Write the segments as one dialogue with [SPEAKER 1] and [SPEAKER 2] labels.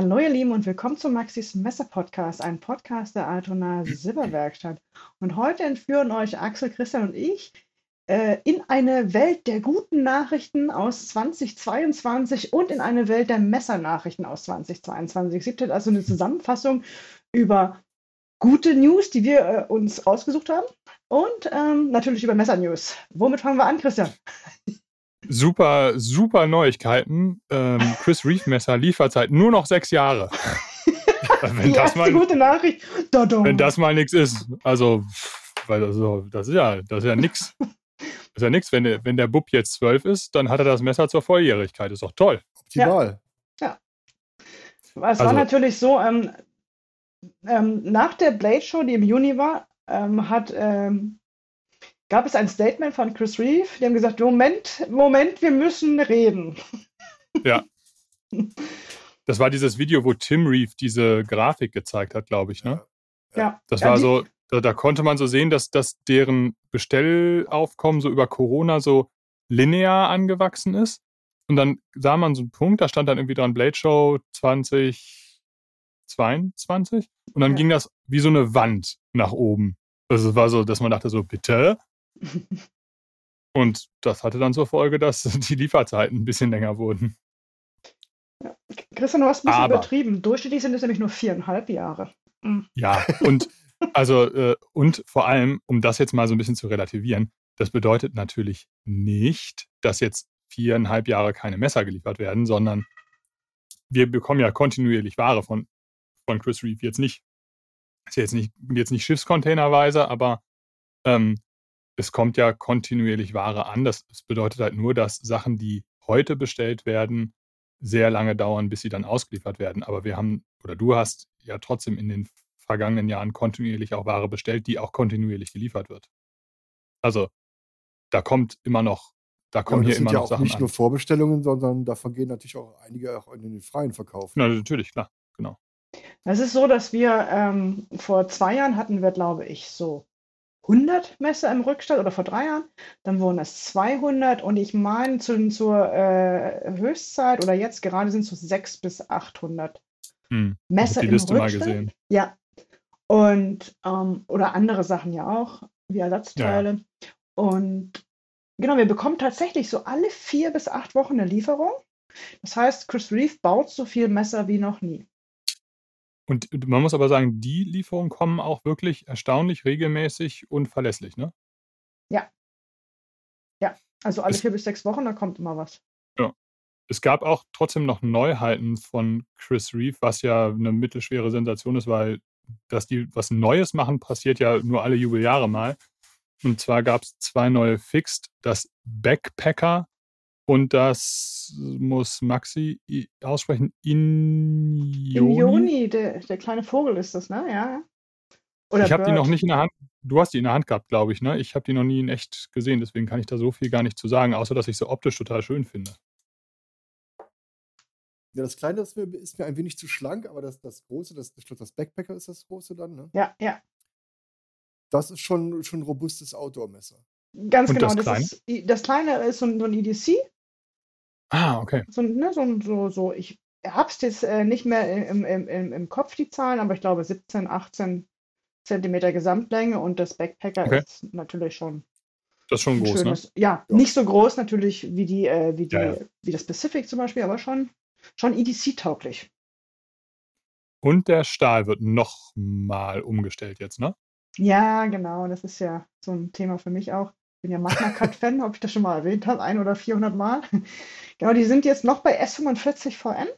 [SPEAKER 1] Hallo ihr Lieben und willkommen zum Maxis Messer Podcast, ein Podcast der Altona Silberwerkstatt. Und heute entführen euch Axel, Christian und ich äh, in eine Welt der guten Nachrichten aus 2022 und in eine Welt der Messernachrichten aus 2022. Es gibt also eine Zusammenfassung über gute News, die wir äh, uns ausgesucht haben und ähm, natürlich über Messer-News. Womit fangen wir an, Christian?
[SPEAKER 2] Super, super Neuigkeiten. Ähm, Chris Reeve Messer Lieferzeit nur noch sechs Jahre.
[SPEAKER 1] wenn, das mal, gute Nachricht.
[SPEAKER 2] wenn das mal nichts ist. Also, weil das, das ist ja, das ist ja nix. ist ja nichts. Wenn, der, wenn der Bub jetzt zwölf ist, dann hat er das Messer zur Volljährigkeit. Ist doch toll.
[SPEAKER 1] Optimal. Ja. ja. Es also, war natürlich so, ähm, ähm, nach der Blade Show, die im Juni war, ähm, hat, ähm, gab es ein Statement von Chris Reeve, die haben gesagt, Moment, Moment, wir müssen reden.
[SPEAKER 2] Ja. Das war dieses Video, wo Tim Reeve diese Grafik gezeigt hat, glaube ich, ne?
[SPEAKER 1] Ja.
[SPEAKER 2] Das
[SPEAKER 1] ja,
[SPEAKER 2] war so, da, da, konnte man so sehen, dass, dass deren Bestellaufkommen so über Corona so linear angewachsen ist. Und dann sah man so einen Punkt, da stand dann irgendwie dran Blade Show 2022. Und dann ja. ging das wie so eine Wand nach oben. Also es war so, dass man dachte so, bitte? Und das hatte dann zur Folge, dass die Lieferzeiten ein bisschen länger wurden.
[SPEAKER 1] Ja. Christian, du hast ein bisschen Aber, übertrieben. Durchschnittlich sind es nämlich nur viereinhalb Jahre.
[SPEAKER 2] Mhm. Ja, und also, äh, und vor allem, um das jetzt mal so ein bisschen zu relativieren, das bedeutet natürlich nicht, dass jetzt viereinhalb Jahre keine Messer geliefert werden, sondern wir bekommen ja kontinuierlich Ware von, von Chris Reeve. Jetzt nicht, ist jetzt nicht, jetzt nicht Schiffscontainerweise, aber ähm, es kommt ja kontinuierlich Ware an. Das, das bedeutet halt nur, dass Sachen, die heute bestellt werden, sehr lange dauern, bis sie dann ausgeliefert werden. Aber wir haben, oder du hast ja trotzdem in den vergangenen Jahren kontinuierlich auch Ware bestellt, die auch kontinuierlich geliefert wird. Also da kommt immer noch, da kommen ja, hier immer
[SPEAKER 3] ja
[SPEAKER 2] noch Sachen
[SPEAKER 3] nicht an. nur Vorbestellungen, sondern davon gehen natürlich auch einige auch in den freien Verkauf.
[SPEAKER 2] Ja, natürlich, klar, genau.
[SPEAKER 1] Es ist so, dass wir ähm, vor zwei Jahren hatten wir, glaube ich, so 100 Messer im Rückstand oder vor drei Jahren. Dann wurden es 200 und ich meine zu, zur äh, Höchstzeit oder jetzt gerade sind es so 600 bis 800 hm. Messer im Liste Rückstand. Mal gesehen. Ja, und, ähm, oder andere Sachen ja auch, wie Ersatzteile. Ja. Und genau, wir bekommen tatsächlich so alle vier bis acht Wochen eine Lieferung. Das heißt, Chris Reeve baut so viel Messer wie noch nie.
[SPEAKER 2] Und man muss aber sagen, die Lieferungen kommen auch wirklich erstaunlich regelmäßig und verlässlich, ne?
[SPEAKER 1] Ja. Ja, also alle es, vier bis sechs Wochen, da kommt immer was.
[SPEAKER 2] Ja. Es gab auch trotzdem noch Neuheiten von Chris Reeve, was ja eine mittelschwere Sensation ist, weil dass die was Neues machen, passiert ja nur alle Jubeljahre mal. Und zwar gab es zwei neue Fixed, das Backpacker und das muss Maxi aussprechen, Injoni.
[SPEAKER 1] Injoni, der, der kleine Vogel ist das, ne? Ja.
[SPEAKER 2] Oder ich habe die noch nicht in der Hand. Du hast die in der Hand gehabt, glaube ich, ne? Ich habe die noch nie in echt gesehen, deswegen kann ich da so viel gar nicht zu sagen, außer dass ich sie optisch total schön finde.
[SPEAKER 3] Ja, das kleine ist mir, ist mir ein wenig zu schlank, aber das, das große, das, ich glaube, das Backpacker ist das große dann, ne?
[SPEAKER 1] Ja, ja.
[SPEAKER 3] Das ist schon, schon ein robustes Outdoor-Messer.
[SPEAKER 1] Ganz Und genau. Das, kleine? Ist, das kleine ist so ein, so ein EDC.
[SPEAKER 2] Ah, okay.
[SPEAKER 1] So, ne, so, so, so ich hab's jetzt äh, nicht mehr im, im, im, im Kopf, die Zahlen, aber ich glaube 17, 18 Zentimeter Gesamtlänge und das Backpacker okay. ist natürlich schon.
[SPEAKER 2] Das ist schon groß, ne? schönes,
[SPEAKER 1] ne? Ja, ja, nicht so groß natürlich wie die, äh, wie die, ja, ja. wie das Pacific zum Beispiel, aber schon schon EDC-tauglich.
[SPEAKER 2] Und der Stahl wird nochmal umgestellt jetzt, ne?
[SPEAKER 1] Ja, genau. Das ist ja so ein Thema für mich auch. Ich bin ja Magna Cut-Fan, ob ich das schon mal erwähnt habe, ein oder 400 Mal. genau, die sind jetzt noch bei S45 VN.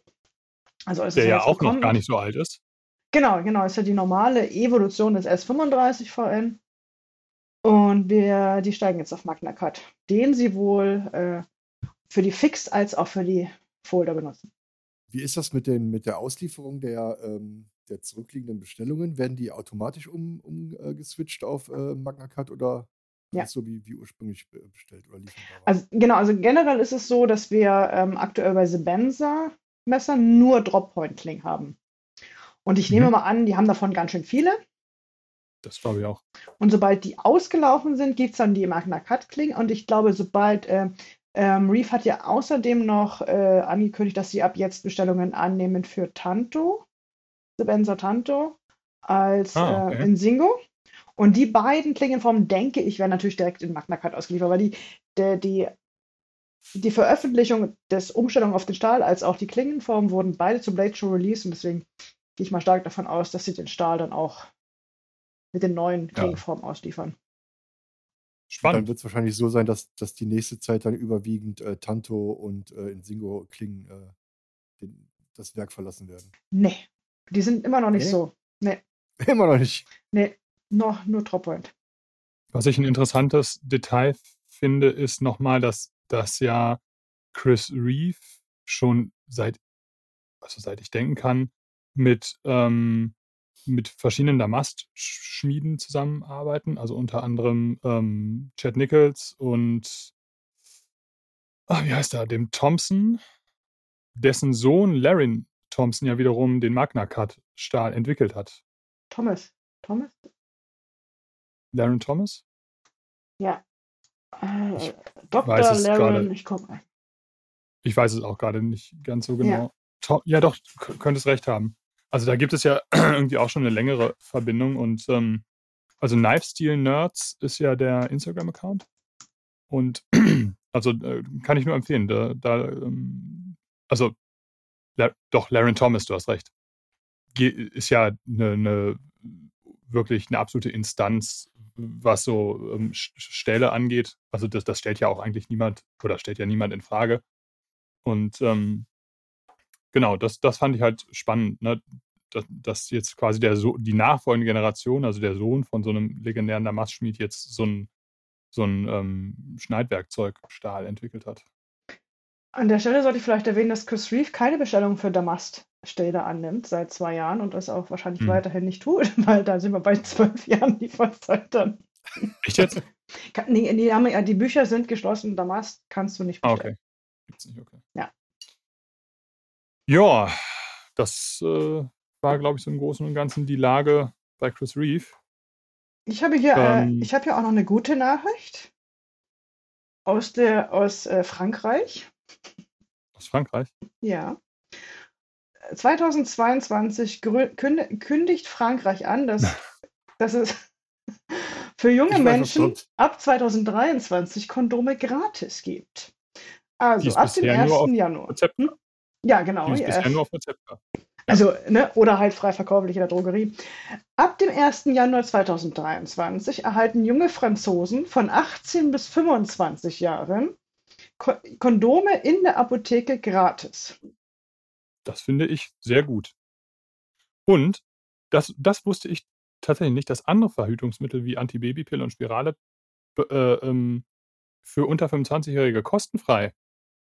[SPEAKER 2] Also der ja auch gekommen. noch gar nicht so alt ist.
[SPEAKER 1] Genau, genau. Ist ja die normale Evolution des S35 VN. Und wir, die steigen jetzt auf Magna Cut, den sie wohl äh, für die Fixed als auch für die Folder benutzen.
[SPEAKER 3] Wie ist das mit, den, mit der Auslieferung der, ähm, der zurückliegenden Bestellungen? Werden die automatisch umgeswitcht um, äh, auf äh, Magna Cut oder ja. so wie, wie ursprünglich bestellt oder
[SPEAKER 1] lieferbar? Also genau, also generell ist es so, dass wir ähm, aktuell bei Sebenza Messer nur Drop-Point-Kling haben. Und ich nehme mhm. mal an, die haben davon ganz schön viele.
[SPEAKER 2] Das glaube ich auch.
[SPEAKER 1] Und sobald die ausgelaufen sind, gibt es dann die Magna Cut Kling. Und ich glaube, sobald äh, Ähm, Reef hat ja außerdem noch äh, angekündigt, dass sie ab jetzt Bestellungen annehmen für Tanto, Sebenza Tanto, als
[SPEAKER 2] Ah,
[SPEAKER 1] äh,
[SPEAKER 2] okay.
[SPEAKER 1] in Singo. Und die beiden Klingenformen, denke ich, werden natürlich direkt in Magna Cut ausgeliefert, weil die, der, die, die Veröffentlichung des Umstellung auf den Stahl als auch die Klingenform wurden beide zum Blade Show released und deswegen gehe ich mal stark davon aus, dass sie den Stahl dann auch mit den neuen
[SPEAKER 2] Ja,
[SPEAKER 1] Klingenformen ausliefern.
[SPEAKER 3] Dann
[SPEAKER 2] spannend.
[SPEAKER 3] wird es wahrscheinlich so sein, dass, dass die nächste Zeit dann überwiegend äh, Tanto und äh, Insingo Klingen äh, den, das Werk verlassen werden.
[SPEAKER 1] Nee, die sind immer noch nicht
[SPEAKER 3] Nee?
[SPEAKER 1] so. Nee,
[SPEAKER 3] Immer noch nicht.
[SPEAKER 1] nee, noch nur Droppoint.
[SPEAKER 2] Was ich ein interessantes Detail finde, ist nochmal, dass, dass ja Chris Reeve schon seit, also seit ich denken kann, mit, ähm, mit verschiedenen Damastschmieden zusammenarbeiten, also unter anderem ähm, Chad Nichols und ah, wie heißt er, dem Thompson, dessen Sohn Larin Thompson ja wiederum den Magna Cut Stahl entwickelt hat.
[SPEAKER 1] Thomas. Thomas?
[SPEAKER 2] Larin Thomas?
[SPEAKER 1] Ja. Äh,
[SPEAKER 2] Ich
[SPEAKER 1] Dr.
[SPEAKER 2] weiß es
[SPEAKER 1] Laren, ich guck mal.
[SPEAKER 2] Ich weiß es auch gerade nicht ganz so
[SPEAKER 1] Ja.
[SPEAKER 2] genau. To ja, doch, könntest recht haben. Also da gibt es ja irgendwie auch schon eine längere Verbindung und ähm, also Knife Steel Nerds ist ja der Instagram-Account und also äh, kann ich nur empfehlen. Da, da ähm, also La doch Laren Thomas, du hast recht, Ge ist ja eine, eine wirklich eine absolute Instanz, was so ähm, Stähle angeht. Also das, das stellt ja auch eigentlich niemand oder stellt ja niemand in Frage. Und ähm, genau, das, das fand ich halt spannend, ne? dass, dass jetzt quasi der so die nachfolgende Generation, also der Sohn von so einem legendären Damastschmied, jetzt so ein, so ein ähm, Schneidwerkzeugstahl entwickelt hat.
[SPEAKER 1] An der Stelle sollte ich vielleicht erwähnen, dass Chris Reeve keine Bestellung für Damast-Stähle annimmt seit zwei Jahren und das auch wahrscheinlich
[SPEAKER 2] Hm.
[SPEAKER 1] weiterhin nicht tut, weil da sind wir bei zwölf Jahren Lieferzeit dann.
[SPEAKER 2] Echt jetzt?
[SPEAKER 1] Nee, die, haben, die Bücher sind geschlossen, Damast kannst du nicht
[SPEAKER 2] Ah,
[SPEAKER 1] bestellen.
[SPEAKER 2] okay. Gibt's nicht, okay.
[SPEAKER 1] Ja.
[SPEAKER 2] Ja, das äh, war, glaube ich, so im Großen und Ganzen die Lage bei Chris Reeve.
[SPEAKER 1] Ich habe hier, äh,
[SPEAKER 2] Ähm,
[SPEAKER 1] ich habe hier auch noch eine gute Nachricht aus der aus äh, Frankreich.
[SPEAKER 2] Aus Frankreich.
[SPEAKER 1] Ja. 2022 grü- künde- kündigt Frankreich an, dass, dass es für junge
[SPEAKER 3] weiß,
[SPEAKER 1] Menschen ab 2023 Kondome gratis gibt. Also ab dem
[SPEAKER 2] bisher nur
[SPEAKER 1] 1.
[SPEAKER 2] auf
[SPEAKER 1] Januar.
[SPEAKER 2] Rezept
[SPEAKER 1] Hm? Ja, genau.
[SPEAKER 2] Die
[SPEAKER 1] ja.
[SPEAKER 2] nur auf Rezept.
[SPEAKER 1] Also, ne, oder halt frei verkäuflich in der Drogerie. Ab dem 1. Januar 2023 erhalten junge Franzosen von 18 bis 25 Jahren Kondome in der Apotheke gratis.
[SPEAKER 2] Das finde ich sehr gut. Und das, das wusste ich tatsächlich nicht, dass andere Verhütungsmittel wie Antibabypille und Spirale äh, ähm, für unter 25-Jährige kostenfrei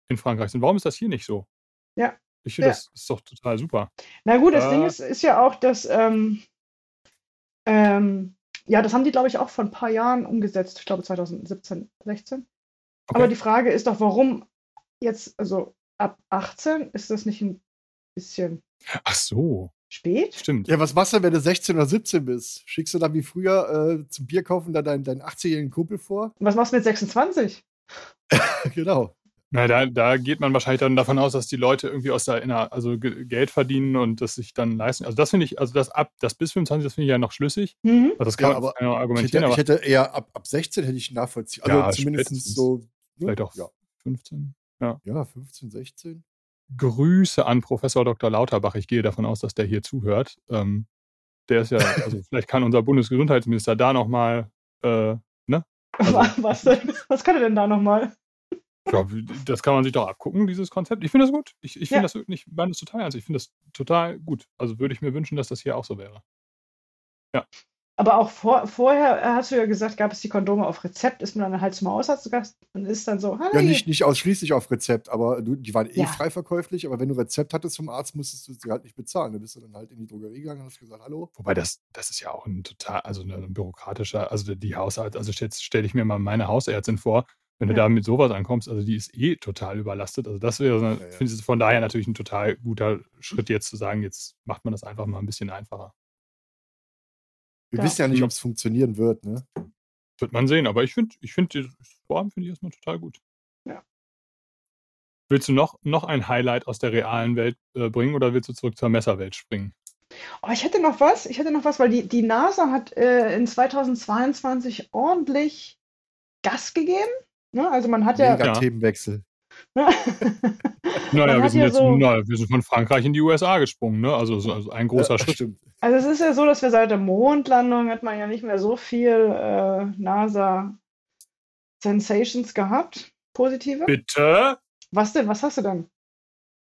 [SPEAKER 2] in Frankreich sind. Warum ist das hier nicht so?
[SPEAKER 1] Ja.
[SPEAKER 2] Ich finde,
[SPEAKER 1] Ja.
[SPEAKER 2] das ist doch total super.
[SPEAKER 1] Na gut, das Ding
[SPEAKER 2] Äh.
[SPEAKER 1] ist, ist ja auch, dass, ähm, ähm, ja, das haben die, glaube ich, auch vor ein paar Jahren umgesetzt. Ich glaube 2017, 16. Aber
[SPEAKER 2] Okay.
[SPEAKER 1] die Frage ist doch, warum jetzt, also ab 18, ist das nicht ein bisschen
[SPEAKER 2] Ach so,
[SPEAKER 1] spät?
[SPEAKER 2] stimmt.
[SPEAKER 3] Ja, was machst du, wenn du 16 oder 17 bist? Schickst du dann wie früher äh, zum Bier kaufen dann deinen, deinen 18-jährigen Kumpel vor?
[SPEAKER 1] Was machst du mit 26?
[SPEAKER 3] genau.
[SPEAKER 2] Na, da, da geht man wahrscheinlich dann davon aus, dass die Leute irgendwie aus der inner, also Ge- Geld verdienen und das sich dann leisten. Also das finde ich, also das ab, das bis 25, das finde ich ja noch schlüssig.
[SPEAKER 1] Mhm.
[SPEAKER 2] Also das kann
[SPEAKER 3] Ja,
[SPEAKER 2] man
[SPEAKER 3] aber
[SPEAKER 2] man
[SPEAKER 3] Ich
[SPEAKER 2] argumentieren,
[SPEAKER 3] hätte, ich
[SPEAKER 2] aber
[SPEAKER 3] hätte eher ab, ab 16 hätte ich nachvollziehen. Also
[SPEAKER 2] Ja,
[SPEAKER 3] zumindest
[SPEAKER 2] spätestens.
[SPEAKER 3] so.
[SPEAKER 2] Vielleicht auch
[SPEAKER 3] Ja,
[SPEAKER 2] 15.
[SPEAKER 3] ja, 15, 16.
[SPEAKER 2] Grüße an Professor Dr. Lauterbach. Ich gehe davon aus, dass der hier zuhört. Ähm, der ist ja, also vielleicht kann unser Bundesgesundheitsminister da nochmal, äh, ne? Also-
[SPEAKER 1] was, denn? was kann er denn da nochmal?
[SPEAKER 2] Ja, das kann man sich doch abgucken, dieses Konzept. Ich finde das gut. Ich, ich finde
[SPEAKER 1] Ja.
[SPEAKER 2] das wirklich, ich meine das total ernst. Ich finde das total gut. Also würde ich mir wünschen, dass das hier auch so wäre.
[SPEAKER 1] Aber auch vor, vorher hast du ja gesagt, gab es die Kondome auf Rezept, ist man dann halt zum Hausarzt gegangen und ist dann so,
[SPEAKER 3] Ja,
[SPEAKER 1] hi.
[SPEAKER 3] nicht, nicht ausschließlich auf Rezept, aber du, die waren eh
[SPEAKER 1] Ja.
[SPEAKER 3] frei verkäuflich, aber wenn du Rezept hattest vom Arzt, musstest du sie halt nicht bezahlen. Da bist du dann halt in die Drogerie gegangen und hast gesagt, hallo.
[SPEAKER 2] Wobei das, das ist ja auch ein total, also ein bürokratischer, also die Hausarzt, also jetzt stelle ich mir mal meine Hausärztin vor, wenn du
[SPEAKER 1] Ja.
[SPEAKER 2] da mit sowas ankommst, also die ist eh total überlastet. Also das wäre,
[SPEAKER 3] Ja, ja.
[SPEAKER 2] finde ich von daher natürlich ein total guter Schritt jetzt zu sagen, jetzt macht man das einfach mal ein bisschen einfacher.
[SPEAKER 3] Wir
[SPEAKER 1] Ja.
[SPEAKER 3] wissen ja nicht,
[SPEAKER 2] Hm.
[SPEAKER 3] ob es funktionieren wird, ne?
[SPEAKER 2] Wird man sehen, aber ich finde, ich finde, Vorhaben finde ich erstmal total gut. Willst du noch, noch ein Highlight aus der realen Welt äh, bringen oder willst du zurück zur Messerwelt springen?
[SPEAKER 1] Oh, ich hätte noch was, ich hätte noch was, weil die, die NASA hat äh, in 2022 ordentlich Gas gegeben. Ne? Also man hat ja.
[SPEAKER 3] Mega Themenwechsel.
[SPEAKER 2] naja, wir sind jetzt so, na, wir sind von Frankreich in die USA gesprungen, ne? Also, also ein großer ja, Schritt. Stimmt.
[SPEAKER 1] Also es ist ja so, dass wir seit der Mondlandung hat man ja nicht mehr so viel äh, NASA Sensations gehabt. Positive.
[SPEAKER 2] Bitte?
[SPEAKER 1] Was denn? Was hast du denn?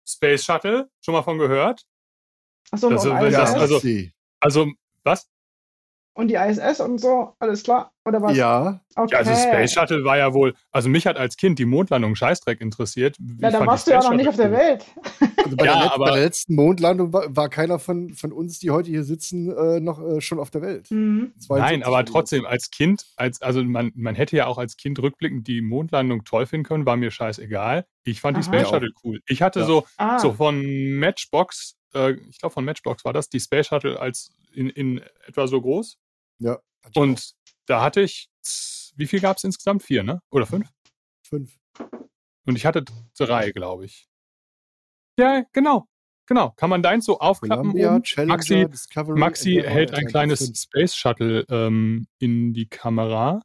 [SPEAKER 2] Space Shuttle, schon mal von gehört?
[SPEAKER 1] Achso,
[SPEAKER 2] das, und das, also, also, was?
[SPEAKER 1] Und die ISS und so, alles klar? Oder was?
[SPEAKER 3] Ja.
[SPEAKER 2] Okay. Ja, also Space Shuttle war ja wohl, also mich hat als Kind die Mondlandung Scheißdreck interessiert.
[SPEAKER 1] Ja, da warst du ja noch nicht auf der Welt.
[SPEAKER 3] Also bei, ja, der, aber, bei der letzten Mondlandung war, war, keiner von, von uns, die heute hier sitzen, äh, noch äh, schon auf der Welt.
[SPEAKER 1] Mhm.
[SPEAKER 2] Nein, aber trotzdem, als Kind, als, also man, man hätte ja auch als Kind rückblickend die Mondlandung toll finden können, war mir scheißegal. Ich fand Aha. die Space Shuttle cool. Ich hatte ja. so, ah. so von Matchbox, äh, ich glaube von Matchbox war das, die Space Shuttle als in, in etwa so groß.
[SPEAKER 3] Ja.
[SPEAKER 2] Und da hatte ich, wie viel gab es insgesamt? Vier, ne? Oder fünf?
[SPEAKER 3] Fünf.
[SPEAKER 2] Und ich hatte drei, glaube ich. Ja, genau. Genau. Kann man deins so aufklappen?
[SPEAKER 3] Columbia,
[SPEAKER 2] Maxi, Maxi hält ein kleines Space Shuttle ähm, in die Kamera.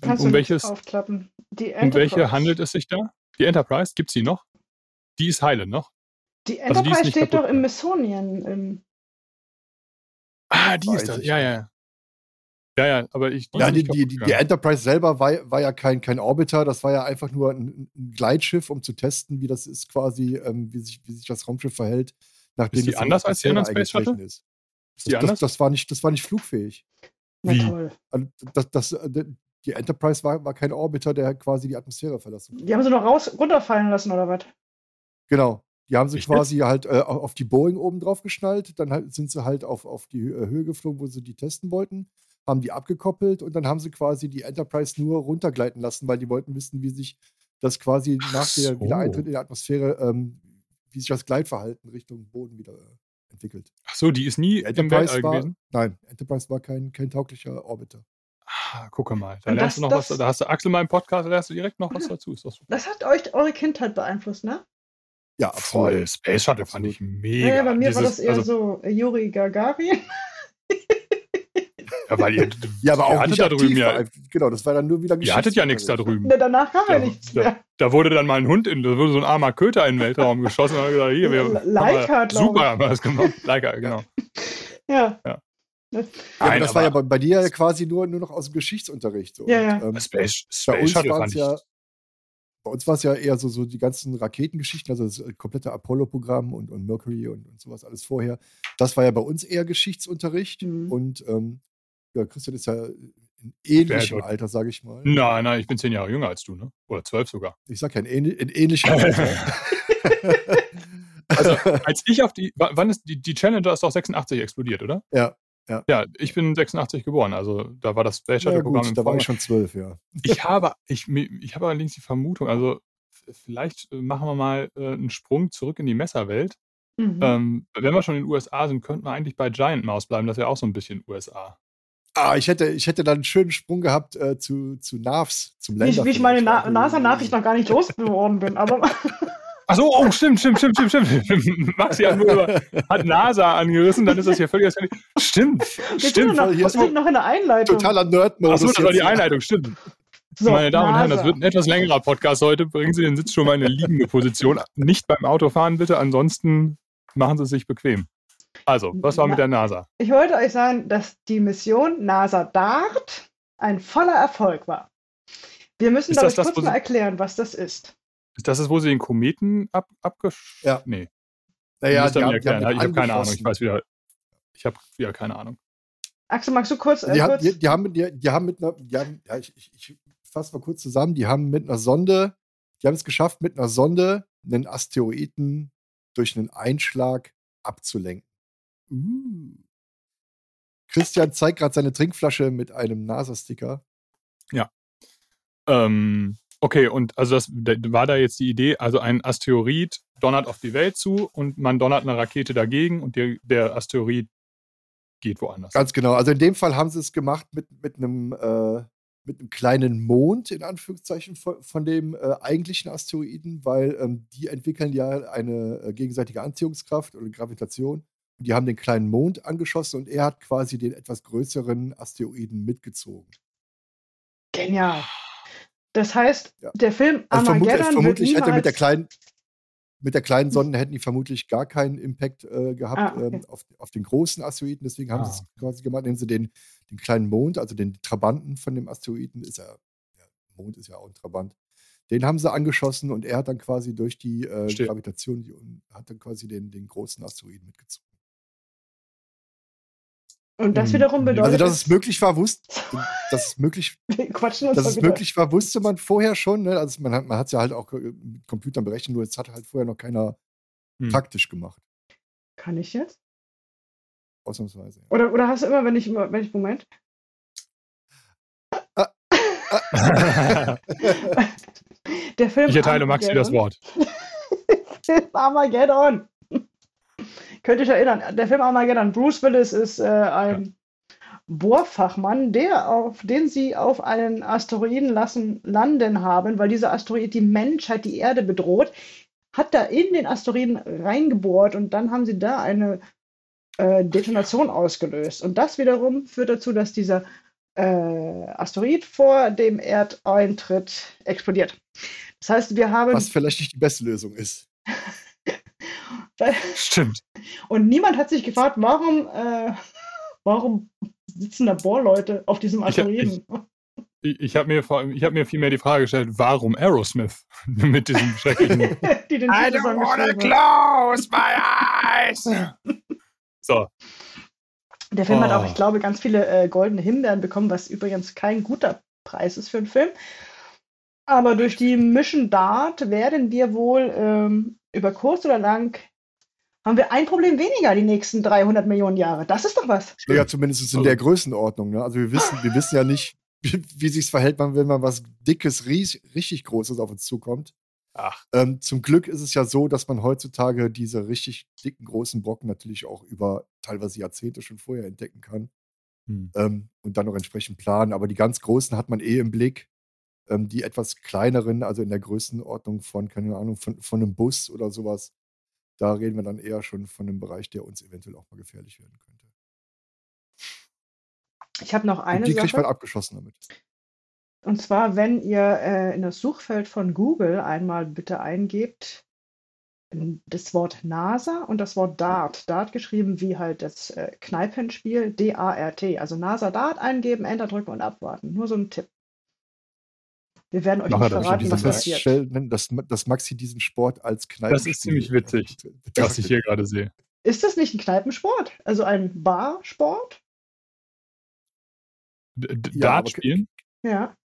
[SPEAKER 1] Kannst um du welches, aufklappen?
[SPEAKER 2] Die um welche handelt es sich da? Die Enterprise, gibt es die noch? Die ist heile noch.
[SPEAKER 1] Die Enterprise also die steht doch im Missonian. Im
[SPEAKER 2] ah, die ist das. Ja, ja. Ja, ja, aber ich.
[SPEAKER 3] Ja, die, die, die, die, Enterprise selber war, war ja kein, kein Orbiter, das war ja einfach nur ein, ein Gleitschiff, um zu testen, wie das ist, quasi, ähm, wie, sich, wie sich das Raumschiff verhält,
[SPEAKER 2] nachdem ist die es anders als die anderen Space Shuttle?
[SPEAKER 3] ist. ist die das, anders? Das, das, war nicht, das war nicht flugfähig.
[SPEAKER 1] Wie? toll.
[SPEAKER 3] Also, das, das, äh, die Enterprise war, war kein Orbiter, der quasi die Atmosphäre verlassen
[SPEAKER 1] Die haben sie noch raus, runterfallen lassen, oder was?
[SPEAKER 3] Genau. Die haben sie ich quasi halt äh, auf die Boeing oben drauf geschnallt, dann halt, sind sie halt auf, auf die äh, Höhe geflogen, wo sie die testen wollten haben die abgekoppelt und dann haben sie quasi die Enterprise nur runtergleiten lassen, weil die wollten wissen, wie sich das quasi Ach nach so. der Wiedereintritt in der Atmosphäre, ähm, wie sich das Gleitverhalten Richtung Boden wieder äh, entwickelt.
[SPEAKER 2] Ach so, die ist nie
[SPEAKER 3] Enterprise im war, gewesen? Nein, Enterprise war kein, kein tauglicher Orbiter.
[SPEAKER 2] Ah, guck mal, da lernst das, du noch das, was, da hast du Axel mal im Podcast, da lernst du direkt noch was dazu.
[SPEAKER 1] Das, das, hat euch eure Kindheit beeinflusst, ne?
[SPEAKER 2] Ja, voll. Space Shuttle fand ich mega.
[SPEAKER 1] Ja, bei mir Dieses, war das eher also, so Juri Gagarin.
[SPEAKER 2] Ja, weil ihr,
[SPEAKER 3] ja, aber auch nicht da drüben ja. Genau, das war dann nur wieder
[SPEAKER 2] Ihr hattet ja nichts da drüben.
[SPEAKER 1] Ja, danach kam ja nichts mehr.
[SPEAKER 2] Da, da, wurde dann mal ein Hund, in, da wurde so ein armer Köter in den Weltraum geschossen und gesagt, hier, wir
[SPEAKER 1] Leica,
[SPEAKER 2] super haben wir das gemacht. Leica, genau.
[SPEAKER 1] Ja.
[SPEAKER 3] ja. Ja, Nein, das war ja bei, bei, dir ja quasi nur, nur noch aus dem Geschichtsunterricht. So.
[SPEAKER 1] Ja, ja.
[SPEAKER 2] Und, ähm, Space, Space
[SPEAKER 3] bei uns war es ja, bei uns war es ja eher so, so die ganzen Raketengeschichten, also das komplette Apollo-Programm und, und Mercury und, und sowas alles vorher. Das war ja bei uns eher Geschichtsunterricht. Mhm. Und ähm, ja, Christian ist ja in ähnlichem Alter, sage ich mal.
[SPEAKER 2] Nein, nein, ich bin zehn Jahre jünger als du, ne? Oder zwölf sogar.
[SPEAKER 3] Ich sag ja in, ähn in ähnlichem Alter.
[SPEAKER 2] also, als ich auf die, wann ist die, die Challenger ist doch 86 explodiert, oder?
[SPEAKER 3] Ja. Ja.
[SPEAKER 2] ja, ich bin 86 geboren, also da war das Space Shuttle Programm.
[SPEAKER 3] Ja, da war ich schon zwölf, ja.
[SPEAKER 2] Ich habe, ich, ich habe allerdings die Vermutung, also vielleicht äh, machen wir mal äh, einen Sprung zurück in die Messerwelt. Mhm. Ähm, wenn wir schon in den USA sind, könnten wir eigentlich bei Giant Mouse bleiben, das ist ja auch so ein bisschen USA.
[SPEAKER 3] Ah, ich hätte, ich hätte dann einen schönen Sprung gehabt äh, zu, zu NAVs, zum
[SPEAKER 1] Länder. Wie, wie ich meine Na NASA-Nachricht noch gar nicht losgeworden bin, aber.
[SPEAKER 2] Achso, oh, stimmt, stimmt, stimmt, stimmt, stimmt. Maxi hat nur über, hat NASA angerissen, dann ist das hier völlig Stimmt, wir stimmt.
[SPEAKER 1] Noch, wir sind noch in der Einleitung.
[SPEAKER 3] Totaler Nerd-Modus.
[SPEAKER 2] Achso, das war die Einleitung, stimmt. So, Meine Damen NASA. und Herren, das wird ein etwas längerer Podcast heute. Bringen Sie den Sitz schon mal in eine liegende Position. Nicht beim Autofahren bitte, ansonsten machen Sie es sich bequem. Also, was war mit der NASA?
[SPEAKER 1] Ich wollte euch sagen, dass die Mission NASA DART ein voller Erfolg war. Wir müssen, glaube ich, das, kurz mal erklären, was das ist.
[SPEAKER 2] Ist das das, wo sie den Kometen ab, abgesch...
[SPEAKER 3] Ja.
[SPEAKER 2] Nee.
[SPEAKER 3] Naja,
[SPEAKER 2] die haben, die haben ich habe keine Ahnung. Ich weiß wieder... Ich habe wieder keine Ahnung.
[SPEAKER 1] Axel, magst du kurz...
[SPEAKER 3] Äh, die, kurz? die, die, haben, die, die haben mit einer... Die haben, ja, ich, ich, ich fasse mal kurz zusammen. Die haben mit einer Sonde... Die haben es geschafft, mit einer Sonde einen Asteroiden durch einen Einschlag abzulenken. Uh. Christian zeigt gerade seine Trinkflasche mit einem NASA-Sticker.
[SPEAKER 2] Ja. Ähm, okay, und also das war da jetzt die Idee, also ein Asteroid donnert auf die Welt zu und man donnert eine Rakete dagegen und der, der Asteroid geht woanders.
[SPEAKER 3] Ganz genau. Also in dem Fall haben sie es gemacht mit, mit einem äh, mit einem kleinen Mond, in Anführungszeichen, von, von dem äh, eigentlichen Asteroiden, weil ähm, die entwickeln ja eine äh, gegenseitige Anziehungskraft oder Gravitation. Die haben den kleinen Mond angeschossen und er hat quasi den etwas größeren Asteroiden mitgezogen.
[SPEAKER 1] Genial. Das heißt,
[SPEAKER 3] Ja.
[SPEAKER 1] der Film
[SPEAKER 3] Also vermutlich,
[SPEAKER 1] Armageddon
[SPEAKER 3] vermutlich
[SPEAKER 1] wird
[SPEAKER 3] hätte mit der kleinen mit der kleinen Sonde hätten die vermutlich gar keinen Impact äh, gehabt
[SPEAKER 1] Ah, okay.
[SPEAKER 3] ähm, auf, auf den großen Asteroiden. Deswegen haben
[SPEAKER 2] Ah,
[SPEAKER 3] sie es quasi gemacht, indem sie den, den kleinen Mond, also den Trabanten von dem Asteroiden, ist ja, ja, Mond ist ja auch ein Trabant, den haben sie angeschossen und er hat dann quasi durch die äh. Gravitation, die, hat dann quasi den, den großen Asteroiden mitgezogen.
[SPEAKER 1] Und das
[SPEAKER 2] Mhm.
[SPEAKER 1] wiederum
[SPEAKER 2] Also,
[SPEAKER 1] bedeutet.
[SPEAKER 3] Also, dass es möglich war, wusste, dass es möglich
[SPEAKER 1] quatschen uns
[SPEAKER 3] dass es
[SPEAKER 1] wieder.
[SPEAKER 3] möglich war, wusste man vorher schon. Ne? Also man hat man es ja halt auch äh, mit Computern berechnet, nur es hat halt vorher noch keiner
[SPEAKER 2] Hm.
[SPEAKER 3] praktisch gemacht.
[SPEAKER 1] Kann ich jetzt?
[SPEAKER 3] Ausnahmsweise. Ja.
[SPEAKER 1] Oder, oder hast du immer, wenn ich immer, wenn ich, Moment. Der Film
[SPEAKER 2] ich erteile Maxi das
[SPEAKER 1] Armageddon-
[SPEAKER 2] Wort.
[SPEAKER 1] Film Armageddon. Könnt ihr euch erinnern, der Film Armageddon. Bruce Willis ist äh, ein Bohrfachmann, der auf, den sie auf einen Asteroiden lassen landen haben, weil dieser Asteroid die Menschheit, die Erde bedroht, hat da in den Asteroiden reingebohrt und dann haben sie da eine äh, Detonation ausgelöst. Und das wiederum führt dazu, dass dieser äh, Asteroid vor dem Erdeintritt explodiert. Das heißt, wir haben
[SPEAKER 3] Was vielleicht nicht die beste Lösung ist.
[SPEAKER 2] Stimmt.
[SPEAKER 1] Und niemand hat sich gefragt, warum, äh, warum sitzen da Bohrleute auf diesem Asteroiden?
[SPEAKER 2] Ich, ich habe mir, ich hab mir vielmehr die Frage gestellt, warum Aerosmith mit diesem schrecklichen
[SPEAKER 1] die den Titelsong geschrieben haben.
[SPEAKER 2] close my eyes. So,
[SPEAKER 1] Der Film hat auch,
[SPEAKER 2] Oh.
[SPEAKER 1] ich glaube, ganz viele äh, goldene Himbeeren bekommen, was übrigens kein guter Preis ist für einen Film. Aber durch die Mission Dart werden wir wohl ähm, über kurz oder lang haben wir ein Problem weniger die nächsten 300 Millionen Jahre. Das ist doch was.
[SPEAKER 3] Ja, zumindest in der Größenordnung. Ne? Also wir wissen, wir wissen ja nicht, wie, wie sich verhält, man, wenn man was Dickes, ries, richtig Großes auf uns zukommt.
[SPEAKER 2] ach,
[SPEAKER 3] Ähm, zum Glück ist es ja so, dass man heutzutage diese richtig dicken, großen Brocken natürlich auch über teilweise Jahrzehnte schon vorher entdecken kann.
[SPEAKER 2] hm.
[SPEAKER 3] ähm, und dann noch entsprechend planen. Aber die ganz großen hat man eh im Blick. Ähm, die etwas kleineren, also in der Größenordnung von, keine Ahnung, von, von einem Bus oder sowas, da reden wir dann eher schon von einem Bereich, der uns eventuell auch mal gefährlich werden könnte.
[SPEAKER 1] Ich habe noch eine
[SPEAKER 3] und die kriegt man
[SPEAKER 1] Sache.
[SPEAKER 3] abgeschossen damit.
[SPEAKER 1] Und zwar, wenn ihr äh, in das Suchfeld von Google einmal bitte eingebt, das Wort NASA und das Wort Dart. Dart geschrieben wie halt das äh, Kneipenspiel, D-A-R-T. Also NASA Dart eingeben, Enter drücken und abwarten. Nur so ein Tipp. Wir werden euch
[SPEAKER 2] Mach
[SPEAKER 1] nicht
[SPEAKER 2] er das.
[SPEAKER 1] verraten,
[SPEAKER 2] Ich
[SPEAKER 1] was passiert.
[SPEAKER 3] feststellen, dass, dass Maxi diesen Sport als Kneipe.
[SPEAKER 2] Das ist ziemlich witzig, was ich hier gerade sehe.
[SPEAKER 1] Ist das nicht ein Kneipensport? Also ein Barsport?
[SPEAKER 2] D
[SPEAKER 3] Ja,
[SPEAKER 2] Dart spielen?
[SPEAKER 1] Ja.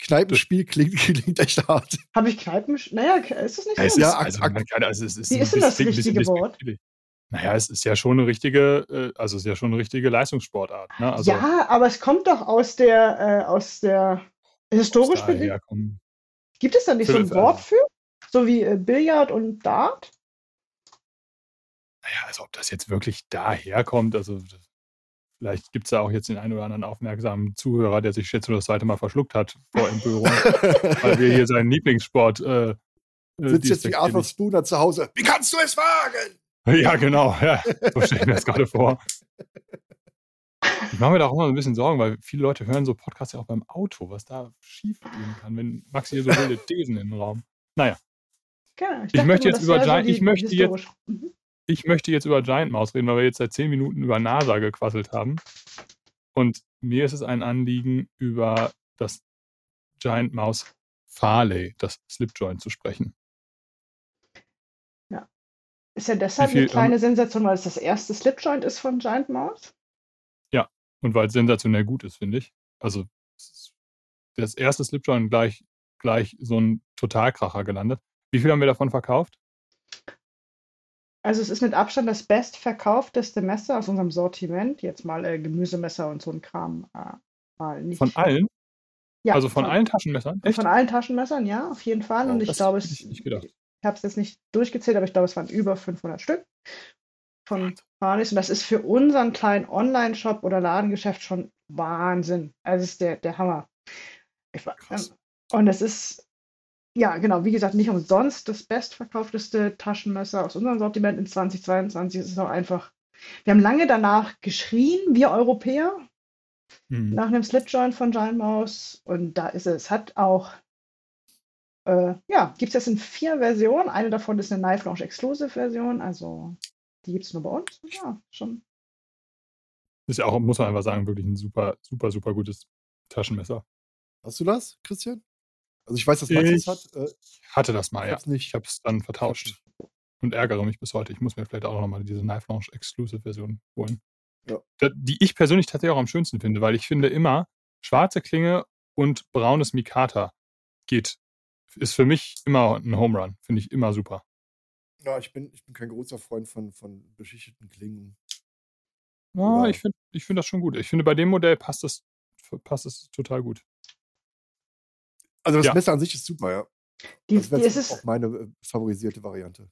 [SPEAKER 3] Kneipenspiel klingt, klingt echt hart.
[SPEAKER 1] Habe ich Kneipen? Naja, ist das nicht so?
[SPEAKER 3] Ja,
[SPEAKER 2] also, also es ist
[SPEAKER 1] Wie
[SPEAKER 2] ein
[SPEAKER 1] ist denn das
[SPEAKER 2] bisschen- bisschen
[SPEAKER 1] richtige Wort?
[SPEAKER 2] Naja, es ist ja schon eine richtige, äh, also es ist ja schon eine richtige Leistungssportart. Ne? Also,
[SPEAKER 1] ja, aber es kommt doch aus der, äh, aus der historisch
[SPEAKER 2] muss
[SPEAKER 1] bedingt. Gibt es da nicht so ein Wort für? So wie äh, Billard und Dart?
[SPEAKER 2] Naja, also ob das jetzt wirklich daherkommt, also vielleicht gibt es da auch jetzt den einen oder anderen aufmerksamen Zuhörer, der sich jetzt nur das zweite Mal verschluckt hat vor Empörung, weil wir hier seinen Lieblingssport äh, äh,
[SPEAKER 3] Sitzt jetzt wie Arthur Spooner zu Hause. Wie kannst du es wagen?
[SPEAKER 2] Ja, genau. Ja, so stelle ich mir das gerade vor. Ich mache mir da auch immer so ein bisschen Sorgen, weil viele Leute hören so Podcasts ja auch beim Auto, was da schief gehen kann, wenn Max hier so wilde Thesen in den Raum.
[SPEAKER 1] Genau,
[SPEAKER 2] möchte jetzt über Giant- ich möchte jetzt-
[SPEAKER 1] historisch.
[SPEAKER 2] Ich möchte jetzt über Giant Mouse reden, weil wir jetzt seit zehn Minuten über NASA gequasselt haben. Und mir ist es ein Anliegen, über das Giant Mouse Farley, das Slipjoint, zu sprechen.
[SPEAKER 1] Ist ja deshalb
[SPEAKER 2] viel,
[SPEAKER 1] eine kleine Sensation, weil es das erste Slipjoint ist von Giant Mouse.
[SPEAKER 2] Und weil es sensationell gut ist, finde ich. Also das erste Slipjoint gleich, gleich so ein Totalkracher gelandet. Wie viel haben wir davon verkauft?
[SPEAKER 1] Also es ist mit Abstand das bestverkaufteste Messer aus unserem Sortiment. Jetzt mal äh, Gemüsemesser und so ein Kram. Äh, mal nicht.
[SPEAKER 2] Von allen?
[SPEAKER 1] Ja,
[SPEAKER 2] also von, allen Taschenmessern? Echt?
[SPEAKER 1] Von allen Taschenmessern, ja, auf jeden Fall.
[SPEAKER 2] Oh,
[SPEAKER 1] und ich glaube,
[SPEAKER 2] ich
[SPEAKER 1] ich habe es jetzt nicht durchgezählt, aber ich glaube, es waren über 500 Stück von Farleys. Und das ist für unseren kleinen Online-Shop oder Ladengeschäft schon Wahnsinn. Also es ist der, der Hammer. Ich, ähm, und es ist, ja, genau, wie gesagt, nicht umsonst das bestverkaufteste Taschenmesser aus unserem Sortiment in 2022. Es ist auch einfach, wir haben lange danach geschrien, wir Europäer, mhm. nach einem Slitjoint von Giant Mouse. Und da ist es. Hat auch, äh, ja, gibt es jetzt in vier Versionen. Eine davon ist eine Knife Launch Exclusive Version. Also die gibt es nur bei uns. Ja, schon.
[SPEAKER 2] Ist ja auch, muss man einfach sagen, wirklich ein super, super, super gutes Taschenmesser.
[SPEAKER 3] Hast du das, Christian? Also ich weiß, dass Max
[SPEAKER 2] es
[SPEAKER 3] hat.
[SPEAKER 2] Äh, hatte das mal, ja. Nicht. Ich habe es dann vertauscht und ärgere mich bis heute. Ich muss mir vielleicht auch nochmal diese Knife Launch Exclusive Version holen. Ja. Die ich persönlich tatsächlich auch am schönsten finde, weil ich finde immer, schwarze Klinge und braunes Mikata geht, ist für mich immer ein Home Run. Finde ich immer super.
[SPEAKER 3] Ja, ich bin, ich bin kein großer Freund von, von beschichteten Klingen.
[SPEAKER 2] Ja, ja. ich finde ich find das schon gut. Ich finde, bei dem Modell passt das, passt das total gut.
[SPEAKER 3] Also das ja. Messer an sich ist super, ja. Die, das ist auch meine äh, favorisierte Variante.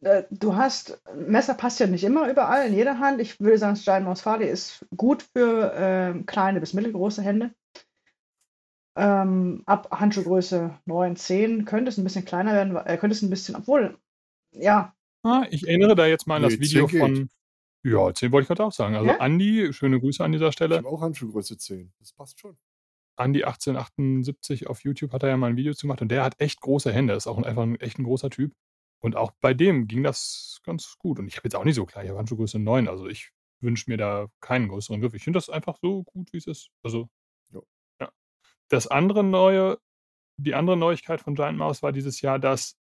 [SPEAKER 1] Äh, du hast, Messer passt ja nicht immer überall, in jeder Hand. Ich würde sagen, Steinmaus Farley ist gut für äh, kleine bis mittelgroße Hände. Ähm, ab Handschuhgröße 9, 10 könnte es ein bisschen kleiner werden, äh, könnte es ein bisschen, obwohl, ja.
[SPEAKER 2] Ah, ich erinnere da jetzt mal an nee, das Video von, ja, 10 wollte ich gerade auch sagen. Also ja? Andi, schöne Grüße an dieser Stelle. Ich
[SPEAKER 3] habe auch Handschuhgröße 10, das passt schon.
[SPEAKER 2] Andi 1878 auf YouTube hat er ja mal ein Video zu gemacht und der hat echt große Hände, ist auch einfach ein, echt ein großer Typ. Und auch bei dem ging das ganz gut. Und ich habe jetzt auch nicht so klar, ich habe Handschuhgröße 9, also ich wünsche mir da keinen größeren Griff. Ich finde das einfach so gut, wie es ist. Also, jo. ja. Das andere neue, die andere Neuigkeit von Giant Mouse war dieses Jahr, dass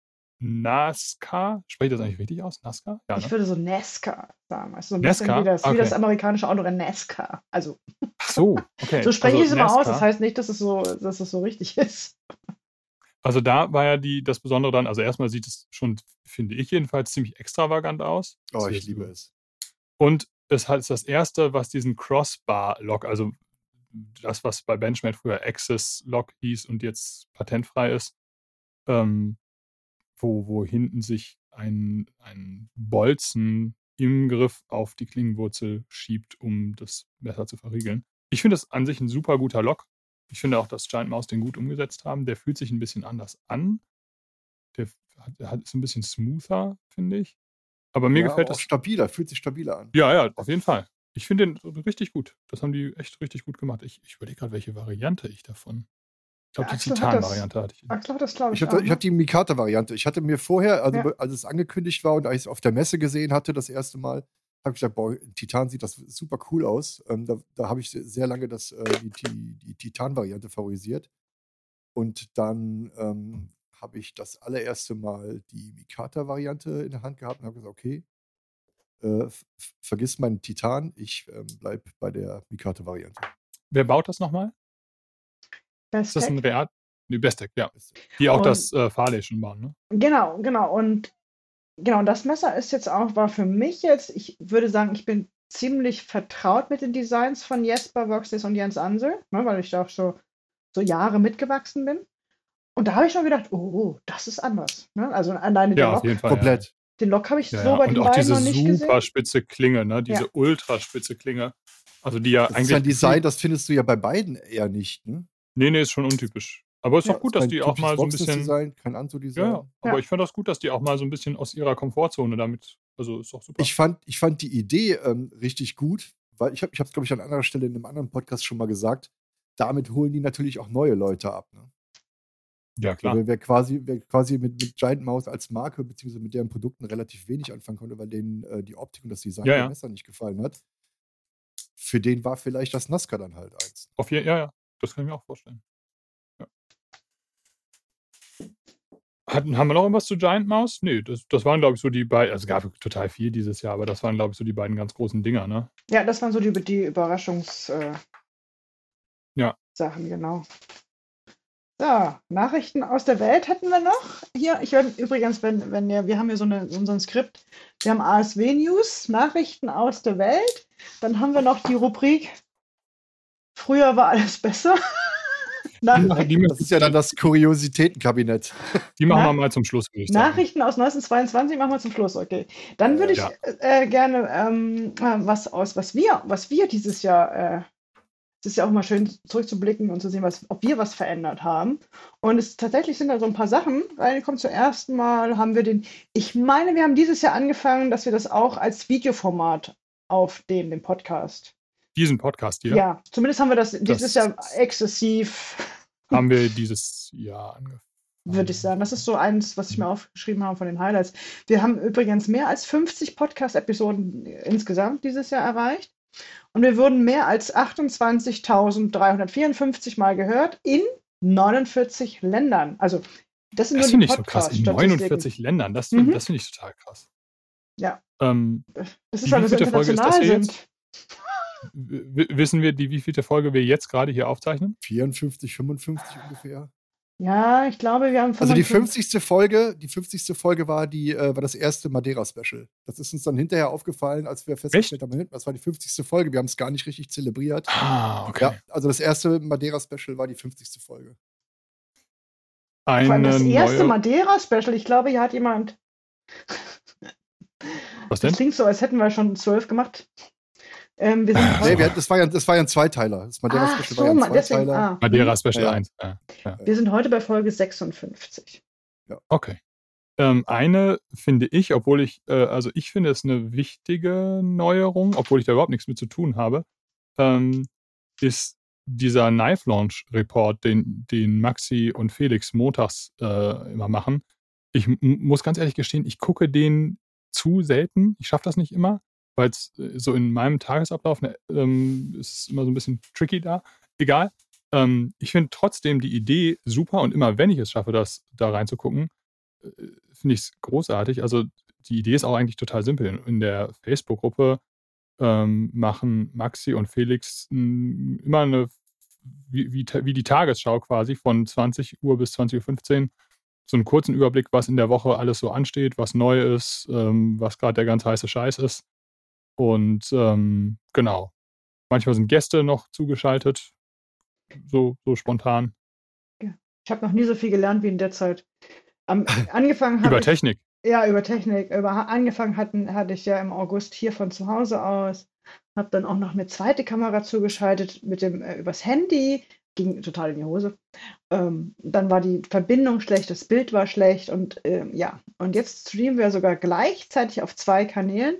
[SPEAKER 2] NASCAR, spreche ich das eigentlich richtig aus? NASCAR?
[SPEAKER 1] Ja, ich ne? würde so NASCAR sagen. Also so ein NASCAR? Wie das, okay. wie das amerikanische Autorennen NASCAR. Also.
[SPEAKER 2] Ach so, okay.
[SPEAKER 1] so spreche also ich es immer aus. Das heißt nicht, dass es so, dass es so richtig ist.
[SPEAKER 2] Also da war ja die, das Besondere dann, also erstmal sieht es schon, finde ich jedenfalls, ziemlich extravagant aus.
[SPEAKER 3] Oh, ich liebe es.
[SPEAKER 2] Und es ist das erste, was diesen Crossbar-Lock, also das, was bei Benchmade früher Access-Lock hieß und jetzt patentfrei ist, ähm, wo, wo hinten sich ein, ein Bolzen im Griff auf die Klingenwurzel schiebt, um das Messer zu verriegeln. Ich finde das an sich ein super guter Lock. Ich finde auch, dass Giant Mouse den gut umgesetzt haben. Der fühlt sich ein bisschen anders an. Der hat, hat, ist ein bisschen smoother, finde ich. Aber mir ja, gefällt das.
[SPEAKER 3] stabiler, fühlt sich stabiler an.
[SPEAKER 2] Ja, ja, auf jeden Fall. Ich finde den richtig gut. Das haben die echt richtig gut gemacht. Ich, ich überlege gerade, welche Variante ich davon. Ich glaube, die Titan-Variante hatte ich.
[SPEAKER 1] Axel hat das, glaube
[SPEAKER 3] ich. Ich hatte, ich hatte die Mikata-Variante. Ich hatte mir vorher, also ja. als es angekündigt war und als ich es auf der Messe gesehen hatte, das erste Mal, habe ich gesagt, boah, Titan sieht das super cool aus. Ähm, da da habe ich sehr lange das, äh, die, die, die Titan-Variante favorisiert. Und dann ähm, habe ich das allererste Mal die Mikata-Variante in der Hand gehabt und habe gesagt, okay, äh, vergiss meinen Titan, ich ähm, bleibe bei der Mikata-Variante.
[SPEAKER 2] Wer baut das nochmal? Ist das ein Real? Die Bestec, ja. Die auch und, das äh, Farley schon bauen, ne?
[SPEAKER 1] Genau, genau. Und genau, das Messer ist jetzt auch, war für mich jetzt, ich würde sagen, ich bin ziemlich vertraut mit den Designs von Jesper Voxes und Jens Ansel, ne, weil ich da auch so, so Jahre mitgewachsen bin. Und da habe ich schon gedacht, oh, oh, das ist anders. Ne? Also alleine
[SPEAKER 2] ja, den Lock. Fall,
[SPEAKER 3] komplett.
[SPEAKER 2] Ja.
[SPEAKER 1] Den Lock habe ich ja, so bei den beiden noch nicht gesehen.
[SPEAKER 2] diese super spitze Klinge, ne? diese ultra spitze Klinge. Also die ja
[SPEAKER 3] das
[SPEAKER 2] eigentlich.
[SPEAKER 3] Ist ein Design, das findest du ja bei beiden eher nicht, ne?
[SPEAKER 2] Nee, nee, ist schon untypisch. Aber es ist ja, doch gut, dass die auch mal so ein bisschen.
[SPEAKER 3] Design, kein Anto-Design.
[SPEAKER 2] Ja, aber ja. ich fand das gut, dass die auch mal so ein bisschen aus ihrer Komfortzone damit. Also ist doch super.
[SPEAKER 3] Ich fand, ich fand die Idee ähm, richtig gut, weil ich habe es, glaube ich, an anderer Stelle in einem anderen Podcast schon mal gesagt. Damit holen die natürlich auch neue Leute ab. Ne?
[SPEAKER 2] Ja, klar.
[SPEAKER 3] Wer, wer, quasi, wer quasi mit, mit Giant Mouse als Marke bzw. mit deren Produkten relativ wenig anfangen konnte, weil denen äh, die Optik und das Design ja, der Messer nicht gefallen hat, für den war vielleicht das Nazca dann halt eins.
[SPEAKER 2] Auf je, ja, ja, das kann ich mir auch vorstellen. Hatten, haben wir noch irgendwas zu Giant Mouse? Nee, das, das waren, glaube ich, so die beiden. Also, es gab total viel dieses Jahr, aber das waren, glaube ich, so die beiden ganz großen Dinger, ne?
[SPEAKER 1] Ja, das waren so die, die Überraschungs. Äh,
[SPEAKER 2] ja.
[SPEAKER 1] Genau. So, Nachrichten aus der Welt hätten wir noch. Hier, ich werde übrigens, wenn, wenn wir, wir haben hier so, eine, so ein Skript, wir haben ASW News, Nachrichten aus der Welt. Dann haben wir noch die Rubrik Früher war alles besser.
[SPEAKER 3] Nach, das ist ja dann das Kuriositätenkabinett.
[SPEAKER 2] Die machen wir mal zum Schluss.
[SPEAKER 1] Nachrichten aus 1922 machen wir zum Schluss, okay. Dann würde ich ja. äh, gerne ähm, äh, was aus, was wir, was wir dieses Jahr äh, es ist ja auch mal schön zurückzublicken und zu sehen, was, ob wir was verändert haben. Und es tatsächlich sind da so ein paar Sachen reingekommen. Zum ersten Mal haben wir den, ich meine, wir haben dieses Jahr angefangen, dass wir das auch als Videoformat aufnehmen, den Podcast.
[SPEAKER 2] Diesen Podcast hier?
[SPEAKER 1] Ja, zumindest haben wir das dieses Jahr exzessiv.
[SPEAKER 2] Haben wir dieses Jahr angefangen
[SPEAKER 1] würde ich sagen. Das ist so eins, was ich mir aufgeschrieben habe von den Highlights. Wir haben übrigens mehr als 50 Podcast-Episoden insgesamt dieses Jahr erreicht. Und wir wurden mehr als 28.354 Mal gehört in 49 Ländern. Also, das sind
[SPEAKER 2] das
[SPEAKER 1] nur
[SPEAKER 2] die ich so krass. In 49 Ländern. Das, mhm. das finde ich total krass.
[SPEAKER 1] Ja.
[SPEAKER 2] Ähm,
[SPEAKER 1] das ist, weil wir so international sind.
[SPEAKER 2] Wissen wir, die wievielte Folge wir jetzt gerade hier aufzeichnen?
[SPEAKER 3] 54, 55 ungefähr.
[SPEAKER 1] Ja, ich glaube, wir haben
[SPEAKER 3] Also die 50. Folge, die 50. Folge war die äh, war das erste Madeira-Special. Das ist uns dann hinterher aufgefallen, als wir festgestellt haben, das war die 50. Folge. Wir haben es gar nicht richtig zelebriert.
[SPEAKER 2] Ah, okay. Ja,
[SPEAKER 3] also das erste Madeira-Special war die 50. Folge.
[SPEAKER 1] Eine Vor allem das erste Madeira-Special, ich glaube, hier hat jemand.
[SPEAKER 2] Was denn?
[SPEAKER 1] Das klingt so, als hätten wir schon zwölf gemacht. Ähm, wir sind
[SPEAKER 3] nee, wir, das, war ja, das war ja ein Zweiteiler. Das Madeira
[SPEAKER 1] Ach, Special so, war ja ein Zweiteiler. Deswegen, ah.
[SPEAKER 2] Madeira Special ja. 1.
[SPEAKER 1] Ja. Ja. Wir sind heute bei Folge 56.
[SPEAKER 2] Ja. Okay. Ähm, eine finde ich, obwohl ich, äh, also ich finde es eine wichtige Neuerung, obwohl ich da überhaupt nichts mit zu tun habe, ähm, ist dieser Knife Launch Report, den, den Maxi und Felix montags äh, immer machen. Ich muss ganz ehrlich gestehen, ich gucke den zu selten. Ich schaffe das nicht immer weil es äh, so in meinem Tagesablauf ne, ähm, ist immer so ein bisschen tricky da. Egal. Ähm, ich finde trotzdem die Idee super und immer wenn ich es schaffe, das da reinzugucken, äh, finde ich es großartig. Also die Idee ist auch eigentlich total simpel. In der Facebook-Gruppe ähm, machen Maxi und Felix m, immer eine, wie, wie, wie, die Tagesschau quasi von 20 Uhr bis 20.15 Uhr so einen kurzen Überblick, was in der Woche alles so ansteht, was neu ist, ähm, was gerade der ganz heiße Scheiß ist. Und ähm, genau. Manchmal sind Gäste noch zugeschaltet, so, so spontan.
[SPEAKER 1] Ich habe noch nie so viel gelernt wie in der Zeit. Am, angefangen
[SPEAKER 2] über ich, Technik.
[SPEAKER 1] Ja, über Technik. Über, angefangen hatten, hatte ich ja im August hier von zu Hause aus. Habe dann auch noch eine zweite Kamera zugeschaltet mit dem äh, übers Handy. Ging total in die Hose. Ähm, dann war die Verbindung schlecht, das Bild war schlecht und ähm, ja. Und jetzt streamen wir sogar gleichzeitig auf zwei Kanälen.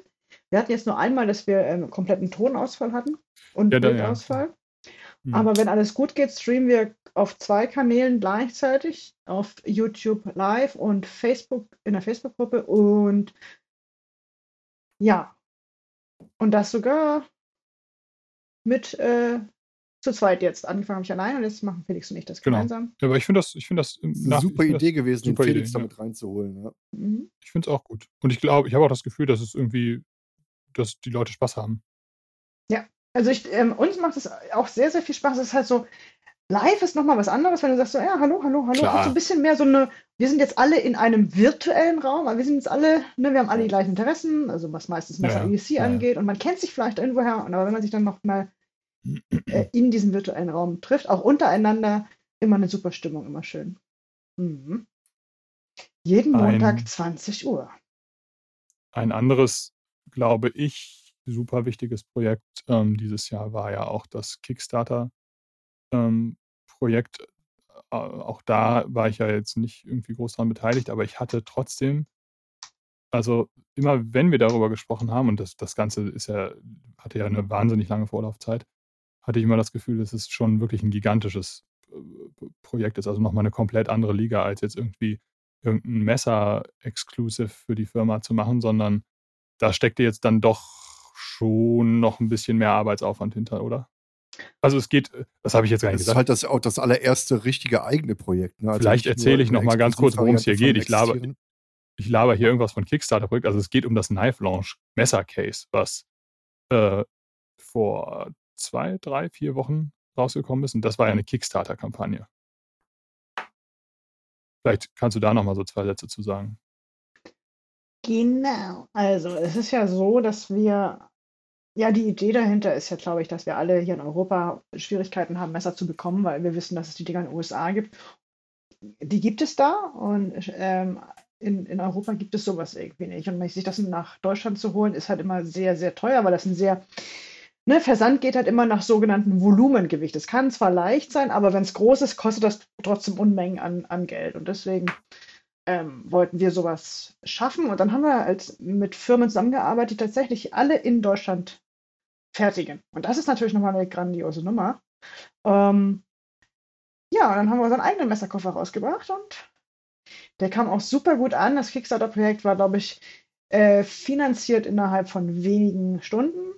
[SPEAKER 1] Wir hatten jetzt nur einmal, dass wir einen ähm, kompletten Tonausfall hatten und ja, Bildausfall. Ja. Mhm. Aber wenn alles gut geht, streamen wir auf zwei Kanälen gleichzeitig, auf YouTube Live und Facebook, in der Facebook-Gruppe und ja, und das sogar mit äh, zu zweit jetzt. Angefangen habe ich allein und jetzt machen Felix und ich das genau. gemeinsam.
[SPEAKER 2] Ja, aber ich finde das, ich finde das
[SPEAKER 3] eine super Idee gewesen, den Felix Idee, damit ja. reinzuholen. Ja.
[SPEAKER 2] Mhm. Ich finde es auch gut. Und ich glaube, ich habe auch das Gefühl, dass es irgendwie dass die Leute Spaß haben.
[SPEAKER 1] Ja, also ich, ähm, uns macht es auch sehr, sehr viel Spaß. Es ist halt so, live ist nochmal was anderes, wenn du sagst so, ja, hallo, hallo, hallo. Klar. Hat so ein bisschen mehr so eine, wir sind jetzt alle in einem virtuellen Raum, aber wir sind jetzt alle, ne, wir haben alle die gleichen Interessen, also was meistens Messer ja, EC ja. angeht und man kennt sich vielleicht irgendwoher, aber wenn man sich dann nochmal äh, in diesem virtuellen Raum trifft, auch untereinander, immer eine super Stimmung, immer schön. Mhm. Jeden Montag ein, 20 Uhr.
[SPEAKER 2] Ein anderes glaube ich, super wichtiges Projekt ähm, dieses Jahr war ja auch das Kickstarter-Projekt. Ähm, äh, auch da war ich ja jetzt nicht irgendwie groß daran beteiligt, aber ich hatte trotzdem, also immer wenn wir darüber gesprochen haben, und das, das Ganze ist ja, hatte ja eine wahnsinnig lange Vorlaufzeit, hatte ich immer das Gefühl, dass es schon wirklich ein gigantisches äh, Projekt ist, also nochmal eine komplett andere Liga, als jetzt irgendwie irgendein Messer-Exclusive für die Firma zu machen, sondern da steckte jetzt dann doch schon noch ein bisschen mehr Arbeitsaufwand hinter, oder? Also es geht, das habe ich jetzt gar nicht
[SPEAKER 3] das gesagt. Das ist halt das, auch das allererste richtige eigene Projekt. Ne?
[SPEAKER 2] Also Vielleicht erzähle ich noch mal ganz kurz, worum es hier geht. Ich laber, ich laber hier irgendwas von Kickstarter-Projekt. Also es geht um das Knife Launch Messer Case, was äh, vor zwei, drei, vier Wochen rausgekommen ist. Und das war ja eine Kickstarter-Kampagne. Vielleicht kannst du da noch mal so zwei Sätze zu sagen.
[SPEAKER 1] Genau. Also, es ist ja so, dass wir ja, die Idee dahinter ist ja, glaube ich, dass wir alle hier in Europa Schwierigkeiten haben, Messer zu bekommen, weil wir wissen, dass es die Dinger in den USA gibt. Die gibt es da und ähm, in, in Europa gibt es sowas irgendwie nicht. Und sich das nach Deutschland zu holen, ist halt immer sehr, sehr teuer, weil das ein sehr ne, Versand geht halt immer nach sogenannten Volumengewicht. Es kann zwar leicht sein, aber wenn es groß ist, kostet das trotzdem Unmengen an, an Geld. Und deswegen ähm, wollten wir sowas schaffen. Und dann haben wir als, mit Firmen zusammengearbeitet, die tatsächlich alle in Deutschland fertigen. Und das ist natürlich nochmal eine grandiose Nummer. Ähm, ja, und dann haben wir unseren eigenen Messerkoffer rausgebracht und der kam auch super gut an. Das Kickstarter-Projekt war, glaube ich, äh, finanziert innerhalb von wenigen Stunden.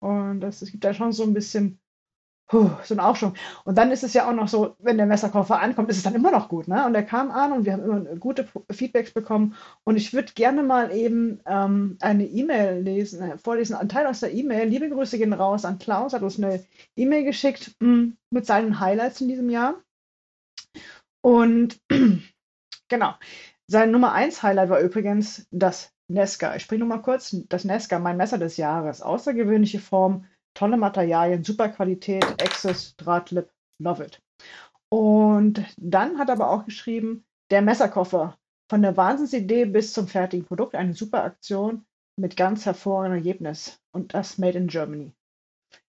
[SPEAKER 1] Und es gibt da schon so ein bisschen Puh, so ein Aufschwung. Und dann ist es ja auch noch so, wenn der Messerkoffer ankommt, ist es dann immer noch gut. Ne? Und der kam an und wir haben immer gute Feedbacks bekommen. Und ich würde gerne mal eben ähm, eine E-Mail lesen, äh, vorlesen, ein Teil aus der E-Mail. Liebe Grüße gehen raus an Klaus, hat uns eine E-Mail geschickt mh, hm, mit seinen Highlights in diesem Jahr. Und genau, sein Nummer 1 Highlight war übrigens das Nesca. Ich springe nur mal kurz. Das Nesca, mein Messer des Jahres. Außergewöhnliche Form tolle Materialien, super Qualität, Access, Drahtlip, love it. Und dann hat er aber auch geschrieben, der Messerkoffer, von der Wahnsinnsidee bis zum fertigen Produkt, eine super Aktion mit ganz hervorragendem Ergebnis. Und das made in Germany.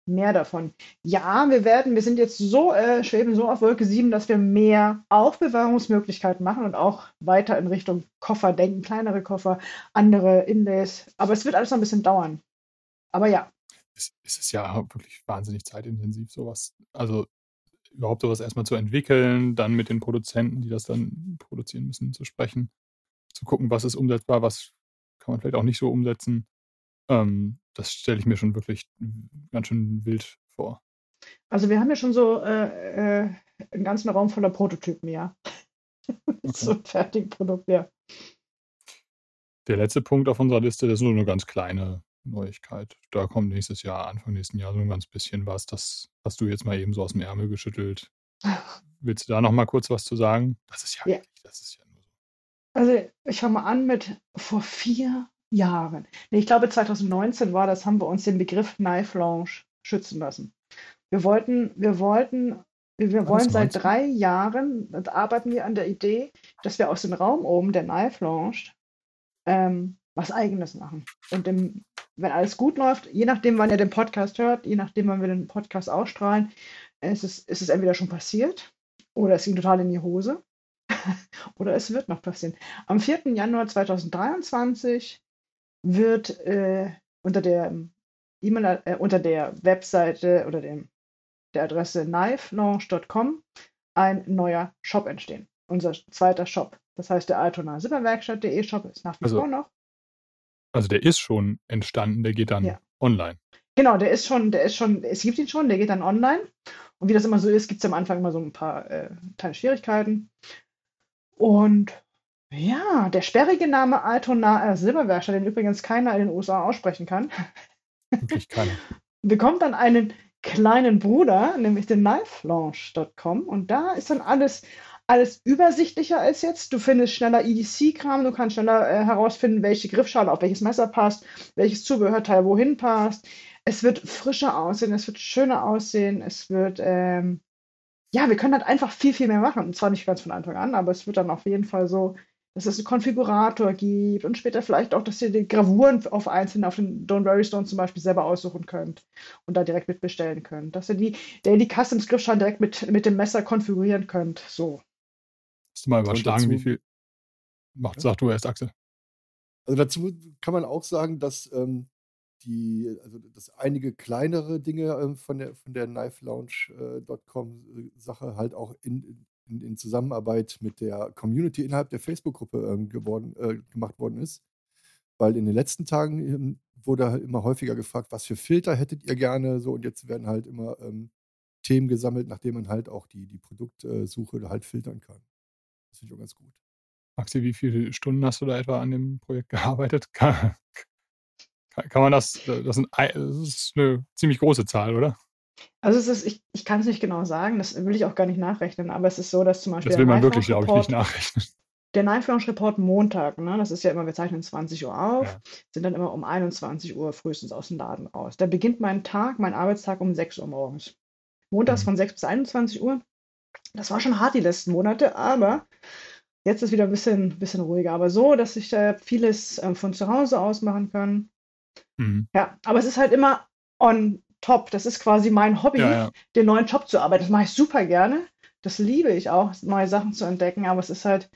[SPEAKER 1] Mehr davon. Ja, wir werden, wir sind jetzt so, äh, schweben so auf Wolke 7, dass wir mehr Aufbewahrungsmöglichkeiten machen und auch weiter in Richtung Koffer denken, kleinere Koffer, andere Inlays. Aber es wird alles noch ein bisschen dauern. Aber ja,
[SPEAKER 2] es, es ist ja wirklich wahnsinnig zeitintensiv, sowas. Also überhaupt sowas erstmal zu entwickeln, dann mit den Produzenten, die das dann produzieren müssen, zu sprechen, zu gucken, was ist umsetzbar, was kann man vielleicht auch nicht so umsetzen. Ähm, das stelle ich mir schon wirklich ganz schön wild vor.
[SPEAKER 1] Also wir haben ja schon so äh, äh, einen ganzen Raum voller Prototypen, ja. Okay. so ein fertiges Produkt, ja.
[SPEAKER 2] Der letzte Punkt auf unserer Liste, das ist nur eine ganz kleine Neuigkeit. Da kommt nächstes Jahr, Anfang nächsten Jahr so ein ganz bisschen was. Das hast du jetzt mal eben so aus dem Ärmel geschüttelt. Willst du da noch mal kurz was zu sagen?
[SPEAKER 1] Das ist ja, ja. das ist ja nur so. Also ich fange mal an mit vor vier Jahren. Nee, ich glaube 2019 war das, haben wir uns den Begriff Knife Lounge schützen lassen. Wir wollten, wir wollten, wir wollen seit drei Jahren, arbeiten wir an der Idee, dass wir aus dem Raum oben, der Knife Lounge, ähm, was Eigenes machen. Und dem, wenn alles gut läuft, je nachdem, wann ihr den Podcast hört, je nachdem, wann wir den Podcast ausstrahlen, ist es, ist es entweder schon passiert oder es ging total in die Hose oder es wird noch passieren. Am 4. Januar 2023 wird äh, unter der E-Mail, äh, unter der Webseite oder dem, der Adresse knifelaunch.com ein neuer Shop entstehen. Unser zweiter Shop. Das heißt, der Altona Silberwerkstatt.de Shop ist nach wie also, vor noch.
[SPEAKER 2] Also der ist schon entstanden, der geht dann ja. online.
[SPEAKER 1] Genau, der ist schon, der ist schon, es gibt ihn schon, der geht dann online. Und wie das immer so ist, gibt es am Anfang immer so ein paar äh, kleine Schwierigkeiten. Und ja, der sperrige Name Altona äh, Silberwerkstatt, den übrigens keiner in den USA aussprechen kann,
[SPEAKER 2] Wirklich keiner.
[SPEAKER 1] bekommt dann einen kleinen Bruder, nämlich den knifelaunch.com. Und da ist dann alles, alles übersichtlicher als jetzt. Du findest schneller EDC-Kram, du kannst schneller äh, herausfinden, welche Griffschale auf welches Messer passt, welches Zubehörteil wohin passt. Es wird frischer aussehen, es wird schöner aussehen, es wird, ähm, ja, wir können halt einfach viel, viel mehr machen. Und zwar nicht ganz von Anfang an, aber es wird dann auf jeden Fall so, dass es einen Konfigurator gibt und später vielleicht auch, dass ihr die Gravuren auf einzelnen, auf den Don't Worry Stone zum Beispiel selber aussuchen könnt und da direkt mitbestellen könnt. Dass ihr die Daily Customs Griffschalen direkt mit, mit dem Messer konfigurieren könnt. So.
[SPEAKER 2] Du mal überschlagen, wie viel macht, sag du erst, Axel.
[SPEAKER 3] Also dazu kann man auch sagen, dass ähm, die, also dass einige kleinere Dinge ähm, von der von der knifelaunch.com äh, Sache halt auch in, in, in, Zusammenarbeit mit der Community innerhalb der Facebook-Gruppe ähm, geworden, äh, gemacht worden ist. Weil in den letzten Tagen ähm, wurde halt immer häufiger gefragt, was für Filter hättet ihr gerne so und jetzt werden halt immer ähm, Themen gesammelt, nachdem man halt auch die, die Produktsuche halt filtern kann. Das finde ich auch ganz gut.
[SPEAKER 2] Maxi, wie viele Stunden hast du da etwa an dem Projekt gearbeitet? Kann, kann man das, das, sind, das ist eine ziemlich große Zahl, oder?
[SPEAKER 1] Also es ist, ich, ich kann es nicht genau sagen, das will ich auch gar nicht nachrechnen, aber es ist so, dass zum Beispiel.
[SPEAKER 2] Das will man wirklich, glaube ich, nicht nachrechnen.
[SPEAKER 1] Der Night Launch Report Montag, ne, das ist ja immer, wir zeichnen 20 Uhr auf, ja. sind dann immer um 21 Uhr frühestens aus dem Laden raus. Da beginnt mein Tag, mein Arbeitstag um 6 Uhr morgens. Montags mhm. von 6 bis 21 Uhr das war schon hart die letzten Monate, aber jetzt ist wieder ein bisschen, bisschen ruhiger. Aber so, dass ich äh, vieles äh, von zu Hause aus machen kann. Mhm. Ja, aber es ist halt immer on top. Das ist quasi mein Hobby,
[SPEAKER 2] Ja, ja.
[SPEAKER 1] den neuen Job zu arbeiten. Das mache ich super gerne. Das liebe ich auch, neue Sachen zu entdecken, aber es ist halt,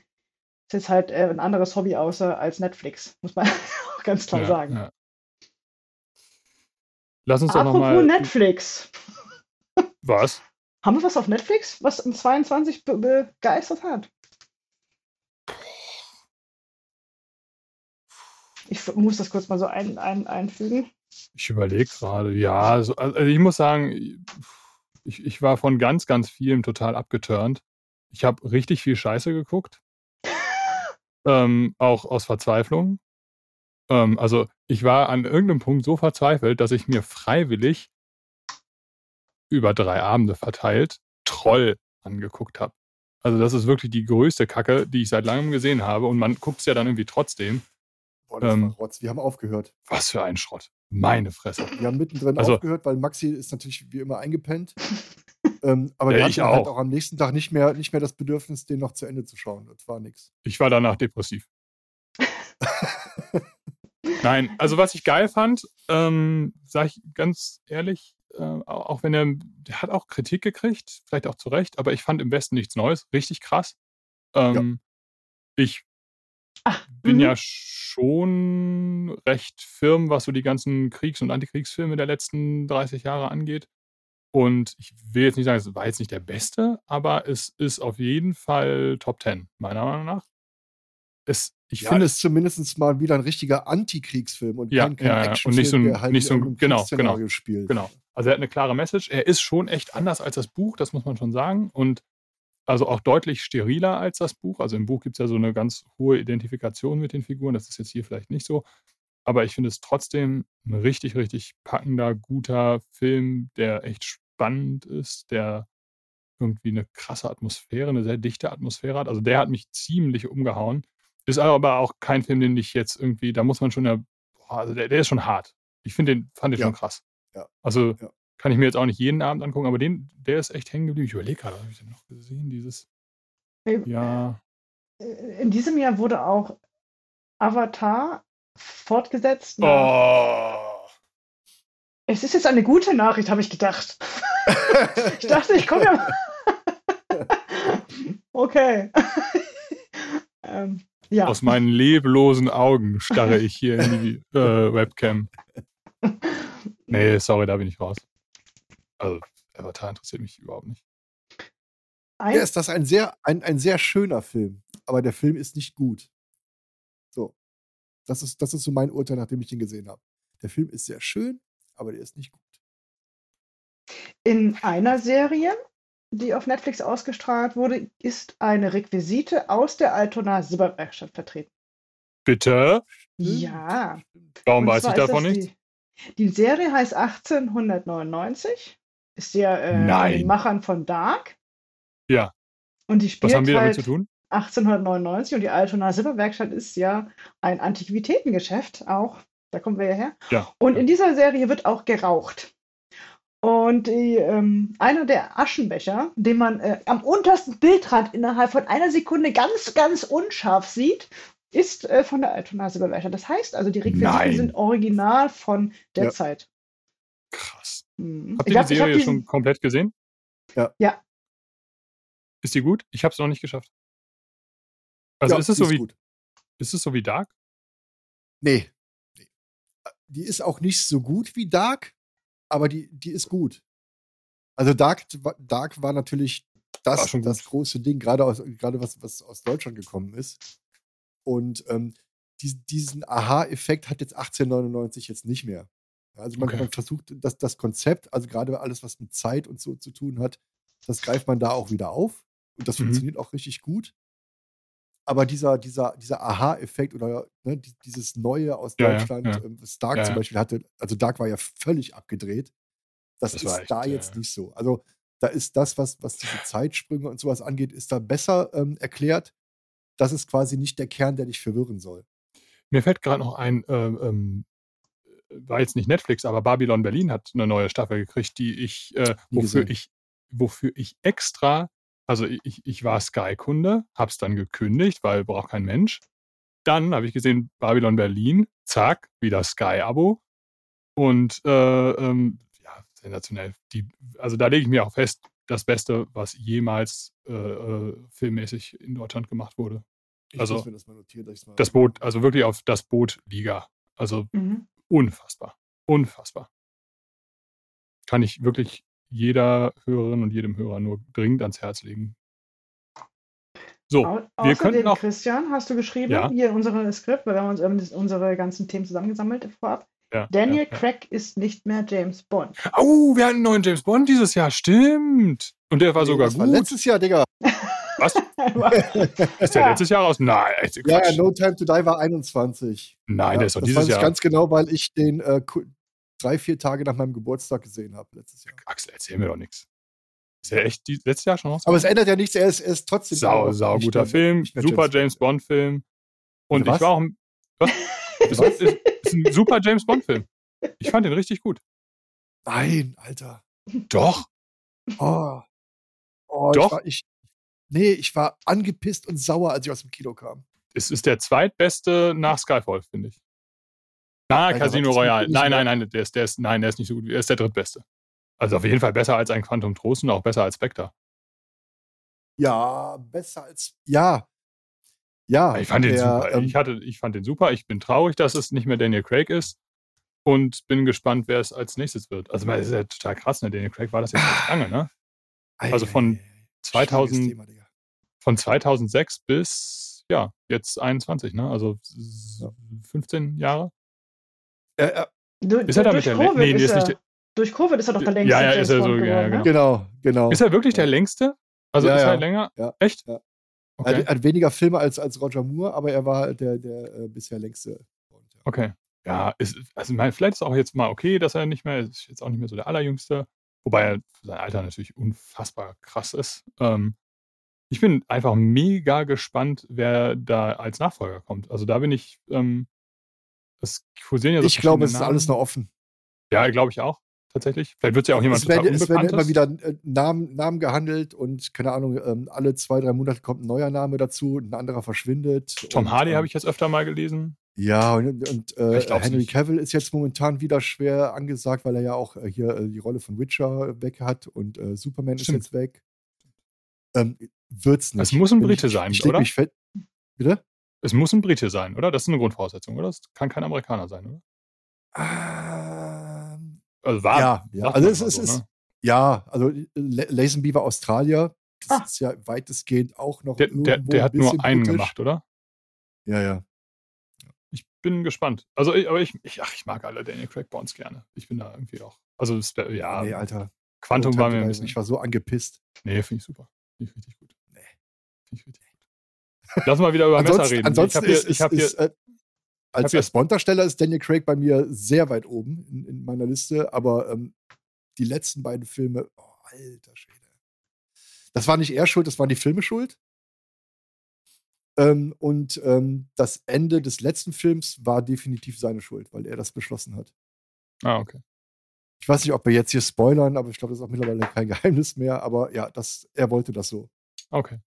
[SPEAKER 1] es ist halt äh, ein anderes Hobby außer als Netflix, muss man auch ganz klar
[SPEAKER 2] Ja,
[SPEAKER 1] sagen.
[SPEAKER 2] Lass uns doch
[SPEAKER 1] Apropos
[SPEAKER 2] nochmal.
[SPEAKER 1] Netflix.
[SPEAKER 2] Was?
[SPEAKER 1] Haben wir was auf Netflix, was im 22 be begeistert hat? Ich muss das kurz mal so ein, ein, einfügen.
[SPEAKER 2] Ich überlege gerade. Ja, so, also ich muss sagen, ich, ich war von ganz, ganz vielem total abgeturnt. Ich habe richtig viel Scheiße geguckt. ähm, auch aus Verzweiflung. Ähm, also ich war an irgendeinem Punkt so verzweifelt, dass ich mir freiwillig über drei Abende verteilt Troll angeguckt habe. Also das ist wirklich die größte Kacke, die ich seit langem gesehen habe. Und man guckt es ja dann irgendwie trotzdem.
[SPEAKER 3] Boah, das
[SPEAKER 2] Ähm.
[SPEAKER 3] war Rotz. Wir haben aufgehört.
[SPEAKER 2] Was für ein Schrott. Meine Fresse.
[SPEAKER 3] Wir haben mittendrin
[SPEAKER 2] Also-
[SPEAKER 3] aufgehört, weil Maxi ist natürlich wie immer eingepennt. ähm, aber
[SPEAKER 2] ich
[SPEAKER 3] hatten halt
[SPEAKER 2] auch.
[SPEAKER 3] auch am nächsten Tag nicht mehr, nicht mehr das Bedürfnis, den noch zu Ende zu schauen. Das war nix.
[SPEAKER 2] Ich war danach depressiv. Nein, also was ich geil fand, ähm, sage ich ganz ehrlich, äh, auch wenn er, der hat auch Kritik gekriegt, vielleicht auch zu Recht, aber ich fand im Westen nichts Neues, richtig krass. Ähm, Ich
[SPEAKER 1] Ach,
[SPEAKER 2] bin
[SPEAKER 1] mhm.
[SPEAKER 2] ja schon recht firm, was so die ganzen Kriegs- und Antikriegsfilme der letzten 30 Jahre angeht. Und ich will jetzt nicht sagen, es war jetzt nicht der beste, aber es ist auf jeden Fall Top 10, meiner Meinung nach. Es, ich
[SPEAKER 3] ja,
[SPEAKER 2] finde
[SPEAKER 3] es zumindest mal wieder ein richtiger Antikriegsfilm und
[SPEAKER 2] Ja,
[SPEAKER 3] kein, kein
[SPEAKER 2] ja, ja. Und
[SPEAKER 3] Actionfilm,
[SPEAKER 2] nicht so ein-
[SPEAKER 3] der halt
[SPEAKER 2] nicht so ein- genau,
[SPEAKER 3] Kriegsszenario spielt.
[SPEAKER 2] Genau. Also er hat eine klare Message. Er ist schon echt anders als das Buch, das muss man schon sagen. Und also auch deutlich steriler als das Buch. Also im Buch gibt es ja so eine ganz hohe Identifikation mit den Figuren. Das ist jetzt hier vielleicht nicht so. Aber ich finde es trotzdem ein richtig, richtig packender, guter Film, der echt spannend ist, der irgendwie eine krasse Atmosphäre, eine sehr dichte Atmosphäre hat. Also der hat mich ziemlich umgehauen. Ist aber auch kein Film, den ich jetzt irgendwie, da muss man schon ja, boah, also der, der ist schon hart. Ich finde den, fand den
[SPEAKER 3] Ja.
[SPEAKER 2] schon krass.
[SPEAKER 3] Ja.
[SPEAKER 2] Also
[SPEAKER 3] Ja.
[SPEAKER 2] kann ich mir jetzt auch nicht jeden Abend angucken, aber den, der ist echt hängen geblieben. Ich überlege gerade, habe ich den noch gesehen? Dieses,
[SPEAKER 1] Ähm,
[SPEAKER 2] ja,
[SPEAKER 1] In diesem Jahr wurde auch Avatar fortgesetzt.
[SPEAKER 2] oh,
[SPEAKER 1] Es ist jetzt eine gute Nachricht, habe ich gedacht. Ich dachte, ich komme ja. Okay. ähm, ja.
[SPEAKER 2] aus meinen leblosen Augen starre ich hier in die äh, Webcam. Nee, sorry, da bin ich raus. Also, Avatar interessiert mich überhaupt nicht.
[SPEAKER 1] Ein,
[SPEAKER 3] Ja, ist das ein sehr, ein, ein sehr schöner Film, aber der Film ist nicht gut. So. Das ist, das ist so mein Urteil, nachdem ich ihn gesehen habe. Der Film ist sehr schön, aber der ist nicht gut.
[SPEAKER 1] in einer Serie, die auf Netflix ausgestrahlt wurde, ist eine Requisite aus der Altona Silberwerkstatt vertreten.
[SPEAKER 2] Bitte?
[SPEAKER 1] Ja.
[SPEAKER 2] Warum weiß ich davon
[SPEAKER 1] das
[SPEAKER 2] nichts?
[SPEAKER 1] Die, die Serie heißt 1899, ist ja äh, den Machern von Dark.
[SPEAKER 2] Ja.
[SPEAKER 1] Und die spielt
[SPEAKER 2] Was haben wir damit
[SPEAKER 1] halt
[SPEAKER 2] zu tun?
[SPEAKER 1] 1899 und die Altona Silberwerkstatt ist ja ein Antiquitätengeschäft auch. Da kommen wir ja her.
[SPEAKER 2] Ja.
[SPEAKER 1] Und in dieser Serie wird auch geraucht. Und die, ähm, einer der Aschenbecher, den man äh, am untersten Bildrand innerhalb von einer Sekunde ganz, ganz unscharf sieht, ist äh, von der Altona Silberwerkstatt. Das heißt also, die Requisiten
[SPEAKER 2] Nein.
[SPEAKER 1] sind original von der
[SPEAKER 3] Ja.
[SPEAKER 1] Zeit.
[SPEAKER 2] Krass.
[SPEAKER 1] Hm.
[SPEAKER 2] Habt
[SPEAKER 1] Ich
[SPEAKER 2] ihr die Serie
[SPEAKER 1] diesen-
[SPEAKER 2] schon komplett gesehen?
[SPEAKER 3] Ja.
[SPEAKER 1] Ja.
[SPEAKER 2] Ist die gut? Ich habe es noch nicht geschafft. Also
[SPEAKER 3] Ja,
[SPEAKER 2] ist es so wie
[SPEAKER 3] gut.
[SPEAKER 2] ist es so wie Dark?
[SPEAKER 3] Nee. nee. Die ist auch nicht so gut wie Dark, aber die, die ist gut. Also Dark, Dark war natürlich
[SPEAKER 2] War
[SPEAKER 3] das,
[SPEAKER 2] schon
[SPEAKER 3] das große Ding, gerade aus, gerade was, was aus Deutschland gekommen ist. Und ähm, die, diesen Aha-Effekt hat jetzt 1899 jetzt nicht mehr. Also man,
[SPEAKER 2] Okay.
[SPEAKER 3] man versucht, das, das Konzept, also gerade alles, was mit Zeit und so zu tun hat, das greift man da auch wieder auf. Und das
[SPEAKER 2] Mhm.
[SPEAKER 3] funktioniert auch richtig gut. Aber dieser, dieser, dieser Aha-Effekt oder ne, die- dieses Neue aus
[SPEAKER 2] Ja,
[SPEAKER 3] Deutschland,
[SPEAKER 2] ja.
[SPEAKER 3] ähm, was Dark
[SPEAKER 2] Ja,
[SPEAKER 3] zum. Beispiel hatte, also Dark war ja völlig abgedreht. Das,
[SPEAKER 2] Das
[SPEAKER 3] ist
[SPEAKER 2] echt,
[SPEAKER 3] da jetzt nicht so. Also da ist das, was, was diese Zeitsprünge und sowas angeht, ist da besser ähm, erklärt. Das ist quasi nicht der Kern, der dich verwirren soll.
[SPEAKER 2] Mir fällt gerade noch ein, ähm, ähm, war jetzt nicht Netflix, aber Babylon Berlin hat eine neue Staffel gekriegt, die ich, äh, wofür
[SPEAKER 3] gesehen.
[SPEAKER 2] ich, wofür ich extra, also ich, ich war Sky-Kunde, hab's dann gekündigt, weil braucht kein Mensch. Dann habe ich gesehen, Babylon Berlin, zack, wieder Sky-Abo. Und äh, ähm, ja, sensationell. Die, also da lege ich mir auch fest, das Beste, was jemals äh, äh, filmmäßig in Deutschland gemacht wurde.
[SPEAKER 3] Ich
[SPEAKER 2] Also,
[SPEAKER 3] das mal notieren, dass ich's mal
[SPEAKER 2] Das Boot, also wirklich auf das Boot Liga. Also
[SPEAKER 1] Mhm.
[SPEAKER 2] unfassbar. Unfassbar. Kann ich wirklich jeder Hörerin und jedem Hörer nur dringend ans Herz legen. So,
[SPEAKER 1] Au
[SPEAKER 2] wir
[SPEAKER 1] außerdem,
[SPEAKER 2] könnten auch.
[SPEAKER 1] Christian, hast du geschrieben,
[SPEAKER 2] Ja.
[SPEAKER 1] hier in unserem Skript, weil wir haben uns ähm, das- unsere ganzen Themen zusammengesammelt vorab.
[SPEAKER 2] Ja,
[SPEAKER 1] Daniel
[SPEAKER 2] ja, ja.
[SPEAKER 1] Craig ist nicht mehr James Bond.
[SPEAKER 2] Oh, wir hatten einen neuen James Bond dieses Jahr, stimmt. Und der war
[SPEAKER 3] Nee,
[SPEAKER 2] sogar
[SPEAKER 3] das war
[SPEAKER 2] gut.
[SPEAKER 3] letztes Jahr, Digga.
[SPEAKER 2] Was? Ist der
[SPEAKER 1] Ja.
[SPEAKER 2] letztes Jahr raus? Nein, echt,
[SPEAKER 3] Ja, No Time to Die war 21.
[SPEAKER 2] Nein,
[SPEAKER 3] ja,
[SPEAKER 2] der ist doch
[SPEAKER 3] das
[SPEAKER 2] dieses
[SPEAKER 3] weiß ich
[SPEAKER 2] Jahr.
[SPEAKER 3] ganz genau, weil ich den äh, drei, vier Tage nach meinem Geburtstag gesehen habe letztes Jahr.
[SPEAKER 2] Axel, erzähl mir doch nichts. Ist der echt die, letztes Jahr schon raus?
[SPEAKER 3] Aber es ändert ja nichts, er ist, er ist trotzdem.
[SPEAKER 2] Sau, sau guter Film, super James
[SPEAKER 3] Bond.
[SPEAKER 2] Bond-Film. Und
[SPEAKER 3] Was?
[SPEAKER 2] ich war auch. ein- Was? ist, ist, ist ein super James Bond-Film. Ich fand den richtig gut.
[SPEAKER 3] Nein, Alter.
[SPEAKER 2] Doch.
[SPEAKER 3] Oh. Oh,
[SPEAKER 2] Doch.
[SPEAKER 3] Ich war, ich, nee, ich war angepisst und sauer, als ich aus dem Kino kam.
[SPEAKER 2] Es ist der zweitbeste nach Skyfall, finde ich. Na,
[SPEAKER 3] Alter,
[SPEAKER 2] Casino Royale. Nein,
[SPEAKER 3] nicht
[SPEAKER 2] nein, nein, der ist, der ist, nein, der ist nicht so gut. Er ist der drittbeste. Also auf jeden Fall besser als ein Quantum Trost und auch besser als Spectre.
[SPEAKER 3] Ja, besser als. Ja. Ja.
[SPEAKER 2] Ich fand den
[SPEAKER 3] der,
[SPEAKER 2] super.
[SPEAKER 3] ähm,
[SPEAKER 2] ich, hatte, ich fand den super. Ich bin traurig, dass es nicht mehr Daniel Craig ist. Und bin gespannt, wer es als nächstes wird. Also, das ist ja total krass, ne? Daniel Craig war das jetzt echt lange, ne? also von
[SPEAKER 3] ei, ei, ei.
[SPEAKER 2] 2000
[SPEAKER 3] Schwieriges Thema.
[SPEAKER 2] Von 2006 bis, ja, jetzt 21, ne? Also s-
[SPEAKER 3] Ja.
[SPEAKER 2] 15 Jahre.
[SPEAKER 3] Äh, äh,
[SPEAKER 1] Du,
[SPEAKER 2] Ist er damit
[SPEAKER 1] durch
[SPEAKER 2] der Lä-
[SPEAKER 1] Covid
[SPEAKER 2] nee, nee,
[SPEAKER 1] ist
[SPEAKER 2] ist nicht
[SPEAKER 1] er, durch Covid ist er doch der längste
[SPEAKER 2] Ja, ja,
[SPEAKER 1] James
[SPEAKER 2] ist er so,
[SPEAKER 1] Bond
[SPEAKER 2] ja,
[SPEAKER 1] geworden, ne?
[SPEAKER 3] genau, genau.
[SPEAKER 2] Ist er wirklich der längste? Also
[SPEAKER 3] Ja,
[SPEAKER 2] ist er
[SPEAKER 3] ja.
[SPEAKER 2] länger?
[SPEAKER 3] Ja,
[SPEAKER 2] Echt?
[SPEAKER 3] ja. Er
[SPEAKER 2] Okay.
[SPEAKER 3] hat, hat weniger Filme als, als Roger Moore, aber er war der, der äh, bisher längste.
[SPEAKER 2] Okay. Ja, ist, also mein, vielleicht ist auch jetzt mal okay, dass er nicht mehr, ist jetzt auch nicht mehr so der Allerjüngste. Wobei er für sein Alter natürlich unfassbar krass ist. Ähm, ich bin einfach mega gespannt, wer da als Nachfolger kommt. Also da bin ich, ähm, es kursieren ja so
[SPEAKER 3] Ich glaube, es ist alles noch offen.
[SPEAKER 2] Ja, glaube ich auch. Tatsächlich. Vielleicht wird es ja auch jemand
[SPEAKER 3] es werden, es werden immer wieder äh, Namen, Namen gehandelt und keine Ahnung, ähm, alle zwei, drei Monate kommt ein neuer Name dazu, ein anderer verschwindet.
[SPEAKER 2] Tom
[SPEAKER 3] und,
[SPEAKER 2] Hardy
[SPEAKER 3] ähm,
[SPEAKER 2] habe ich jetzt öfter mal gelesen.
[SPEAKER 3] Ja, und, und äh,
[SPEAKER 2] Ich
[SPEAKER 3] Henry
[SPEAKER 2] nicht.
[SPEAKER 3] Cavill ist jetzt momentan wieder schwer angesagt, weil er ja auch äh, hier äh, die Rolle von Witcher weg hat und äh, Superman
[SPEAKER 2] Stimmt.
[SPEAKER 3] ist jetzt weg. Ähm, wird's nicht.
[SPEAKER 2] Es muss ein Brite
[SPEAKER 3] ich,
[SPEAKER 2] sein,
[SPEAKER 3] ich leg
[SPEAKER 2] oder?
[SPEAKER 3] Mich fett. Bitte?
[SPEAKER 2] Es muss ein Brite sein, oder? Das ist eine Grundvoraussetzung, oder? Es kann kein Amerikaner sein, oder?
[SPEAKER 3] Ähm,
[SPEAKER 2] Also war.
[SPEAKER 3] ja, ja. Also es ist,
[SPEAKER 2] so,
[SPEAKER 3] ist
[SPEAKER 2] ne?
[SPEAKER 3] ja, also äh, La- Lazenby war Australier. Das
[SPEAKER 1] Ah.
[SPEAKER 3] ist ja weitestgehend auch noch
[SPEAKER 2] Der, der, der
[SPEAKER 3] ein
[SPEAKER 2] hat nur
[SPEAKER 3] bisschen
[SPEAKER 2] einen
[SPEAKER 3] britisch.
[SPEAKER 2] gemacht, oder?
[SPEAKER 3] Ja, ja.
[SPEAKER 2] Ich bin gespannt. Also, ich, aber ich, ich, ach, ich mag alle Daniel Craig Bonds gerne. Ich bin da irgendwie auch. Also, ja,
[SPEAKER 3] nee, Alter.
[SPEAKER 2] Quantum war mir ein bisschen.
[SPEAKER 3] Ich war so angepisst.
[SPEAKER 2] Nee, finde ich super. Finde ich richtig gut.
[SPEAKER 3] Nee.
[SPEAKER 2] Finde ich richtig gut. Lass mal wieder über Messer
[SPEAKER 3] Ansonsten,
[SPEAKER 2] reden.
[SPEAKER 3] ansonsten
[SPEAKER 2] ich habe hier,
[SPEAKER 3] ist,
[SPEAKER 2] ich
[SPEAKER 3] ist,
[SPEAKER 2] hab hier
[SPEAKER 3] ist äh, als, als Bond-Darsteller ist Daniel Craig bei mir sehr weit oben in, in meiner Liste, aber ähm, die letzten beiden Filme, oh, alter Schwede. Das war nicht er schuld, das waren die Filme schuld. Ähm, und ähm, das Ende des letzten Films war definitiv seine Schuld, weil er das beschlossen hat.
[SPEAKER 2] Ah, okay.
[SPEAKER 3] Ich weiß nicht, ob wir jetzt hier spoilern, aber ich glaube, das ist auch mittlerweile kein Geheimnis mehr. Aber ja, das, er wollte das so.
[SPEAKER 2] Okay.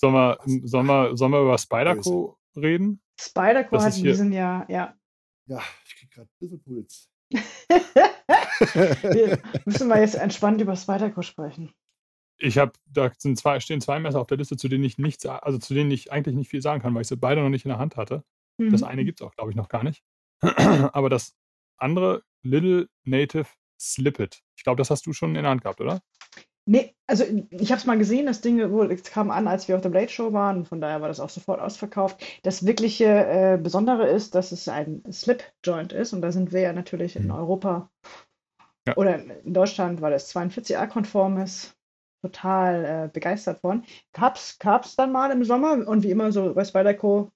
[SPEAKER 2] Sollen wir, sollen wir, sollen wir über Spider-Co reden?
[SPEAKER 1] Spider-Co
[SPEAKER 2] Das
[SPEAKER 1] hat in diesem Jahr, ja.
[SPEAKER 3] Ja, ich krieg gerade ein bisschen Puls.
[SPEAKER 1] Wir müssen mal jetzt entspannt über Spider-Co sprechen.
[SPEAKER 2] Ich habe, da sind zwei, stehen zwei Messer auf der Liste, zu denen ich nichts, also zu denen ich eigentlich nicht viel sagen kann, weil ich sie beide noch nicht in der Hand hatte. Das
[SPEAKER 1] Mhm.
[SPEAKER 2] eine gibt es auch, glaube ich, noch gar nicht. Aber das andere, Little Native Slippet. Ich glaube, das hast du schon in der Hand gehabt, oder?
[SPEAKER 1] Nee, also ich habe es mal gesehen, das Ding wohl, es kam an, als wir auf der Blade Show waren, von daher war das auch sofort ausverkauft. Das wirkliche äh, Besondere ist, dass es ein Slip-Joint ist und da sind wir ja natürlich in
[SPEAKER 2] Mhm.
[SPEAKER 1] Europa
[SPEAKER 2] Ja.
[SPEAKER 1] oder in Deutschland, weil es 42a-konform ist, total äh, begeistert von. Gab's, gab's dann mal im Sommer und wie immer so bei Spyderco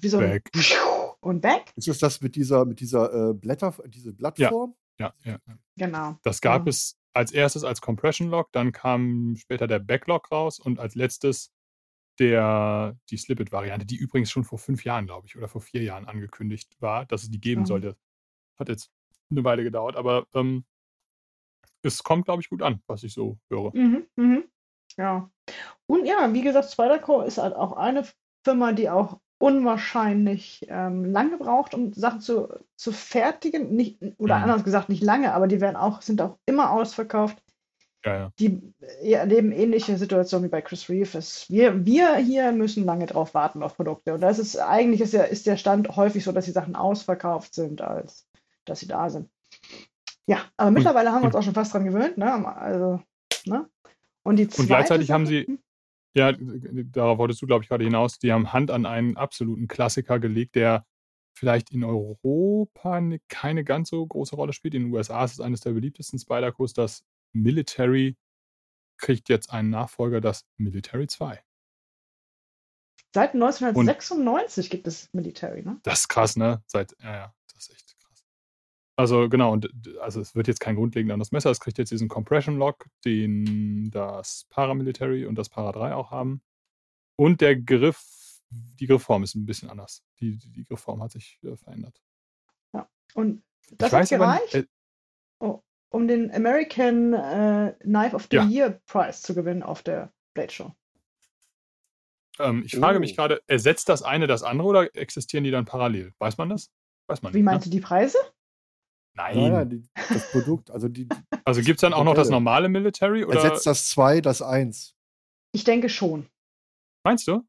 [SPEAKER 1] wie so ein
[SPEAKER 2] Weg.
[SPEAKER 1] und weg.
[SPEAKER 3] Ist es das mit dieser, mit dieser äh, Blätter, diese Blattform?
[SPEAKER 2] Ja, ja. ja.
[SPEAKER 1] Genau.
[SPEAKER 2] Das gab
[SPEAKER 1] Ja.
[SPEAKER 2] es als erstes als Compression Lock, dann kam später der Backlog raus und als letztes der, die Slippet-Variante, die übrigens schon vor fünf Jahren, glaube ich, oder vor vier Jahren angekündigt war, dass es die geben
[SPEAKER 1] Mhm.
[SPEAKER 2] sollte. Hat jetzt eine Weile gedauert, aber ähm, es kommt, glaube ich, gut an, was ich so höre.
[SPEAKER 1] Mhm, mhm. Ja. Und ja, wie gesagt, Spyderco ist halt auch eine Firma, die auch unwahrscheinlich ähm, lange braucht, um Sachen zu, zu fertigen. Nicht, oder
[SPEAKER 2] Mhm.
[SPEAKER 1] anders gesagt, nicht lange, aber die werden auch, sind auch immer ausverkauft.
[SPEAKER 2] Ja, ja.
[SPEAKER 1] Die erleben ähnliche Situationen wie bei Chris Reeve. Es, wir, wir hier müssen lange drauf warten auf Produkte. Und das ist eigentlich ist, ja, ist der Stand häufig so, dass die Sachen ausverkauft sind, als dass sie da sind. Ja, aber mittlerweile haben wir uns
[SPEAKER 2] und-
[SPEAKER 1] auch schon fast dran gewöhnt, ne? Also, ne? Und die
[SPEAKER 2] Und gleichzeitig haben
[SPEAKER 1] Sache-
[SPEAKER 2] sie, ja, darauf wolltest du, glaube ich, gerade hinaus, die haben Hand an einen absoluten Klassiker gelegt, der vielleicht in Europa ne- keine ganz so große Rolle spielt. In den USA ist es eines der beliebtesten Spider-Cos. Das Military kriegt jetzt einen Nachfolger, das Military 2.
[SPEAKER 1] Seit 1996 gibt es Military, ne?
[SPEAKER 2] Das ist krass, ne? Seit, ja, ja, das ist echt. Also, genau, und also es wird jetzt kein grundlegend anderes Messer. Es kriegt jetzt diesen Compression Lock, den das Paramilitary und das Para 3 auch haben. Und der Griff, die Griffform ist ein bisschen anders. Die, die, die Griffform hat sich äh, verändert.
[SPEAKER 1] Und das
[SPEAKER 2] ich
[SPEAKER 1] hat
[SPEAKER 2] weiß aber
[SPEAKER 1] gereicht,
[SPEAKER 2] nicht, äh,
[SPEAKER 1] um den American äh, Knife of the
[SPEAKER 2] Ja.
[SPEAKER 1] Year Prize zu gewinnen auf der Blade Show.
[SPEAKER 2] ähm, ich frage mich
[SPEAKER 3] Oh.
[SPEAKER 2] gerade, ersetzt das eine das andere oder existieren die dann parallel? Weiß man das? Weiß man
[SPEAKER 1] Wie
[SPEAKER 2] nicht.
[SPEAKER 1] meinst
[SPEAKER 2] Ne?
[SPEAKER 1] du die Preise?
[SPEAKER 2] Nein.
[SPEAKER 3] Nein, nein, die, das Produkt, also die
[SPEAKER 2] Also gibt es dann auch noch das normale Military? Oder
[SPEAKER 3] ersetzt das 2, das 1.
[SPEAKER 1] Ich denke schon.
[SPEAKER 2] meinst du?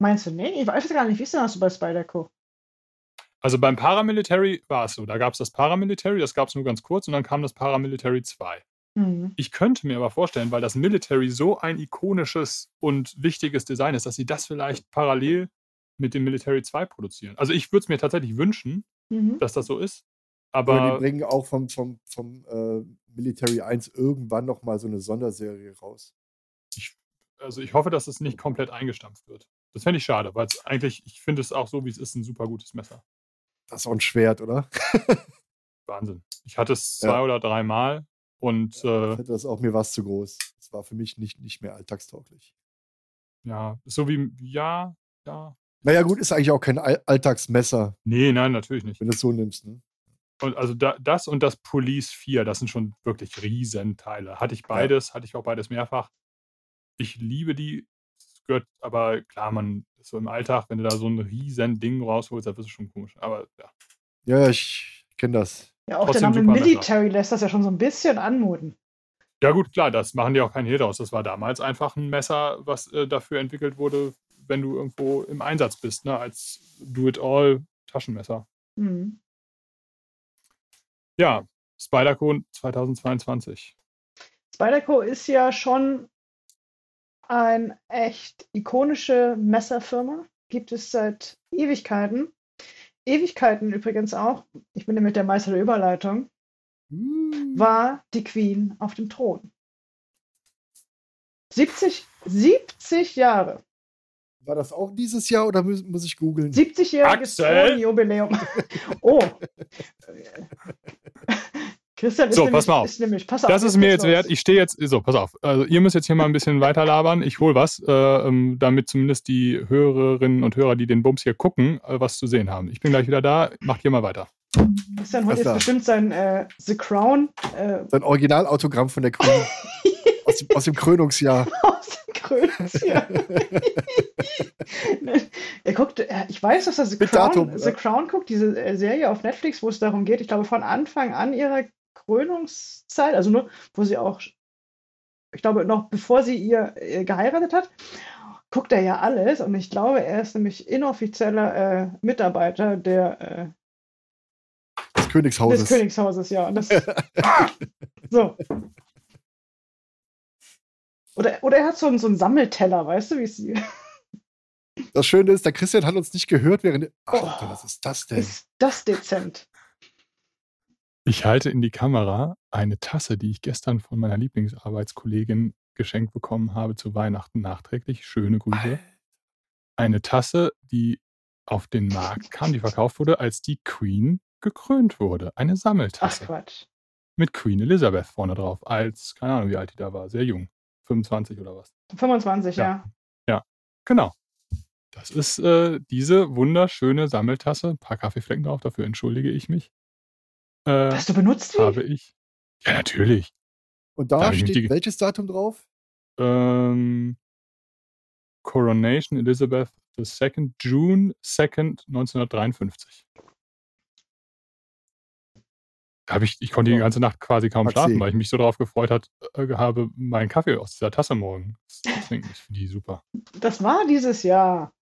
[SPEAKER 1] Meinst du? Nee, ich weiß gar nicht. Wie ist denn das so bei Spyderco?
[SPEAKER 2] Also beim Paramilitary war es so. Da gab es das Paramilitary, das gab es nur ganz kurz und dann kam das Paramilitary 2.
[SPEAKER 1] Hm.
[SPEAKER 2] Ich könnte mir aber vorstellen, weil das Military so ein ikonisches und wichtiges Design ist, dass sie das vielleicht parallel mit dem Military 2 produzieren. Also ich würde es mir tatsächlich wünschen,
[SPEAKER 1] Mhm.
[SPEAKER 2] dass das so ist.
[SPEAKER 3] Aber die bringen auch vom, vom, vom äh, Military 1 irgendwann noch mal so eine Sonderserie raus.
[SPEAKER 2] ich, also ich hoffe, dass es nicht komplett eingestampft wird. Das fände ich schade, weil es eigentlich, ich finde es auch so, wie es ist, ein super gutes Messer.
[SPEAKER 3] Das ist auch ein Schwert, oder?
[SPEAKER 2] Wahnsinn. Ich hatte es zwei
[SPEAKER 3] Ja.
[SPEAKER 2] oder dreimal und
[SPEAKER 3] Ich
[SPEAKER 2] äh,
[SPEAKER 3] das auch mir was zu groß. Das war für mich nicht, nicht mehr alltagstauglich.
[SPEAKER 2] ja, so wie, ja, ja.
[SPEAKER 3] Naja, gut, ist eigentlich auch kein All Alltagsmesser,
[SPEAKER 2] Nee, nein, natürlich nicht.
[SPEAKER 3] wenn du es so nimmst. Ne?
[SPEAKER 2] Und also da, das und das Police 4, das sind schon wirklich Riesenteile. Hatte ich beides, hatte ich auch beides mehrfach. Ich liebe die. Gehört, aber klar, man ist so im Alltag, wenn du da so ein riesen Ding rausholst, das ist schon komisch. Aber ja.
[SPEAKER 3] Ja, ja, ich kenne das.
[SPEAKER 1] Ja, auch
[SPEAKER 2] Trotzdem
[SPEAKER 1] der Name Military lässt das ja schon so ein bisschen anmuten.
[SPEAKER 2] Ja, gut, klar, das machen die auch kein Hehl draus. Das war damals einfach ein Messer, was äh, dafür entwickelt wurde, wenn du irgendwo im Einsatz bist, ne, als Do-it-all-Taschenmesser.
[SPEAKER 1] Hm.
[SPEAKER 2] Ja, Spyderco 2022.
[SPEAKER 1] Spyderco ist ja schon eine echt ikonische Messerfirma. Gibt es seit Ewigkeiten. Ewigkeiten übrigens auch. Ich bin nämlich der Meister der Überleitung.
[SPEAKER 3] Hm.
[SPEAKER 1] War die Queen auf dem Thron. 70, 70 Jahre.
[SPEAKER 3] War das auch dieses Jahr oder muss, muss ich googeln?
[SPEAKER 1] 70-jähriges
[SPEAKER 2] Axel?
[SPEAKER 1] Thronjubiläum. Oh. Christian ist,
[SPEAKER 2] So,
[SPEAKER 1] nämlich,
[SPEAKER 2] pass mal auf.
[SPEAKER 1] ist nämlich, pass auf.
[SPEAKER 2] Das ist mir jetzt
[SPEAKER 1] los.
[SPEAKER 2] wert. Ich stehe jetzt, so, pass auf. Also, ihr müsst jetzt hier mal ein bisschen weiter labern. Ich hole was, äh, ähm, damit zumindest die Hörerinnen und Hörer, die den Bums hier gucken, äh, was zu sehen haben. Ich bin gleich wieder da. Macht hier mal weiter.
[SPEAKER 1] Christian holt jetzt
[SPEAKER 3] da?
[SPEAKER 1] bestimmt sein äh, The Crown äh,
[SPEAKER 3] Sein Originalautogramm von der Queen aus, dem, aus dem Krönungsjahr.
[SPEAKER 1] aus dem Krönungsjahr. er guckt, äh, ich weiß, dass er The
[SPEAKER 3] Mit
[SPEAKER 1] Crown,
[SPEAKER 3] Datum,
[SPEAKER 1] The. Crown guckt, diese äh, Serie auf Netflix, wo es darum geht, ich glaube, von Anfang an ihrer Krönungszeit, also nur, wo sie auch, ich glaube, noch bevor sie ihr äh, geheiratet hat, guckt er ja alles und ich glaube, er ist nämlich inoffizieller äh, Mitarbeiter der, äh,
[SPEAKER 3] Des
[SPEAKER 1] des
[SPEAKER 3] Königshauses.
[SPEAKER 1] Königshauses, ja. Das, so. Oder, oder er hat so einen, so einen Sammelteller, weißt du, wie es
[SPEAKER 3] Das Schöne ist, der Christian hat uns nicht gehört, während. Ach,
[SPEAKER 1] Oh.
[SPEAKER 3] Was ist das denn?
[SPEAKER 1] ist das dezent.
[SPEAKER 2] Ich halte in die Kamera eine Tasse, die ich gestern von meiner Lieblingsarbeitskollegin geschenkt bekommen habe zu Weihnachten nachträglich. Schöne Grüße. Eine Tasse, die auf den Markt kam, die verkauft wurde, als die Queen gekrönt wurde. Eine
[SPEAKER 1] Ach
[SPEAKER 2] Sammeltasse.
[SPEAKER 1] Quatsch.
[SPEAKER 2] mit Queen Elizabeth vorne drauf, als, keine Ahnung, wie alt die da war, sehr jung. 25 oder was.
[SPEAKER 1] 25, ja.
[SPEAKER 2] Ja. Genau. Das ist äh, diese wunderschöne Sammeltasse. Ein paar Kaffeeflecken drauf, dafür entschuldige ich mich. Äh,
[SPEAKER 1] Hast du benutzt die?
[SPEAKER 2] habe ich. Ja, natürlich.
[SPEAKER 3] Und
[SPEAKER 2] Da
[SPEAKER 3] da steht
[SPEAKER 2] die-
[SPEAKER 3] welches Datum drauf?
[SPEAKER 2] Ähm, Coronation Elizabeth the second, June 2nd, 1953. Hab ich, ich konnte die ganze Nacht quasi kaum
[SPEAKER 3] Maxi.
[SPEAKER 2] schlafen, weil ich mich so darauf gefreut hat, äh, habe, meinen Kaffee aus dieser Tasse morgen zu trinken. Ich finde die super.
[SPEAKER 1] Das war dieses Jahr.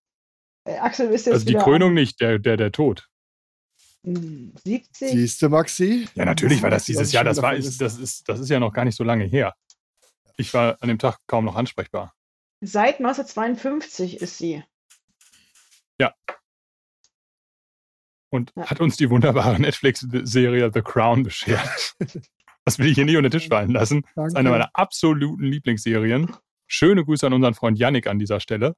[SPEAKER 1] Äh, Axel ist jetzt
[SPEAKER 2] Also die Krönung nicht, der, der, der Tod.
[SPEAKER 1] am 70.
[SPEAKER 3] Siehst du, Maxi?
[SPEAKER 2] Ja, natürlich war das
[SPEAKER 3] Was
[SPEAKER 2] dieses Jahr. Das, war, ist, das, ist, das ist ja noch gar nicht so lange her. Ich war an dem Tag kaum noch ansprechbar.
[SPEAKER 1] Seit 1952 ist sie.
[SPEAKER 2] Und
[SPEAKER 1] Ja.
[SPEAKER 2] hat uns die wunderbare Netflix-Serie The Crown beschert. Das will ich hier nicht unter den Tisch fallen lassen. Das ist
[SPEAKER 3] Danke.
[SPEAKER 2] eine meiner absoluten Lieblingsserien. Schöne Grüße an unseren Freund Yannick an dieser Stelle,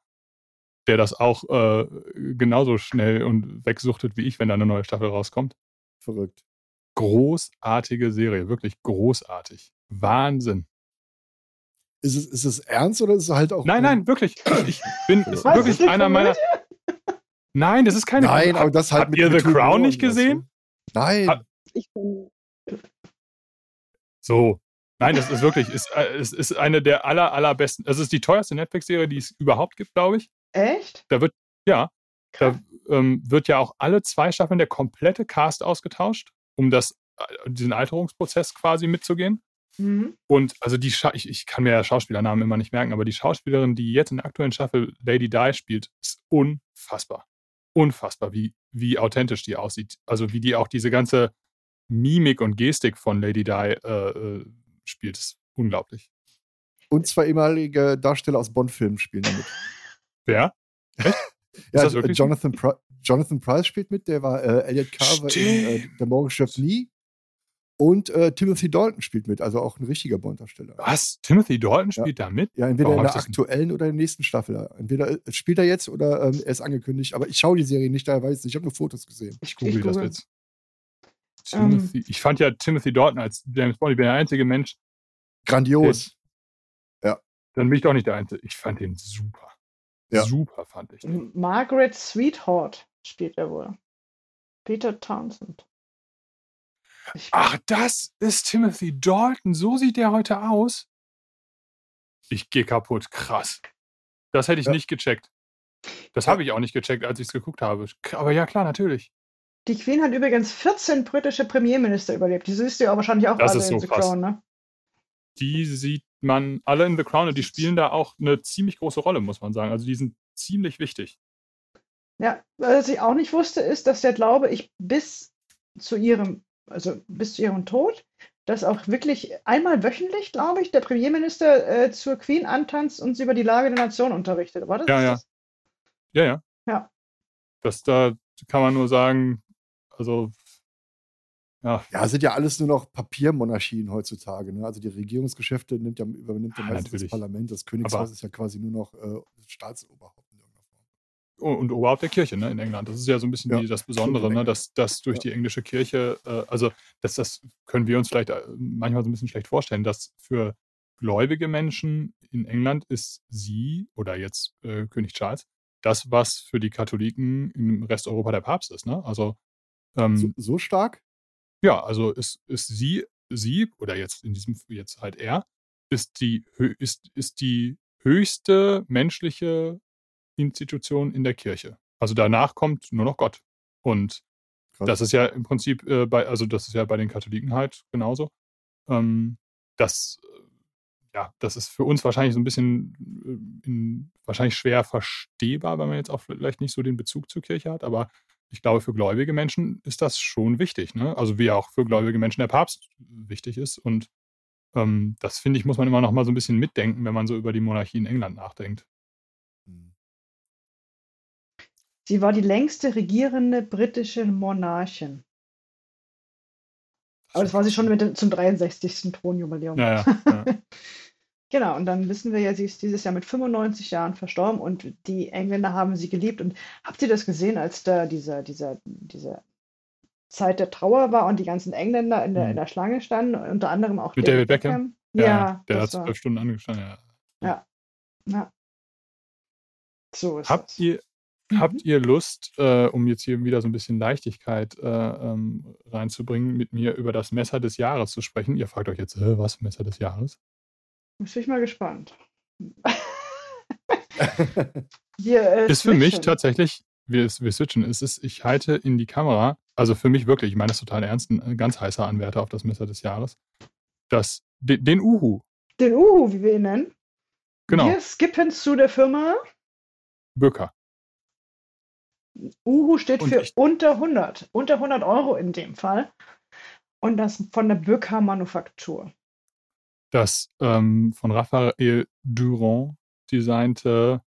[SPEAKER 2] der das auch äh, genauso schnell und wegsuchtet wie ich, wenn da eine neue Staffel rauskommt.
[SPEAKER 3] Verrückt.
[SPEAKER 2] Großartige Serie, wirklich großartig. Wahnsinn.
[SPEAKER 3] Ist es, ist es ernst oder ist es halt auch.
[SPEAKER 2] Nein, nein, wirklich. Ich bin wirklich einer meiner. Nein, das ist keine.
[SPEAKER 3] Nein, aber das halt
[SPEAKER 2] Habt
[SPEAKER 3] mit
[SPEAKER 2] ihr The Crown nicht gesehen?
[SPEAKER 3] Nein.
[SPEAKER 2] Ah.
[SPEAKER 1] Ich bin
[SPEAKER 2] So. Nein, das ist wirklich, ist, äh, es ist eine der aller, allerbesten. Es ist die teuerste Netflix-Serie, die es überhaupt gibt, glaube ich.
[SPEAKER 1] echt?
[SPEAKER 2] Da wird, ja,
[SPEAKER 1] Krass.
[SPEAKER 2] da ähm, wird ja auch alle zwei Staffeln der komplette Cast ausgetauscht, um das, äh, diesen Alterungsprozess quasi mitzugehen.
[SPEAKER 1] Mhm.
[SPEAKER 2] Und also die, Scha ich, ich kann mir ja Schauspielernamen immer nicht merken, aber die Schauspielerin, die jetzt in der aktuellen Staffel Lady Di spielt, ist unfassbar. Unfassbar, wie, wie authentisch die aussieht. Also wie die auch diese ganze Mimik und Gestik von Lady Di äh, äh, spielt. ist unglaublich.
[SPEAKER 3] Und zwei ehemalige Darsteller aus Bond-Filmen spielen damit.
[SPEAKER 2] Wer?
[SPEAKER 3] Ja? Jonathan, Pri Jonathan Price spielt mit, der war äh, Elliot Carver in äh, Der Morgen stirbt nie. Und äh, Timothy Dalton spielt mit, also auch ein richtiger Bond-Darsteller.
[SPEAKER 2] Was? Timothy Dalton
[SPEAKER 3] Ja.
[SPEAKER 2] spielt da mit?
[SPEAKER 3] Ja, entweder
[SPEAKER 2] Warum
[SPEAKER 3] in der
[SPEAKER 2] ich das
[SPEAKER 3] aktuellen oder in der nächsten Staffel. Entweder äh, spielt er jetzt oder ähm, er ist angekündigt. Aber ich schaue die Serie nicht, daher weiß ich nicht. Ich habe nur Fotos gesehen.
[SPEAKER 2] Ich google das
[SPEAKER 1] google.
[SPEAKER 2] jetzt.
[SPEAKER 1] Ähm.
[SPEAKER 2] Timothy, ich fand ja Timothy Dalton als James Bond, ich bin der einzige Mensch,
[SPEAKER 3] Grandios.
[SPEAKER 2] dann bin ich doch nicht der Einzige. Ich fand den super.
[SPEAKER 3] Ja.
[SPEAKER 2] Super fand ich den.
[SPEAKER 1] Margaret Sweetheart spielt er wohl. Peter Townsend.
[SPEAKER 2] Ach, das ist Timothy Dalton. So sieht der heute aus. Ich gehe kaputt. Krass. Das hätte ich
[SPEAKER 3] Ja.
[SPEAKER 2] nicht gecheckt. Das
[SPEAKER 3] Ja.
[SPEAKER 2] habe ich auch nicht gecheckt, als ich es geguckt habe. Aber ja, klar, natürlich.
[SPEAKER 1] die Queen hat übrigens 14 britische Premierminister überlebt. Die siehst du ja wahrscheinlich auch
[SPEAKER 2] Das
[SPEAKER 1] alle
[SPEAKER 2] ist
[SPEAKER 1] in
[SPEAKER 2] so
[SPEAKER 1] The
[SPEAKER 2] krass.
[SPEAKER 1] Crown, ne?
[SPEAKER 2] Die sieht man alle in The Crown und die spielen da auch eine ziemlich große Rolle, muss man sagen. Also die sind ziemlich wichtig.
[SPEAKER 1] Ja, was ich auch nicht wusste, ist, dass der Glaube ich bis zu ihrem, also bis zu ihrem Tod, dass auch wirklich einmal wöchentlich, glaube ich, der Premierminister äh, zur Queen antanzt und sie über die Lage der Nation unterrichtet. War das?
[SPEAKER 2] Ja,
[SPEAKER 1] ist
[SPEAKER 2] ja.
[SPEAKER 1] das?
[SPEAKER 2] Ja, ja.
[SPEAKER 1] Ja.
[SPEAKER 2] Das da kann man nur sagen, also ja,
[SPEAKER 3] Ja, sind ja alles nur noch Papiermonarchien heutzutage. Ne? Also die Regierungsgeschäfte nimmt ja, übernimmt ja meistens das. Parlament. Das Königshaus
[SPEAKER 2] Aber-
[SPEAKER 3] ist ja quasi nur noch äh, das Staatsoberhaupt.
[SPEAKER 2] Und und Oberhaupt der Kirche ne, in England. Das ist ja so ein bisschen
[SPEAKER 3] Ja,
[SPEAKER 2] die, das Besondere, ne, dass, dass durch
[SPEAKER 3] Ja.
[SPEAKER 2] die englische Kirche, äh, also das, das können wir uns vielleicht äh, manchmal so ein bisschen schlecht vorstellen, dass für gläubige Menschen in England ist sie oder jetzt äh, König Charles das, was für die Katholiken im Rest Europa der Papst ist. Ne? Also ähm,
[SPEAKER 3] So, so stark?
[SPEAKER 2] Ja, also ist, ist sie, sie, oder jetzt in diesem, jetzt halt er, ist die, ist, ist die höchste menschliche Institution in der Kirche. Also danach kommt nur noch Gott. Und
[SPEAKER 3] Krass.
[SPEAKER 2] das ist ja im Prinzip äh, bei, also das ist ja bei den Katholiken halt genauso. Ähm, das, äh, ja, das ist für uns wahrscheinlich so ein bisschen äh, in, wahrscheinlich schwer verstehbar, weil man jetzt auch vielleicht nicht so den Bezug zur Kirche hat, aber ich glaube, für gläubige Menschen ist das schon wichtig. Ne? Also wie auch für gläubige Menschen der Papst wichtig ist. Und ähm, das finde ich, muss man immer noch mal so ein bisschen mitdenken, wenn man so über die Monarchie in England nachdenkt.
[SPEAKER 1] Sie war die längste regierende britische Monarchin. Aber das war sie schon mit dem, zum 63. Thronjubiläum.
[SPEAKER 2] Ja, ja. ja.
[SPEAKER 1] Genau, und dann wissen wir ja, sie ist dieses Jahr mit 95 Jahren verstorben und die Engländer haben sie geliebt. Und habt ihr das gesehen, als da dieser, dieser, diese Zeit der Trauer war und die ganzen Engländer in der,
[SPEAKER 2] Mhm.
[SPEAKER 1] in der Schlange standen, unter anderem auch
[SPEAKER 2] Mit David Beckham?
[SPEAKER 1] Ja,
[SPEAKER 2] ja, der hat zwölf Stunden angestanden. Ja.
[SPEAKER 1] ja. So ist
[SPEAKER 2] Habt
[SPEAKER 1] das.
[SPEAKER 2] ihr,
[SPEAKER 1] Mhm.
[SPEAKER 2] habt ihr Lust, äh, um jetzt hier wieder so ein bisschen Leichtigkeit äh, ähm, reinzubringen, mit mir über das Messer des Jahres zu sprechen? Ihr fragt euch jetzt, äh, was Messer des Jahres?
[SPEAKER 1] Bin ich mal gespannt. Wir, äh,
[SPEAKER 2] Ist für mich tatsächlich, wir, wir switchen, es ist, ich halte in die Kamera, also für mich wirklich, ich meine das total ernst, ein ganz heißer Anwärter auf das Messer des Jahres, das, den, den Uhu,
[SPEAKER 1] Den Uhu, wie wir ihn nennen.
[SPEAKER 2] genau,
[SPEAKER 1] Wir skippen zu der Firma.
[SPEAKER 2] Böker.
[SPEAKER 1] Uhu steht für unter 100. Unter 100 Euro in dem Fall. Und das von der Böker Manufaktur.
[SPEAKER 2] Das ähm, von Raphael Durand designte,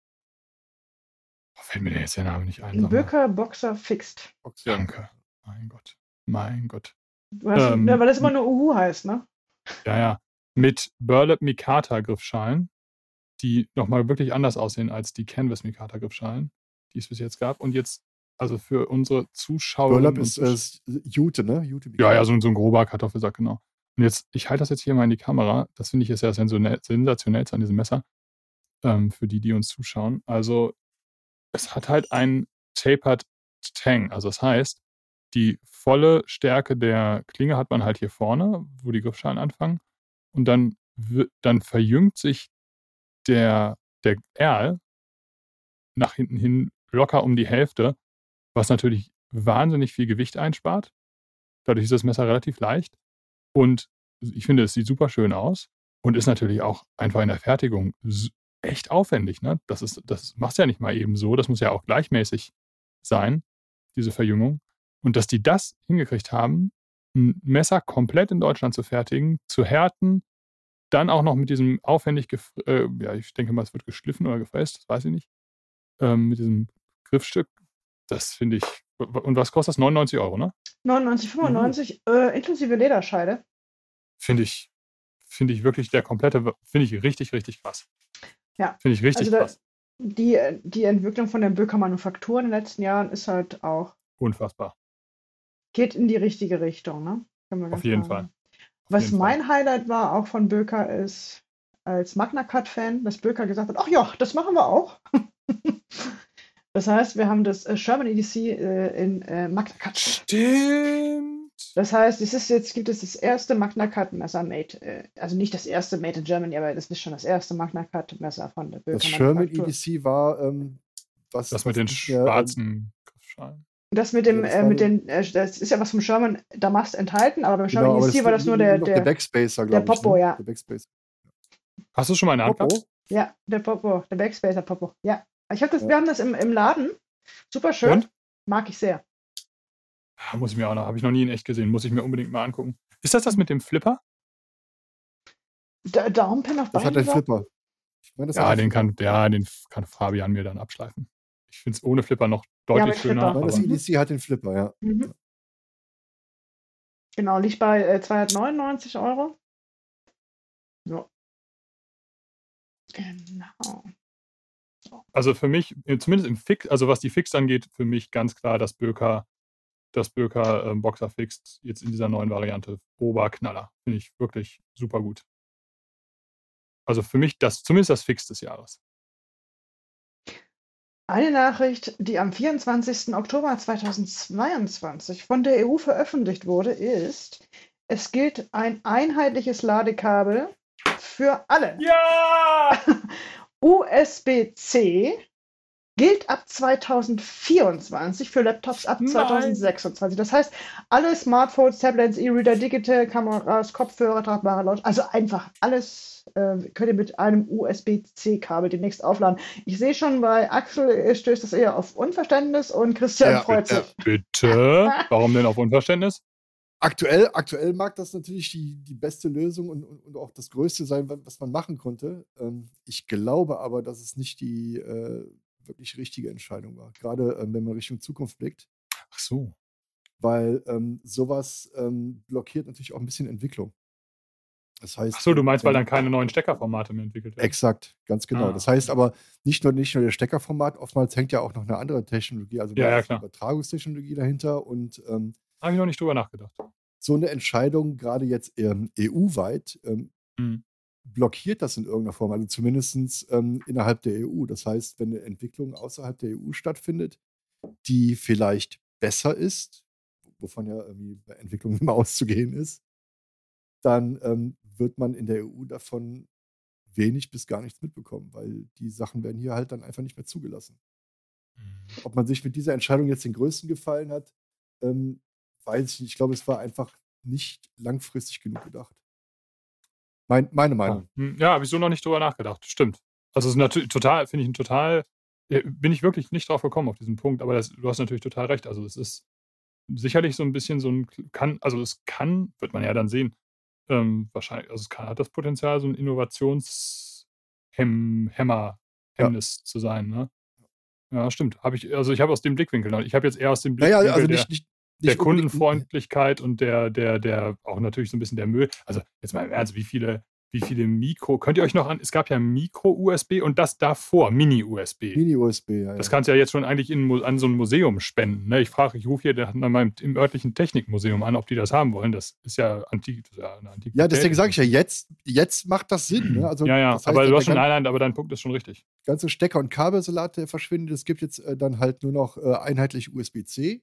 [SPEAKER 2] oh, fällt mir denn jetzt der Name nicht ein.
[SPEAKER 1] Böker Boxer Fixed.
[SPEAKER 2] Danke. Mein Gott. Mein Gott.
[SPEAKER 1] Hast,
[SPEAKER 2] Ähm,
[SPEAKER 1] ja, weil das immer nur Uhu heißt, ne?
[SPEAKER 2] Ja, ja. Mit Burlap Mikata Griffschalen, die nochmal wirklich anders aussehen als die Canvas Mikata Griffschalen, die es bis jetzt gab. Und jetzt, also für unsere Zuschauer.
[SPEAKER 3] Burlap ist äh, Jute, ne? Jute
[SPEAKER 2] Ja, ja, so, ein- so ein grober Kartoffelsack, genau. Und jetzt, ich halte das jetzt hier mal in die Kamera. Das finde ich ist ja sensationell, sensationellste an diesem Messer. Ähm, für die, die uns zuschauen. Also, es hat halt einen tapered Tang. Also, das heißt, die volle Stärke der Klinge hat man halt hier vorne, wo die Griffschalen anfangen. Und dann, dann verjüngt sich der, der Erl nach hinten hin locker um die Hälfte, was natürlich wahnsinnig viel Gewicht einspart. Dadurch ist das Messer relativ leicht. Und ich finde, es sieht super schön aus und ist natürlich auch einfach in der Fertigung echt aufwendig. Ne? Das, ist, das machst du ja nicht mal eben so. Das muss ja auch gleichmäßig sein, diese Verjüngung. Und dass die das hingekriegt haben, ein Messer komplett in Deutschland zu fertigen, zu härten, dann auch noch mit diesem aufwendig, äh, ja, ich denke mal, es wird geschliffen oder gefräst, das weiß ich nicht, ähm, mit diesem Griffstück, das finde ich. Und was kostet das? 99 Euro, ne?
[SPEAKER 1] 99,95 äh, inklusive Lederscheide.
[SPEAKER 2] Finde ich, finde ich wirklich der komplette, finde ich richtig, richtig krass.
[SPEAKER 1] Ja,
[SPEAKER 2] Finde ich richtig
[SPEAKER 1] also da-
[SPEAKER 2] krass.
[SPEAKER 1] Die, die Entwicklung von der Böker Manufaktur in den letzten Jahren ist halt auch,
[SPEAKER 2] Unfassbar.
[SPEAKER 1] geht in die richtige Richtung, ne?
[SPEAKER 2] Auf jeden
[SPEAKER 1] klar
[SPEAKER 2] Fall.
[SPEAKER 1] sagen.
[SPEAKER 2] Auf
[SPEAKER 1] Was
[SPEAKER 2] jeden
[SPEAKER 1] mein Highlight war, auch von Böker, ist als Magna Cut-Fan, dass Böker gesagt hat, ach ja, das machen wir auch. Das heißt, wir haben das äh, Sherman EDC äh, in äh, Magna Cut.
[SPEAKER 2] Stimmt.
[SPEAKER 1] Das heißt, es ist jetzt gibt es das erste Magna Cut Messer made, äh, also nicht das erste Made in Germany, aber das ist schon das erste Magna Cut Messer von der Böker
[SPEAKER 3] Das Sherman. EDC war ähm, was.
[SPEAKER 2] Das
[SPEAKER 3] was
[SPEAKER 2] mit den
[SPEAKER 3] ähm,
[SPEAKER 2] schwarzen Griffschalen.
[SPEAKER 1] Das mit dem,
[SPEAKER 3] Ja, das
[SPEAKER 1] äh, mit
[SPEAKER 3] der-
[SPEAKER 1] den, äh, das ist ja was vom Sherman Damast enthalten, aber beim Sherman
[SPEAKER 3] Genau,
[SPEAKER 1] EDC war das nur der,
[SPEAKER 3] noch
[SPEAKER 1] der,
[SPEAKER 3] Backspacer,
[SPEAKER 1] der
[SPEAKER 3] glaube ich.
[SPEAKER 1] Popo,
[SPEAKER 3] ne?
[SPEAKER 1] ja.
[SPEAKER 3] Der Backspacer.
[SPEAKER 2] Hast du schon mal in der Hand gehabt?
[SPEAKER 1] ja, der Popo, der Backspacer Popo. Ja, ich habe das,
[SPEAKER 3] Ja.
[SPEAKER 1] wir haben das im, im Laden. Super schön,
[SPEAKER 2] Und?
[SPEAKER 1] mag ich sehr.
[SPEAKER 2] Ah, Muss ich mir auch noch, habe ich noch nie in echt gesehen, muss ich mir unbedingt mal angucken. Ist das das mit dem Flipper?
[SPEAKER 1] Da, Daumenpen auf
[SPEAKER 3] Das hat der? Flipper. Ich meine, das
[SPEAKER 2] Ja, den kann, ja, den kann Fabian mir dann abschleifen. Ich finde es ohne Flipper noch deutlich
[SPEAKER 1] mit
[SPEAKER 2] schöner.
[SPEAKER 3] Das
[SPEAKER 2] Aber,
[SPEAKER 1] Mhm.
[SPEAKER 3] EDC hat den Flipper, ja.
[SPEAKER 1] Mhm. Genau, liegt bei äh, 299 Euro. So. Genau.
[SPEAKER 2] Also für mich, äh, zumindest im Fix, also was die Fix angeht, für mich ganz klar das Böker, das Böker ähm, Boxer Fix jetzt in dieser neuen Variante. Oberknaller. Finde ich wirklich super gut. Also für mich das, zumindest das Fix des Jahres.
[SPEAKER 1] Eine Nachricht, die am 24. Oktober 2022 von der EU veröffentlicht wurde, ist, es gilt ein einheitliches Ladekabel für alle.
[SPEAKER 2] Ja!
[SPEAKER 1] USB-C gilt ab 2024 für Laptops ab
[SPEAKER 2] Nein.
[SPEAKER 1] 2026. Das heißt, alle Smartphones, Tablets, E-Reader, Digital, Kameras, Kopfhörer, tragbare Laut, also einfach alles äh, könnt ihr mit einem USB-C-Kabel demnächst aufladen. Ich sehe schon, bei Axel stößt das eher auf Unverständnis und Christian
[SPEAKER 3] Ja,
[SPEAKER 1] freut
[SPEAKER 3] ja.
[SPEAKER 1] sich.
[SPEAKER 2] Bitte? Warum denn auf Unverständnis?
[SPEAKER 3] Aktuell, aktuell mag das natürlich die, die beste Lösung und, und, und auch das Größte sein, wa- was man machen konnte. Ähm, ich glaube aber, dass es nicht die äh, wirklich richtige Entscheidung war. Gerade ähm, wenn man Richtung Zukunft blickt,
[SPEAKER 2] Ach so.
[SPEAKER 3] weil ähm, sowas ähm, blockiert natürlich auch ein bisschen Entwicklung. Das heißt,
[SPEAKER 2] Ach so, du meinst, weil dann keine neuen Steckerformate mehr entwickelt werden.
[SPEAKER 3] Exakt, ganz genau.
[SPEAKER 2] Ah,
[SPEAKER 3] das heißt aber nicht nur, nicht nur der Steckerformat, oftmals hängt ja auch noch eine andere Technologie, also
[SPEAKER 2] Ja, ja.
[SPEAKER 3] Übertragungstechnologie dahinter und ähm,
[SPEAKER 2] Habe ich noch nicht drüber nachgedacht.
[SPEAKER 3] so eine Entscheidung, gerade jetzt ähm, EU-weit, ähm,
[SPEAKER 2] Hm.
[SPEAKER 3] blockiert das in irgendeiner Form, also zumindest ähm, innerhalb der EU. Das heißt, wenn eine Entwicklung außerhalb der EU stattfindet, die vielleicht besser ist, wovon ja irgendwie bei Entwicklung immer auszugehen ist, dann ähm, wird man in der EU davon wenig bis gar nichts mitbekommen, weil die Sachen werden hier halt dann einfach nicht mehr zugelassen. Mhm. Ob man sich mit dieser Entscheidung jetzt den größten gefallen hat, ähm, weiß ich nicht. Ich glaube, es war einfach nicht langfristig genug gedacht. Mein, meine Meinung.
[SPEAKER 2] Hm, ja, habe ich so noch nicht drüber nachgedacht. Stimmt. Also es ist natürlich total, finde ich ein total, bin ich wirklich nicht drauf gekommen auf diesen Punkt, aber das, du hast natürlich total recht. Also es ist sicherlich so ein bisschen so ein, kann, also es kann, wird man ja dann sehen, ähm, wahrscheinlich, also es kann, hat das Potenzial, so ein Innovationshemmer, Hemmnis ja. zu sein, ne? Ja, stimmt. Habe ich, also ich habe aus dem Blickwinkel. Ich habe jetzt eher aus dem
[SPEAKER 3] Blickwinkel ja, also nicht, nicht
[SPEAKER 2] der Kundenfreundlichkeit und der, der, der, auch natürlich so ein bisschen der Müll. Also jetzt mal im Ernst, wie viele wie viele Mikro, könnt ihr euch noch an, es gab ja Mikro-USB und das davor, Mini-USB.
[SPEAKER 3] Mini-USB, ja.
[SPEAKER 2] Das kannst du ja jetzt schon eigentlich in, an so ein Museum spenden. Ne? Ich frage, ich rufe hier mal im örtlichen Technikmuseum an, ob die das haben wollen. Das ist ja antik. Das ist
[SPEAKER 3] ja, ja, deswegen sage ich ja, jetzt, jetzt macht das Sinn. Ne? Also,
[SPEAKER 2] ja, ja,
[SPEAKER 3] das
[SPEAKER 2] heißt, aber du hast schon, nein, nein, aber dein Punkt ist schon richtig.
[SPEAKER 3] Ganze Stecker- und Kabelsalat, der verschwindet. Es gibt jetzt äh, dann halt nur noch äh, einheitlich USB-C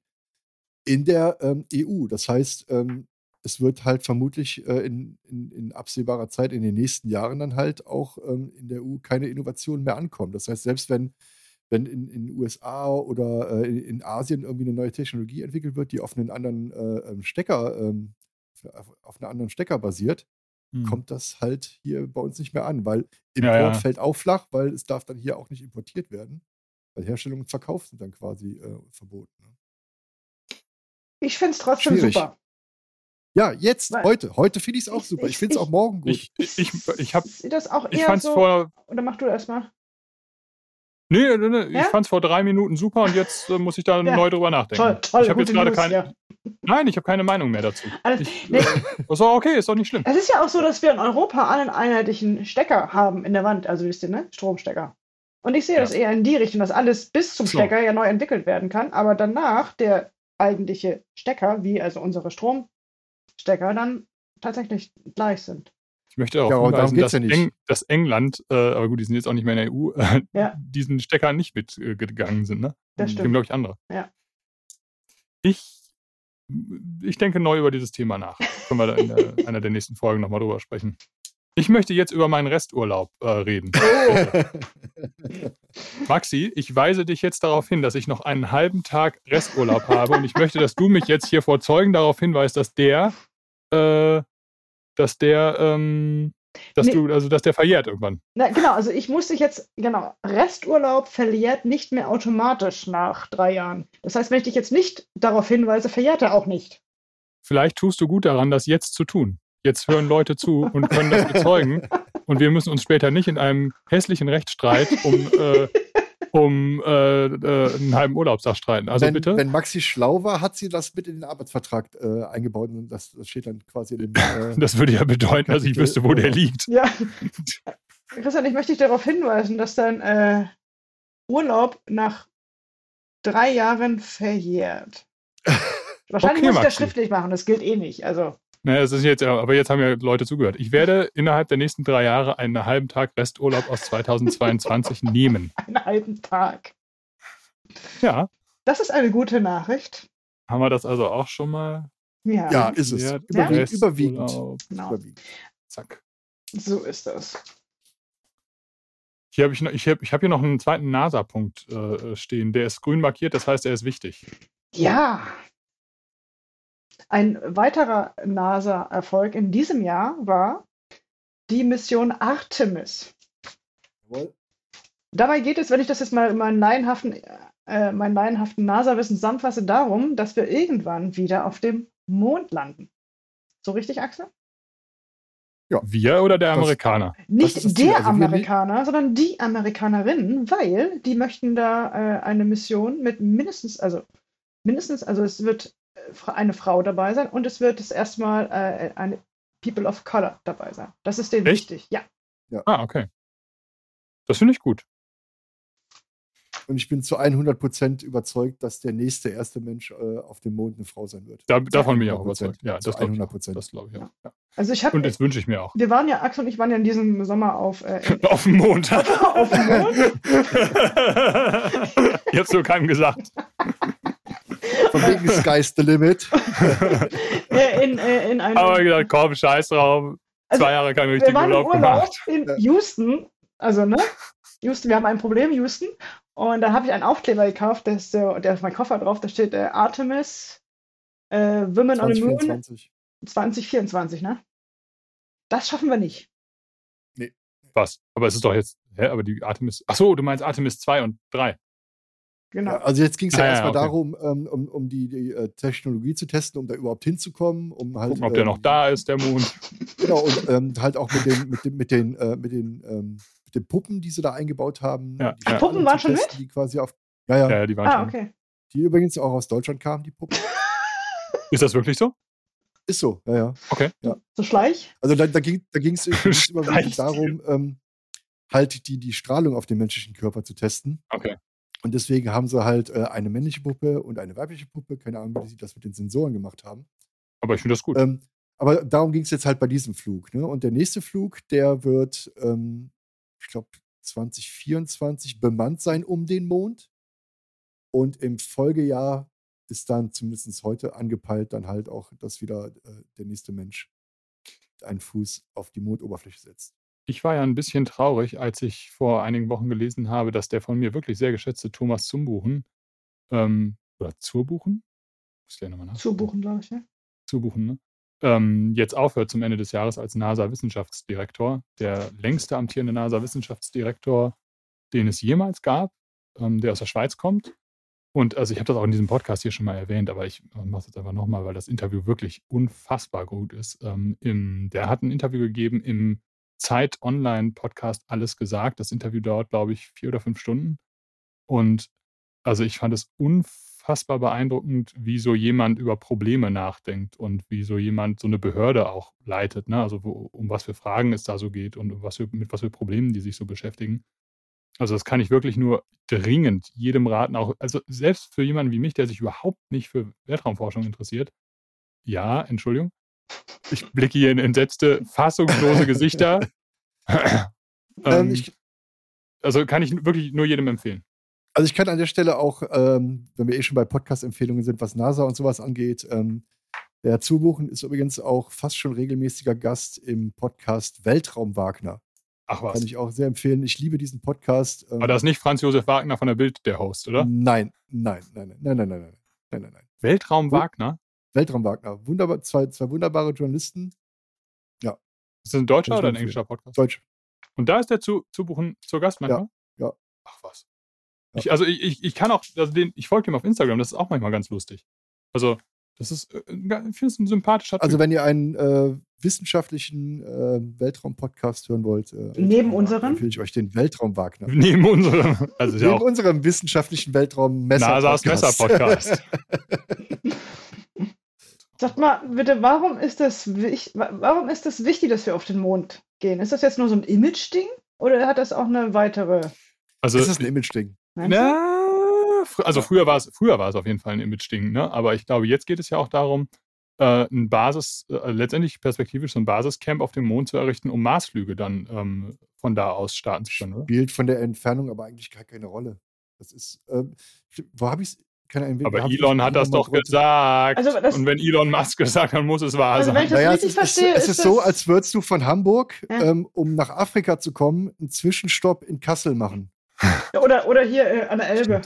[SPEAKER 3] in der ähm, EU. Das heißt, ähm, es wird halt vermutlich äh, in, in, in, absehbarer Zeit in den nächsten Jahren dann halt auch ähm, in der EU keine Innovationen mehr ankommen. Das heißt, selbst wenn, wenn in den USA oder äh, in Asien irgendwie eine neue Technologie entwickelt wird, die auf einen anderen äh, ähm, Stecker, ähm, auf einen anderen Stecker basiert, hm. kommt das halt hier bei uns nicht mehr an, weil Import ja, ja. fällt auch flach, weil es darf dann hier auch nicht importiert werden, weil Herstellung und Verkauf sind dann quasi äh, verboten. Ne?
[SPEAKER 1] Ich finde es trotzdem Schwierig. super.
[SPEAKER 3] Ja, jetzt, Weil heute. Heute finde ich es auch super. Ich, ich finde es auch morgen gut.
[SPEAKER 2] Ich, ich, ich, ich habe.
[SPEAKER 1] Das auch eher ich fand's so, vor. Oder mach du erstmal.
[SPEAKER 2] Nee, nee, nee. Ja? ich fand es vor drei Minuten super und jetzt äh, muss ich da ja. neu drüber nachdenken. Toll, toll, ich habe jetzt gerade keine. Ja. Nein, ich habe keine Meinung mehr dazu. Also, ich, nee. ist doch okay, ist doch nicht schlimm.
[SPEAKER 1] Es ist ja auch so, dass wir in Europa einen einheitlichen Stecker haben in der Wand, also wisst ihr, ne? Stromstecker. Und ich sehe das eher in die Richtung, dass alles bis zum Stecker ja neu entwickelt werden kann, aber danach der eigentliche Stecker, wie also unsere Strom Stecker dann tatsächlich gleich sind.
[SPEAKER 2] Ich möchte darauf ja, hinweisen, dass, ja Eng, dass, England, äh, aber gut, die sind jetzt auch nicht mehr in der EU, äh, ja. diesen Stecker nicht mitgegangen äh, sind. Ne?
[SPEAKER 1] Das stimmt.
[SPEAKER 2] glaube ich, andere.
[SPEAKER 1] Ja.
[SPEAKER 2] Ich, ich denke neu über dieses Thema nach. Können wir da in der, einer der nächsten Folgen nochmal drüber sprechen. Ich möchte jetzt über meinen Resturlaub äh, reden. Maxi, ich weise dich jetzt darauf hin, dass ich noch einen halben Tag Resturlaub habe und ich möchte, dass du mich jetzt hier vor Zeugen darauf hinweist, dass der, äh, dass der, ähm, dass nee. du, also dass der verjährt irgendwann.
[SPEAKER 1] Na, genau, also ich muss dich jetzt, genau, Resturlaub verjährt nicht mehr automatisch nach drei Jahren. Das heißt, wenn ich dich jetzt nicht darauf hinweise, verjährt er auch nicht.
[SPEAKER 2] Vielleicht tust du gut daran, das jetzt zu tun. Jetzt hören Leute zu und können das bezeugen. Und wir müssen uns später nicht in einem hässlichen Rechtsstreit um, äh, um äh, äh, einen halben Urlaubstag streiten. Also
[SPEAKER 3] wenn,
[SPEAKER 2] bitte.
[SPEAKER 3] Wenn Maxi schlau war, hat sie das mit in den Arbeitsvertrag äh, eingebaut und das, das, steht dann quasi in dem.
[SPEAKER 2] Äh, das würde ja bedeuten, dass ich wüsste, wo der liegt.
[SPEAKER 1] Ja. Christian, ich möchte dich darauf hinweisen, dass dein äh, Urlaub nach drei Jahren verjährt. Wahrscheinlich okay, muss ich das schriftlich machen, das gilt eh nicht. Also.
[SPEAKER 2] Naja, das ist jetzt, aber jetzt haben ja Leute zugehört. Ich werde innerhalb der nächsten drei Jahre einen halben Tag Resturlaub aus 2022 nehmen.
[SPEAKER 1] Einen halben Tag.
[SPEAKER 2] Ja.
[SPEAKER 1] Das ist eine gute Nachricht.
[SPEAKER 2] Haben wir das also auch schon mal?
[SPEAKER 3] Ja, ja ist es. Ja? Überwiegend. Überwiegend.
[SPEAKER 1] Genau. Überwiegend.
[SPEAKER 2] Zack.
[SPEAKER 1] So ist das.
[SPEAKER 2] Hier habe ich, ich hab, ich hab hier noch einen zweiten NASA-Punkt äh, stehen. Der ist grün markiert, das heißt, er ist wichtig.
[SPEAKER 1] Ja, ein weiterer NASA-Erfolg in diesem Jahr war die Mission Artemis. Jawohl. Dabei geht es, wenn ich das jetzt mal in meinen laienhaften, äh, meinen laienhaften NASA-Wissen zusammenfasse, darum, dass wir irgendwann wieder auf dem Mond landen. So richtig, Axel?
[SPEAKER 2] Ja. Wir oder der Amerikaner?
[SPEAKER 1] Das, nicht das der also Amerikaner, sondern die Amerikanerinnen, weil die möchten da äh, eine Mission mit mindestens, also mindestens, also es wird eine Frau dabei sein und es wird das erste Mal äh, eine People of Color dabei sein. Das ist denen Echt? wichtig, ja.
[SPEAKER 2] ja. Ah, okay. Das finde ich gut.
[SPEAKER 3] Und ich bin zu 100% überzeugt, dass der nächste erste Mensch äh, auf dem Mond eine Frau sein wird.
[SPEAKER 2] Da, davon bin ich auch überzeugt. Ja,
[SPEAKER 3] das 100%.
[SPEAKER 2] Das glaube ich auch. Ja.
[SPEAKER 1] Also ich hab,
[SPEAKER 2] und das wünsche ich mir auch.
[SPEAKER 1] Wir waren ja, Axel und ich waren ja in diesem Sommer auf. Äh,
[SPEAKER 2] auf dem Mond. auf dem Mond. ich habe es nur keinem gesagt.
[SPEAKER 3] Von wegen Sky's the Limit.
[SPEAKER 1] in, äh, in einem,
[SPEAKER 2] Aber gedacht, komm, scheiß drauf.
[SPEAKER 1] Also,
[SPEAKER 2] Zwei Jahre keinen
[SPEAKER 1] wir
[SPEAKER 2] richtigen
[SPEAKER 1] waren im
[SPEAKER 2] Urlaub
[SPEAKER 1] Urlaub
[SPEAKER 2] gemacht.
[SPEAKER 1] in
[SPEAKER 3] Ja.
[SPEAKER 1] Houston, also ne, Houston, wir haben ein Problem, Houston. Und da habe ich einen Aufkleber gekauft, der ist, der ist mein Koffer drauf, da steht äh, Artemis, äh, Women on the Moon
[SPEAKER 3] 2024.
[SPEAKER 1] 2024, ne? Das schaffen wir nicht.
[SPEAKER 2] Was? Aber es ist doch jetzt, hä, aber die Artemis, ach so, du meinst Artemis 2 und 3.
[SPEAKER 1] Genau.
[SPEAKER 3] Ja, also jetzt ging es ja
[SPEAKER 2] Ah, ja,
[SPEAKER 3] erstmal
[SPEAKER 2] okay.
[SPEAKER 3] darum, ähm, um, um die, die äh, Technologie zu testen, um da überhaupt hinzukommen, um halt
[SPEAKER 2] Gucken, ob der
[SPEAKER 3] ähm,
[SPEAKER 2] noch da ist, der Mond.
[SPEAKER 3] Genau, und ähm, halt auch mit den, mit den, mit den, äh, mit den, ähm, mit den Puppen, die sie da eingebaut haben.
[SPEAKER 2] Ja.
[SPEAKER 3] die
[SPEAKER 2] Ach,
[SPEAKER 3] Strahlen
[SPEAKER 1] Puppen waren schon
[SPEAKER 3] testen,
[SPEAKER 1] mit?
[SPEAKER 3] Die quasi auf, ja, ja,
[SPEAKER 2] Ja, ja, die waren
[SPEAKER 1] ah,
[SPEAKER 2] schon.
[SPEAKER 1] okay.
[SPEAKER 3] die übrigens auch aus Deutschland kamen, die Puppen.
[SPEAKER 2] Ist das wirklich so?
[SPEAKER 3] Ist so, ja, ja.
[SPEAKER 2] Okay.
[SPEAKER 1] So Schleich?
[SPEAKER 3] Also da, da ging ging's überwiegend darum, ähm, halt die, die Strahlung auf den menschlichen Körper zu testen.
[SPEAKER 2] Okay.
[SPEAKER 3] Und deswegen haben sie halt äh, eine männliche Puppe und eine weibliche Puppe. Keine Ahnung, wie sie das mit den Sensoren gemacht haben.
[SPEAKER 2] Aber ich finde das gut.
[SPEAKER 3] Ähm, aber darum ging es jetzt halt bei diesem Flug. Ne? Und der nächste Flug, der wird, ähm, ich glaube, 2024 bemannt sein um den Mond. Und im Folgejahr ist dann zumindest heute angepeilt, dann halt auch, dass wieder äh, der nächste Mensch einen Fuß auf die Mondoberfläche setzt.
[SPEAKER 2] Ich war ja ein bisschen traurig, als ich vor einigen Wochen gelesen habe, dass der von mir wirklich sehr geschätzte Thomas Zumbuchen, ähm, oder Zurbuchen? Muss ich nochmal nach.
[SPEAKER 1] Zubuchen, glaube ich, ne?
[SPEAKER 2] Zubuchen, ne? Ähm, jetzt aufhört zum Ende des Jahres als NASA-Wissenschaftsdirektor. Der längste amtierende NASA-Wissenschaftsdirektor, den es jemals gab, ähm, der aus der Schweiz kommt. Und also ich habe das auch in diesem Podcast hier schon mal erwähnt, aber ich mache es jetzt einfach nochmal, weil das Interview wirklich unfassbar gut ist. Ähm, im, der hat ein Interview gegeben im Zeit Online Podcast Alles gesagt. Das Interview dauert, glaube ich, vier oder fünf Stunden. Und also ich fand es unfassbar beeindruckend, wie so jemand über Probleme nachdenkt und wie so jemand so eine Behörde auch leitet. Ne? Also wo, um was für Fragen es da so geht und was für, mit was für Problemen die sich so beschäftigen. Also das kann ich wirklich nur dringend jedem raten, auch also selbst für jemanden wie mich, der sich überhaupt nicht für Weltraumforschung interessiert. Ja, Entschuldigung. Ich blicke hier in entsetzte, fassungslose Gesichter.
[SPEAKER 3] Ähm,
[SPEAKER 2] ähm,
[SPEAKER 3] ich,
[SPEAKER 2] also kann ich wirklich nur jedem empfehlen.
[SPEAKER 3] also ich kann an der Stelle auch, ähm, wenn wir eh schon bei Podcast-Empfehlungen sind, was NASA und sowas angeht, ähm, der Zubuchen ist übrigens auch fast schon regelmäßiger Gast im Podcast Weltraum Wagner.
[SPEAKER 2] Ach was.
[SPEAKER 3] Kann ich auch sehr empfehlen. Ich liebe diesen Podcast. ähm,
[SPEAKER 2] Aber das ist nicht Franz Josef Wagner von der Bild, der Host, oder?
[SPEAKER 3] Nein, nein, nein, nein, nein, nein, nein, nein, nein, nein, nein.
[SPEAKER 2] Weltraum Wagner?
[SPEAKER 3] Weltraum Wagner. Wunderbar, zwei, zwei wunderbare Journalisten.
[SPEAKER 2] Ist das ein deutscher oder ein englischer Podcast?
[SPEAKER 3] Deutsch.
[SPEAKER 2] Und da ist der zu, zu buchen zur Gast manchmal?
[SPEAKER 3] ja.
[SPEAKER 2] Ach was.
[SPEAKER 3] Ja.
[SPEAKER 2] Ich, also ich, ich, ich kann auch, also den, ich folge dem auf Instagram, das ist auch manchmal ganz lustig. Also, das ist, äh, ich finde es ein sympathischer
[SPEAKER 3] Also
[SPEAKER 2] Typ.
[SPEAKER 3] wenn ihr einen äh, wissenschaftlichen äh, Weltraum-Podcast hören wollt, äh,
[SPEAKER 1] Neben unserem?
[SPEAKER 3] empfehle ich euch den Weltraum Wagner.
[SPEAKER 2] Neben unserem, also ja
[SPEAKER 3] Neben
[SPEAKER 2] auch
[SPEAKER 3] unserem wissenschaftlichen Weltraum-Messer.
[SPEAKER 2] NASA's Messer-Podcast.
[SPEAKER 1] Sag mal, bitte, warum ist das wich- warum ist das wichtig, dass wir auf den Mond gehen? Ist das jetzt nur so ein Image-Ding oder hat das auch eine weitere?
[SPEAKER 2] Also,
[SPEAKER 3] das ist ein Image-Ding.
[SPEAKER 2] Na, fr- also früher war es, früher war es auf jeden Fall ein Image-Ding, ne? Aber ich glaube, jetzt geht es ja auch darum, äh, ein Basis, äh, letztendlich perspektivisch so ein Basiscamp auf dem Mond zu errichten, um Marsflüge dann ähm, von da aus starten zu können, oder?
[SPEAKER 3] Spielt von der Entfernung aber eigentlich gar keine Rolle. Das ist, ähm, wo habe ich es? Keine
[SPEAKER 2] Aber
[SPEAKER 3] ich
[SPEAKER 2] Elon hat das doch
[SPEAKER 3] drunter-
[SPEAKER 2] gesagt.
[SPEAKER 1] Also das-
[SPEAKER 2] Und wenn Elon Musk gesagt hat, dann muss es wahr
[SPEAKER 1] Also wenn
[SPEAKER 2] sein.
[SPEAKER 1] ich das
[SPEAKER 3] Naja, es
[SPEAKER 1] richtig
[SPEAKER 3] ist,
[SPEAKER 1] verstehe,
[SPEAKER 3] es,
[SPEAKER 1] ist
[SPEAKER 3] so, als würdest du von Hamburg,
[SPEAKER 1] Ja.
[SPEAKER 3] ähm, um nach Afrika zu kommen, einen Zwischenstopp in Kassel machen.
[SPEAKER 1] Oder, oder hier äh, an der Elbe.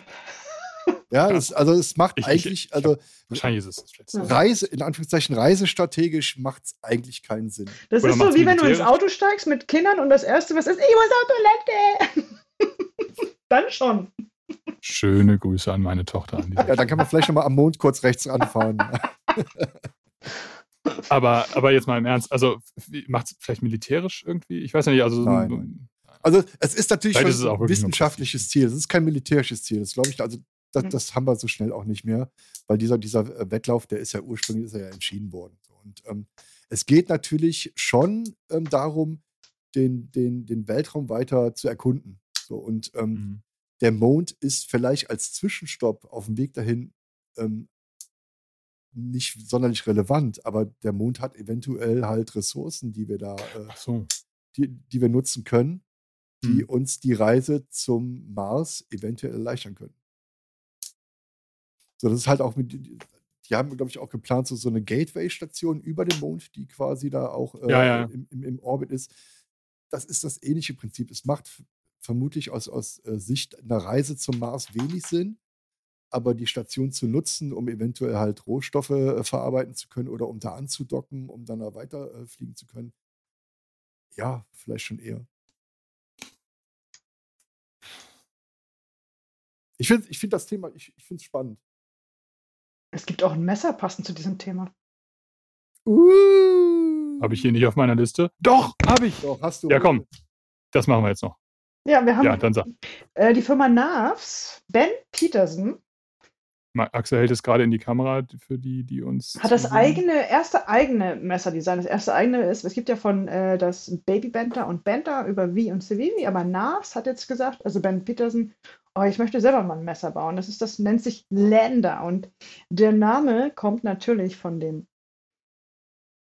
[SPEAKER 3] Ja, das, also es macht
[SPEAKER 2] Ich- ich-
[SPEAKER 3] eigentlich, also
[SPEAKER 2] Wahrscheinlich ist es das Letzte.
[SPEAKER 1] Ja.
[SPEAKER 3] Reise, in Anführungszeichen reisestrategisch macht es eigentlich keinen Sinn.
[SPEAKER 1] Das
[SPEAKER 2] Oder
[SPEAKER 1] ist so, wie wenn du ins? Auto steigst mit Kindern und das Erste, was ist, ich muss auf Toilette. Dann schon.
[SPEAKER 2] Schöne Grüße an meine Tochter. An
[SPEAKER 3] Ja, dann kann man vielleicht nochmal am Mond kurz rechts ranfahren.
[SPEAKER 2] aber, aber jetzt mal im Ernst, also macht es vielleicht militärisch irgendwie? Ich weiß ja nicht, also so
[SPEAKER 3] Nein,
[SPEAKER 2] ein-
[SPEAKER 3] Also es ist natürlich
[SPEAKER 2] ist es auch
[SPEAKER 3] ein wissenschaftliches Ziel. Es ist kein militärisches Ziel. Das glaube ich, also das,
[SPEAKER 1] Mhm.
[SPEAKER 3] das haben wir so schnell auch nicht mehr, weil dieser, dieser äh, Wettlauf, der ist ja ursprünglich ist er ja entschieden worden. Und ähm, es geht natürlich schon ähm, darum, den, den, den Weltraum weiter zu erkunden. So, und ähm,
[SPEAKER 2] Mhm.
[SPEAKER 3] Der Mond ist vielleicht als Zwischenstopp auf dem Weg dahin ähm, nicht sonderlich relevant, aber der Mond hat eventuell halt Ressourcen, die wir da, äh,
[SPEAKER 2] so.
[SPEAKER 3] die, die wir nutzen können, die
[SPEAKER 2] Hm.
[SPEAKER 3] uns die Reise zum Mars eventuell erleichtern können. So, das ist halt auch mit die, haben, glaube ich, auch geplant, so, so eine Gateway-Station über dem Mond, die quasi da auch äh,
[SPEAKER 2] Ja, ja.
[SPEAKER 3] Im, im, im Orbit ist. Das ist das ähnliche Prinzip. Es macht vermutlich aus, aus äh, Sicht einer Reise zum Mars wenig Sinn, aber die Station zu nutzen, um eventuell halt Rohstoffe äh, verarbeiten zu können oder um da anzudocken, um dann da weiter äh, fliegen zu können. Ja, vielleicht schon eher. Ich finde ich find das Thema, ich, ich finde es spannend.
[SPEAKER 1] Es gibt auch ein Messer passend zu diesem Thema.
[SPEAKER 3] Uh.
[SPEAKER 2] Habe ich hier nicht auf meiner Liste? Doch, habe ich.
[SPEAKER 3] Doch, hast du.
[SPEAKER 2] Ja, komm. Das machen wir jetzt noch.
[SPEAKER 1] Ja, wir haben
[SPEAKER 2] Ja, dann sag.
[SPEAKER 1] äh, die Firma NAVS, Ben Peterson,
[SPEAKER 2] Axel hält es gerade in die Kamera für die, die uns.
[SPEAKER 1] hat das
[SPEAKER 2] zusehen.
[SPEAKER 1] eigene, erste eigene Messerdesign. Das erste eigene ist, es gibt ja von äh, das Baby Bender und Bender über Wie und Civivi, aber NAVS hat jetzt gesagt, also Ben Peterson, oh, ich möchte selber mal ein Messer bauen. Das ist, das nennt sich Lander und der Name kommt natürlich von dem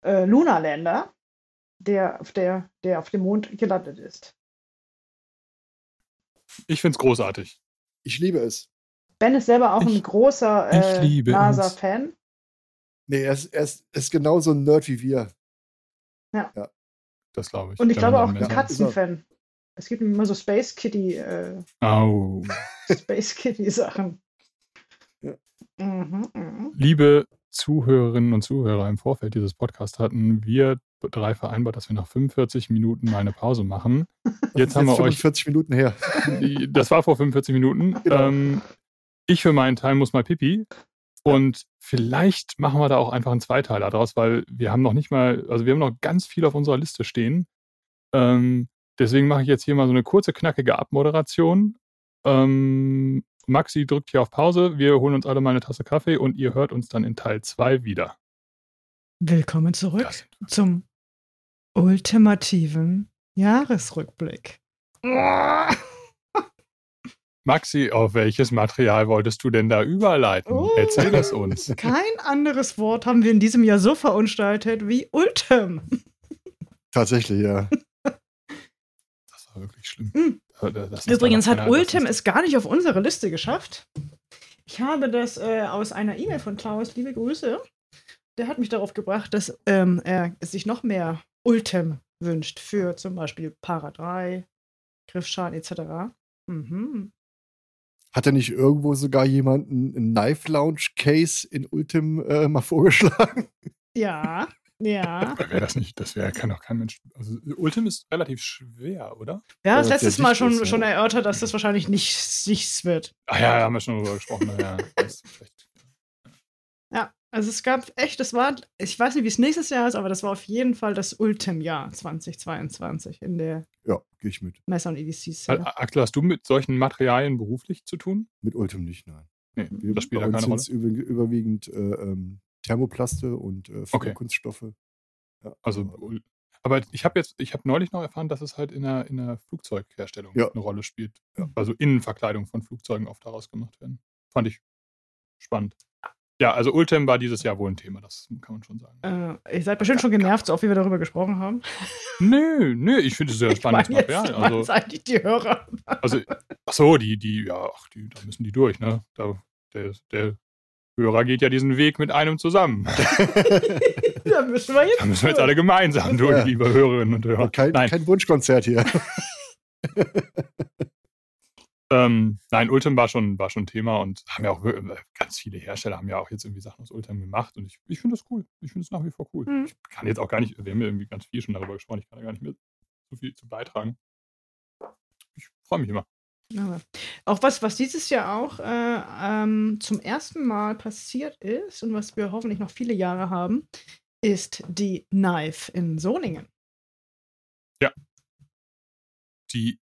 [SPEAKER 1] äh, Lunar Lander, der auf der, der auf dem Mond gelandet ist.
[SPEAKER 2] Ich finde es großartig.
[SPEAKER 3] Ich liebe es.
[SPEAKER 1] Ben ist selber auch ein
[SPEAKER 2] Ich-
[SPEAKER 1] großer
[SPEAKER 2] ich
[SPEAKER 1] äh,
[SPEAKER 2] liebe es.
[SPEAKER 1] NASA-Fan.
[SPEAKER 3] Nee, er ist, er ist, er ist genauso ein Nerd wie wir.
[SPEAKER 2] Das glaube ich.
[SPEAKER 1] Und ich glaube auch ein Katzenfan. Es gibt immer so Space Kitty, äh,
[SPEAKER 2] Au.
[SPEAKER 1] Space Kitty Sachen.
[SPEAKER 3] Ja.
[SPEAKER 1] Mhm, mhm.
[SPEAKER 2] Liebe Zuhörerinnen und Zuhörer, im Vorfeld dieses Podcasts hatten wir drei vereinbart, dass wir nach 45 Minuten mal eine Pause machen. Jetzt haben wir euch
[SPEAKER 3] 45 Minuten her.
[SPEAKER 2] Die- Das war vor 45 Minuten.
[SPEAKER 3] Genau.
[SPEAKER 2] Ähm, ich für meinen Teil muss mal pipi. Und vielleicht machen wir da auch einfach einen Zweiteiler draus, weil wir haben noch nicht mal, also wir haben noch ganz viel auf unserer Liste stehen. Ähm, deswegen mache ich jetzt hier mal so eine kurze, knackige Abmoderation. Ähm, Maxi drückt hier auf Pause. Wir holen uns alle mal eine Tasse Kaffee und ihr hört uns dann in Teil 2 wieder.
[SPEAKER 1] Willkommen zurück
[SPEAKER 2] wir.
[SPEAKER 1] zum ultimativen Jahresrückblick.
[SPEAKER 2] Maxi, auf welches Material wolltest du denn da überleiten?
[SPEAKER 1] Oh.
[SPEAKER 2] Erzähl es uns.
[SPEAKER 1] Kein anderes Wort haben wir in diesem Jahr so verunstaltet wie Ultim.
[SPEAKER 3] Tatsächlich, ja.
[SPEAKER 2] Das war wirklich schlimm.
[SPEAKER 1] Mm.
[SPEAKER 2] Äh, das
[SPEAKER 1] Übrigens hat Ultim es gar nicht auf unsere Liste geschafft. Ich habe das äh, aus einer E-Mail von Klaus, liebe Grüße. Der hat mich darauf gebracht, dass ähm, er sich noch mehr Ultim wünscht für zum Beispiel Para 3, Griffschaden etc. Mhm.
[SPEAKER 3] Hat er nicht irgendwo sogar jemanden ein Knife Lounge Case in Ultim äh, mal vorgeschlagen?
[SPEAKER 1] Ja, ja.
[SPEAKER 2] Wäre das nicht, das wäre, kann doch kein Mensch. Also Ultim ist relativ schwer, oder?
[SPEAKER 1] Wir haben das
[SPEAKER 3] Ja,
[SPEAKER 1] letztes Mal schon,
[SPEAKER 3] ist, ja.
[SPEAKER 1] schon erörtert, dass das wahrscheinlich nicht nichts wird.
[SPEAKER 2] Ah ja, haben wir schon drüber gesprochen. Ja, das ist schlecht.
[SPEAKER 1] Ja, also es gab echt, das war, ich weiß nicht, wie es nächstes Jahr ist, aber das war auf jeden Fall das Ultim-Jahr 2022 in der
[SPEAKER 3] Ja, gehe ich mit.
[SPEAKER 1] Messer- und EDC-Szene.
[SPEAKER 2] A- Axel, hast du mit solchen Materialien beruflich zu tun?
[SPEAKER 3] Mit Ultim nicht, nein.
[SPEAKER 2] Nee,
[SPEAKER 3] Wir,
[SPEAKER 2] das spielt
[SPEAKER 3] bei
[SPEAKER 2] ja
[SPEAKER 3] uns
[SPEAKER 2] keine Rolle.
[SPEAKER 3] überwiegend äh, ähm, Thermoplaste und äh,
[SPEAKER 2] Okay.
[SPEAKER 3] Kunststoffe. Ja,
[SPEAKER 2] Also, aber ich habe jetzt, ich habe neulich noch erfahren, dass es halt in der, in der Flugzeugherstellung
[SPEAKER 3] Ja.
[SPEAKER 2] eine Rolle spielt.
[SPEAKER 3] Ja.
[SPEAKER 2] Also Innenverkleidung von Flugzeugen oft daraus gemacht werden. Fand ich spannend. Ja, also Ultim war dieses Jahr wohl ein Thema, das kann man schon sagen.
[SPEAKER 1] Äh, ihr seid bestimmt schon genervt, so oft wie wir darüber gesprochen haben.
[SPEAKER 2] Nö, nö, ich finde es sehr
[SPEAKER 1] Ich
[SPEAKER 2] spannendes
[SPEAKER 1] meine jetzt
[SPEAKER 2] Material. Also,
[SPEAKER 1] eigentlich die Hörer.
[SPEAKER 2] also, ach so, die, die, ja, ach, die, da müssen die durch, ne? Da, der, der Hörer geht ja diesen Weg mit einem zusammen.
[SPEAKER 1] da müssen wir jetzt.
[SPEAKER 2] Da müssen wir jetzt alle gemeinsam durch,
[SPEAKER 3] Ja.
[SPEAKER 2] liebe Hörerinnen und Hörer.
[SPEAKER 3] kein,
[SPEAKER 2] Nein,
[SPEAKER 3] kein Wunschkonzert hier.
[SPEAKER 2] Ähm, nein, Ultim war schon, war schon ein Thema und haben ja auch wir- ganz viele Hersteller haben ja auch jetzt irgendwie Sachen aus Ultim gemacht und ich, ich finde das cool. Ich finde es nach wie vor cool.
[SPEAKER 1] Mhm.
[SPEAKER 2] Ich kann jetzt auch gar nicht, wir haben ja irgendwie ganz viel schon darüber gesprochen, ich kann da gar nicht mehr so viel zu beitragen. Ich freue mich immer.
[SPEAKER 1] Aber auch was, was dieses Jahr auch äh, ähm, zum ersten Mal passiert ist und was wir hoffentlich noch viele Jahre haben, ist die Knife in Solingen.
[SPEAKER 2] Die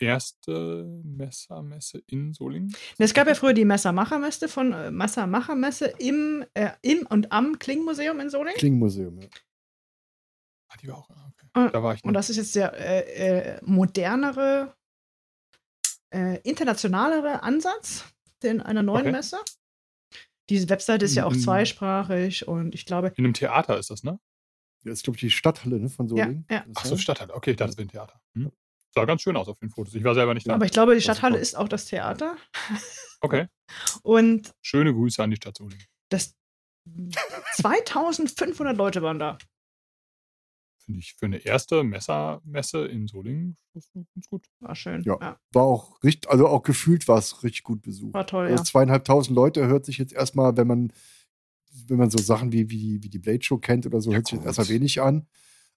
[SPEAKER 2] erste Messermesse in Solingen.
[SPEAKER 1] Es gab ja früher die Messermachermesse von äh, Messermachermesse im, äh, im und am Klingmuseum in Solingen.
[SPEAKER 3] Klingmuseum. Ja.
[SPEAKER 2] Ah, die war auch, ah, okay.
[SPEAKER 1] Ah,
[SPEAKER 2] Da war ich
[SPEAKER 1] Und
[SPEAKER 2] nicht.
[SPEAKER 1] das ist jetzt der äh, äh, modernere, äh, internationalere Ansatz in einer neuen
[SPEAKER 2] Okay.
[SPEAKER 1] Messe. Diese Webseite ist ja auch zweisprachig und ich glaube,
[SPEAKER 2] In einem Theater ist das, ne?
[SPEAKER 3] Das ist, glaube ich, die Stadthalle ne, von Solingen.
[SPEAKER 1] ja.
[SPEAKER 3] Das
[SPEAKER 2] Ach so? Stadthalle. Okay, das ist ein Theater. Hm. Sah ganz schön aus auf den Fotos. Ich war selber nicht da.
[SPEAKER 1] aber ich glaube, die Stadthalle ist auch das Theater.
[SPEAKER 2] Okay.
[SPEAKER 1] Und
[SPEAKER 2] Schöne Grüße an die Stadt Solingen.
[SPEAKER 1] das 2500 Leute waren da.
[SPEAKER 2] Finde ich für eine erste Messermesse in Solingen ganz gut.
[SPEAKER 1] War schön.
[SPEAKER 3] Ja. ja. War auch richtig, also auch gefühlt war es richtig gut besucht.
[SPEAKER 1] War toll.
[SPEAKER 3] Also ja. Zweieinhalbtausend Leute hört sich jetzt erstmal, wenn man, wenn man so Sachen wie, wie, wie die Blade Show kennt oder so, ja, hört sich jetzt erstmal wenig an.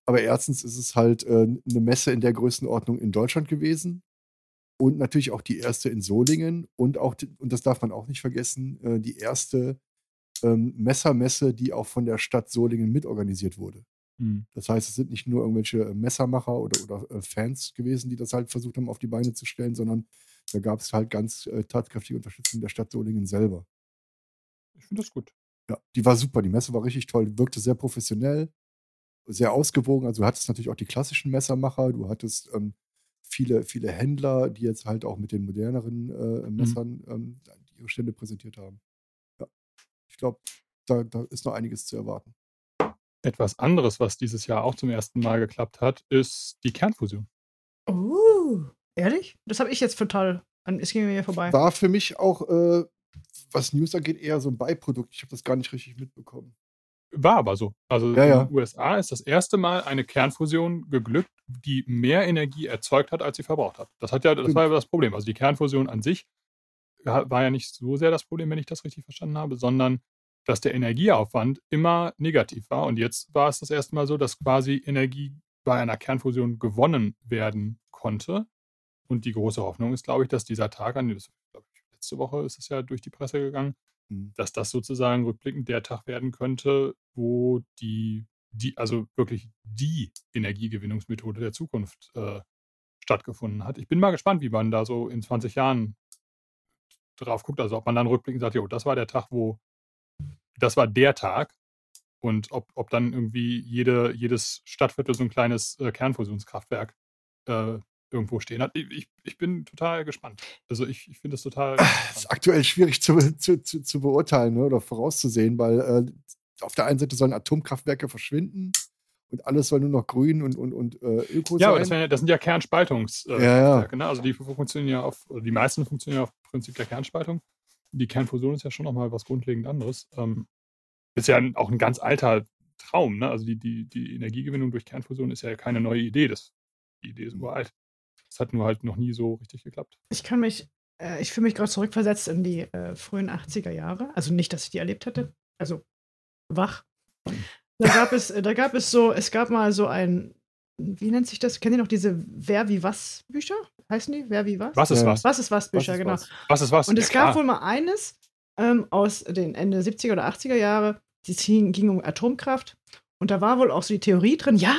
[SPEAKER 3] Aber erstens ist es halt äh, eine Messe in der Größenordnung in Deutschland gewesen. Und natürlich auch die erste in Solingen und auch, und das darf man auch nicht vergessen, äh, die erste ähm, Messermesse, die auch von der Stadt Solingen mitorganisiert wurde. Mhm. Das heißt, es sind nicht nur irgendwelche äh, Messermacher oder, oder äh, Fans gewesen, die das halt versucht haben, auf die Beine zu stellen, sondern da gab es halt ganz äh, tatkräftige Unterstützung der Stadt Solingen selber.
[SPEAKER 2] Ich finde das gut.
[SPEAKER 3] Ja, die war super. Die Messe war richtig toll, wirkte sehr professionell, sehr ausgewogen. Also du hattest natürlich auch die klassischen Messermacher, du hattest ähm, viele, viele Händler, die jetzt halt auch mit den moderneren äh, mhm. Messern mhm. ähm, ihre Stände präsentiert haben. Ja. Ich glaube, da, da ist noch einiges zu erwarten.
[SPEAKER 2] Etwas anderes, was dieses Jahr auch zum ersten Mal geklappt hat, ist die Kernfusion.
[SPEAKER 1] Oh, ehrlich? Das habe ich jetzt total. Es ging mir vorbei.
[SPEAKER 3] War für mich auch, äh, was News angeht, eher so ein Beiprodukt. Ich habe das gar nicht richtig mitbekommen.
[SPEAKER 2] War aber so. Also
[SPEAKER 3] ja,
[SPEAKER 2] in
[SPEAKER 3] ja.
[SPEAKER 2] den USA ist das erste Mal eine Kernfusion geglückt, die mehr Energie erzeugt hat, als sie verbraucht hat. Das hat ja, das war ja das Problem. Also die Kernfusion an sich war ja nicht so sehr das Problem, wenn ich das richtig verstanden habe, sondern dass der Energieaufwand immer negativ war. Und jetzt war es das erste Mal so, dass quasi Energie bei einer Kernfusion gewonnen werden konnte. Und die große Hoffnung ist, glaube ich, dass dieser Tag, an letzte Woche ist es ja durch die Presse gegangen. Dass das sozusagen rückblickend der Tag werden könnte, wo die, die also wirklich die Energiegewinnungsmethode der Zukunft äh, stattgefunden hat. Ich bin mal gespannt, wie man da so in 20 Jahren drauf guckt. Also ob man dann rückblickend sagt, jo, das war der Tag, wo, das war der Tag. Und ob, ob dann irgendwie jede, jedes Stadtviertel so ein kleines äh, Kernfusionskraftwerk äh, irgendwo stehen hat. Ich, ich bin total gespannt. Also ich, ich finde es total.
[SPEAKER 3] Es ist aktuell schwierig zu, zu, zu, zu beurteilen ne, oder vorauszusehen, weil äh, auf der einen Seite sollen Atomkraftwerke verschwinden und alles soll nur noch grün und, und, und äh, öko
[SPEAKER 2] ja,
[SPEAKER 3] sein.
[SPEAKER 2] aber das, ja, das sind ja Kernspaltungskraftwerke.
[SPEAKER 3] Äh, ja, ja.
[SPEAKER 2] Ne? Also die funktionieren ja auf, die meisten funktionieren ja auf Prinzip der Kernspaltung. Die Kernfusion ist ja schon nochmal was grundlegend anderes. Ähm, ist ja auch ein ganz alter Traum. Ne? Also die, die, die Energiegewinnung durch Kernfusion ist ja keine neue Idee. Das, die Idee ist uralt. Es hat nur halt noch nie so richtig geklappt.
[SPEAKER 1] Ich kann mich, äh, ich fühle mich gerade zurückversetzt in die äh, frühen 80er Jahre. Also nicht, dass ich die erlebt hätte. Also wach. Da gab es, äh, da gab es so, es gab mal so ein, wie nennt sich das? Kennt ihr noch diese Wer wie was Bücher? Heißen die? Wer wie was?
[SPEAKER 2] Was ist was?
[SPEAKER 1] Was ist was Bücher, was ist genau.
[SPEAKER 2] Was? was ist was?
[SPEAKER 1] Und es ja, gab wohl mal eines ähm, aus den Ende 70er oder 80er Jahre, die ging um Atomkraft. Und da war wohl auch so die Theorie drin, ja,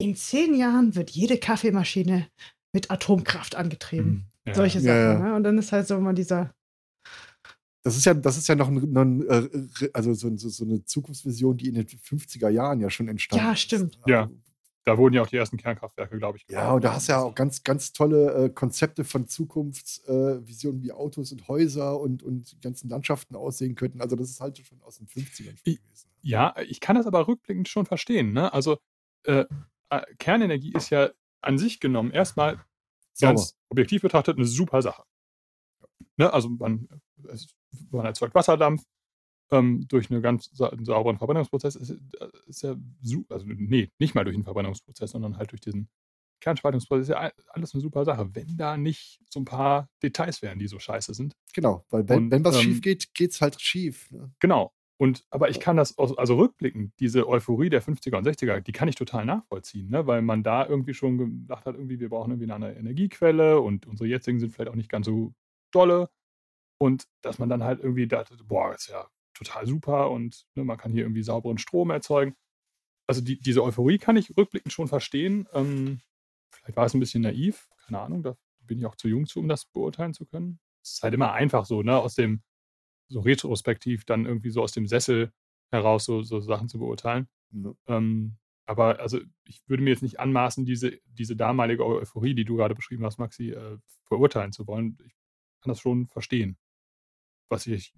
[SPEAKER 1] in zehn Jahren wird jede Kaffeemaschine mit Atomkraft angetrieben. Mhm. Ja. Solche Sachen. Ja, ja. Ne? Und dann ist halt so immer dieser.
[SPEAKER 3] Das ist ja, das ist ja noch, ein, ein äh, also so, so, so, eine Zukunftsvision, die in den 50er Jahren ja schon entstanden
[SPEAKER 1] ist. Ja, stimmt.
[SPEAKER 2] Ist. Ja. Da wurden ja auch die ersten Kernkraftwerke, glaube ich,
[SPEAKER 3] gebaut. Ja, und da hast du ja auch ganz, ganz tolle äh, Konzepte von Zukunftsvisionen, äh, wie Autos und Häuser und, und ganzen Landschaften aussehen könnten. Also, das ist halt schon aus den 50ern
[SPEAKER 2] ich, gewesen. Ja, ich kann das aber rückblickend schon verstehen. Ne? Also, äh, äh Kernenergie ist ja an sich genommen erstmal ganz objektiv betrachtet eine super Sache. Ne? Also man, es, man erzeugt Wasserdampf ähm, durch einen ganz sa sauberen Verbrennungsprozess. Ist, ist ja also nee, nicht mal durch einen Verbrennungsprozess, sondern halt durch diesen Kernspaltungsprozess. Ist ja alles eine super Sache, wenn da nicht so ein paar Details wären, die so scheiße sind.
[SPEAKER 3] Genau, weil wenn, Und, wenn was ähm, schief geht, geht es halt schief. Ne?
[SPEAKER 2] Genau. Und, aber ich kann das, aus, also rückblickend, diese Euphorie der 50er und 60er, die kann ich total nachvollziehen, ne? weil man da irgendwie schon gedacht hat, irgendwie, wir brauchen irgendwie eine Energiequelle und unsere jetzigen sind vielleicht auch nicht ganz so dolle. Und dass man dann halt irgendwie dachte, boah, das ist ja total super und ne, man kann hier irgendwie sauberen Strom erzeugen. Also die, diese Euphorie kann ich rückblickend schon verstehen. Ähm, vielleicht war es ein bisschen naiv, keine Ahnung, da bin ich auch zu jung zu, um das beurteilen zu können. Es ist halt immer einfach so, ne, aus dem so retrospektiv dann irgendwie so aus dem Sessel heraus so, so Sachen zu beurteilen. Ja. Ähm, aber also ich würde mir jetzt nicht anmaßen, diese, diese damalige Euphorie, die du gerade beschrieben hast, Maxi, äh, verurteilen zu wollen. Ich kann das schon verstehen. Was ich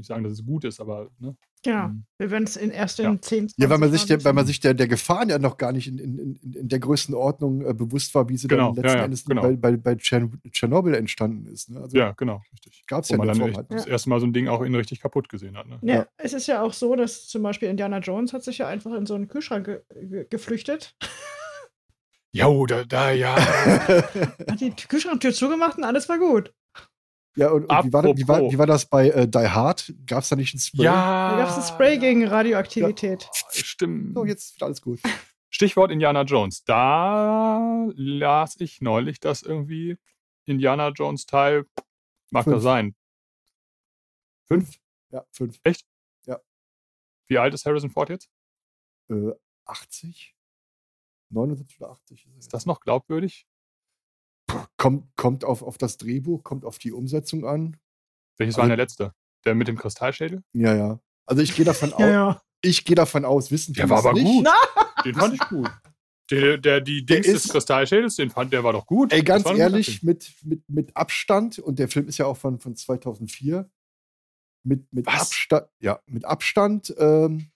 [SPEAKER 2] nicht sagen, dass es gut ist, aber ne?
[SPEAKER 1] Genau.
[SPEAKER 2] Ähm,
[SPEAKER 1] Wir werden es in erst in
[SPEAKER 2] Ja.
[SPEAKER 1] 10, 20
[SPEAKER 3] Ja, weil man sich, der, weil man sich der, der Gefahren ja noch gar nicht in, in, in, in der Größenordnung äh, bewusst war, wie sie
[SPEAKER 2] Genau,
[SPEAKER 3] dann letzten
[SPEAKER 2] ja, ja,
[SPEAKER 3] Endes
[SPEAKER 2] genau.
[SPEAKER 3] bei, bei, bei Tschern- Tschernobyl entstanden ist. Ne? Also
[SPEAKER 2] ja, genau, richtig.
[SPEAKER 3] gab es ja
[SPEAKER 2] man dann echt
[SPEAKER 3] halt.
[SPEAKER 2] das erste Mal so ein Ding auch in richtig kaputt gesehen hat. Ne?
[SPEAKER 1] Ja,
[SPEAKER 3] Ja.
[SPEAKER 1] es ist ja auch so, dass zum Beispiel Indiana Jones hat sich ja einfach in so einen Kühlschrank ge ge geflüchtet,
[SPEAKER 2] Jo, da, da, ja.
[SPEAKER 1] hat die Kühlschranktür zugemacht und alles war gut.
[SPEAKER 3] Ja, und, und wie, war, das- wie, war, wie war das bei äh, Die Hard? Gab es da nicht ein Spray?
[SPEAKER 2] ja.
[SPEAKER 1] Da gab es ein Spray gegen Radioaktivität.
[SPEAKER 2] Stimmt.
[SPEAKER 3] So, jetzt ist alles gut.
[SPEAKER 2] Stichwort Indiana Jones. Da las ich neulich, dass irgendwie Indiana Jones Teil, mag
[SPEAKER 3] Fünf.
[SPEAKER 2] das sein,
[SPEAKER 3] Fünf? Ja, fünf.
[SPEAKER 2] wie alt ist Harrison Ford jetzt?
[SPEAKER 3] Äh, 80? 79 oder 80? Ist,
[SPEAKER 2] Ist das noch glaubwürdig?
[SPEAKER 3] Kommt, kommt auf, auf das Drehbuch, kommt auf die Umsetzung an.
[SPEAKER 2] Welches
[SPEAKER 3] Also-
[SPEAKER 2] war denn der letzte? Der mit dem Kristallschädel?
[SPEAKER 3] Ja, ja. Also ich gehe davon,
[SPEAKER 1] Ja,
[SPEAKER 3] aus,
[SPEAKER 1] ja.
[SPEAKER 3] ich gehe davon aus, wissen
[SPEAKER 2] Der war aber
[SPEAKER 3] nicht.
[SPEAKER 2] gut. Den fand ich gut. Der, der, die
[SPEAKER 3] Der
[SPEAKER 2] Dings des
[SPEAKER 3] ist-
[SPEAKER 2] Kristallschädels, den fand, der war doch gut.
[SPEAKER 3] Ey, ganz ehrlich, mit, mit, mit Abstand, und der Film ist ja auch von, von 2004, mit, mit
[SPEAKER 2] Was?
[SPEAKER 3] Abstand, ja, mit Abstand ähm,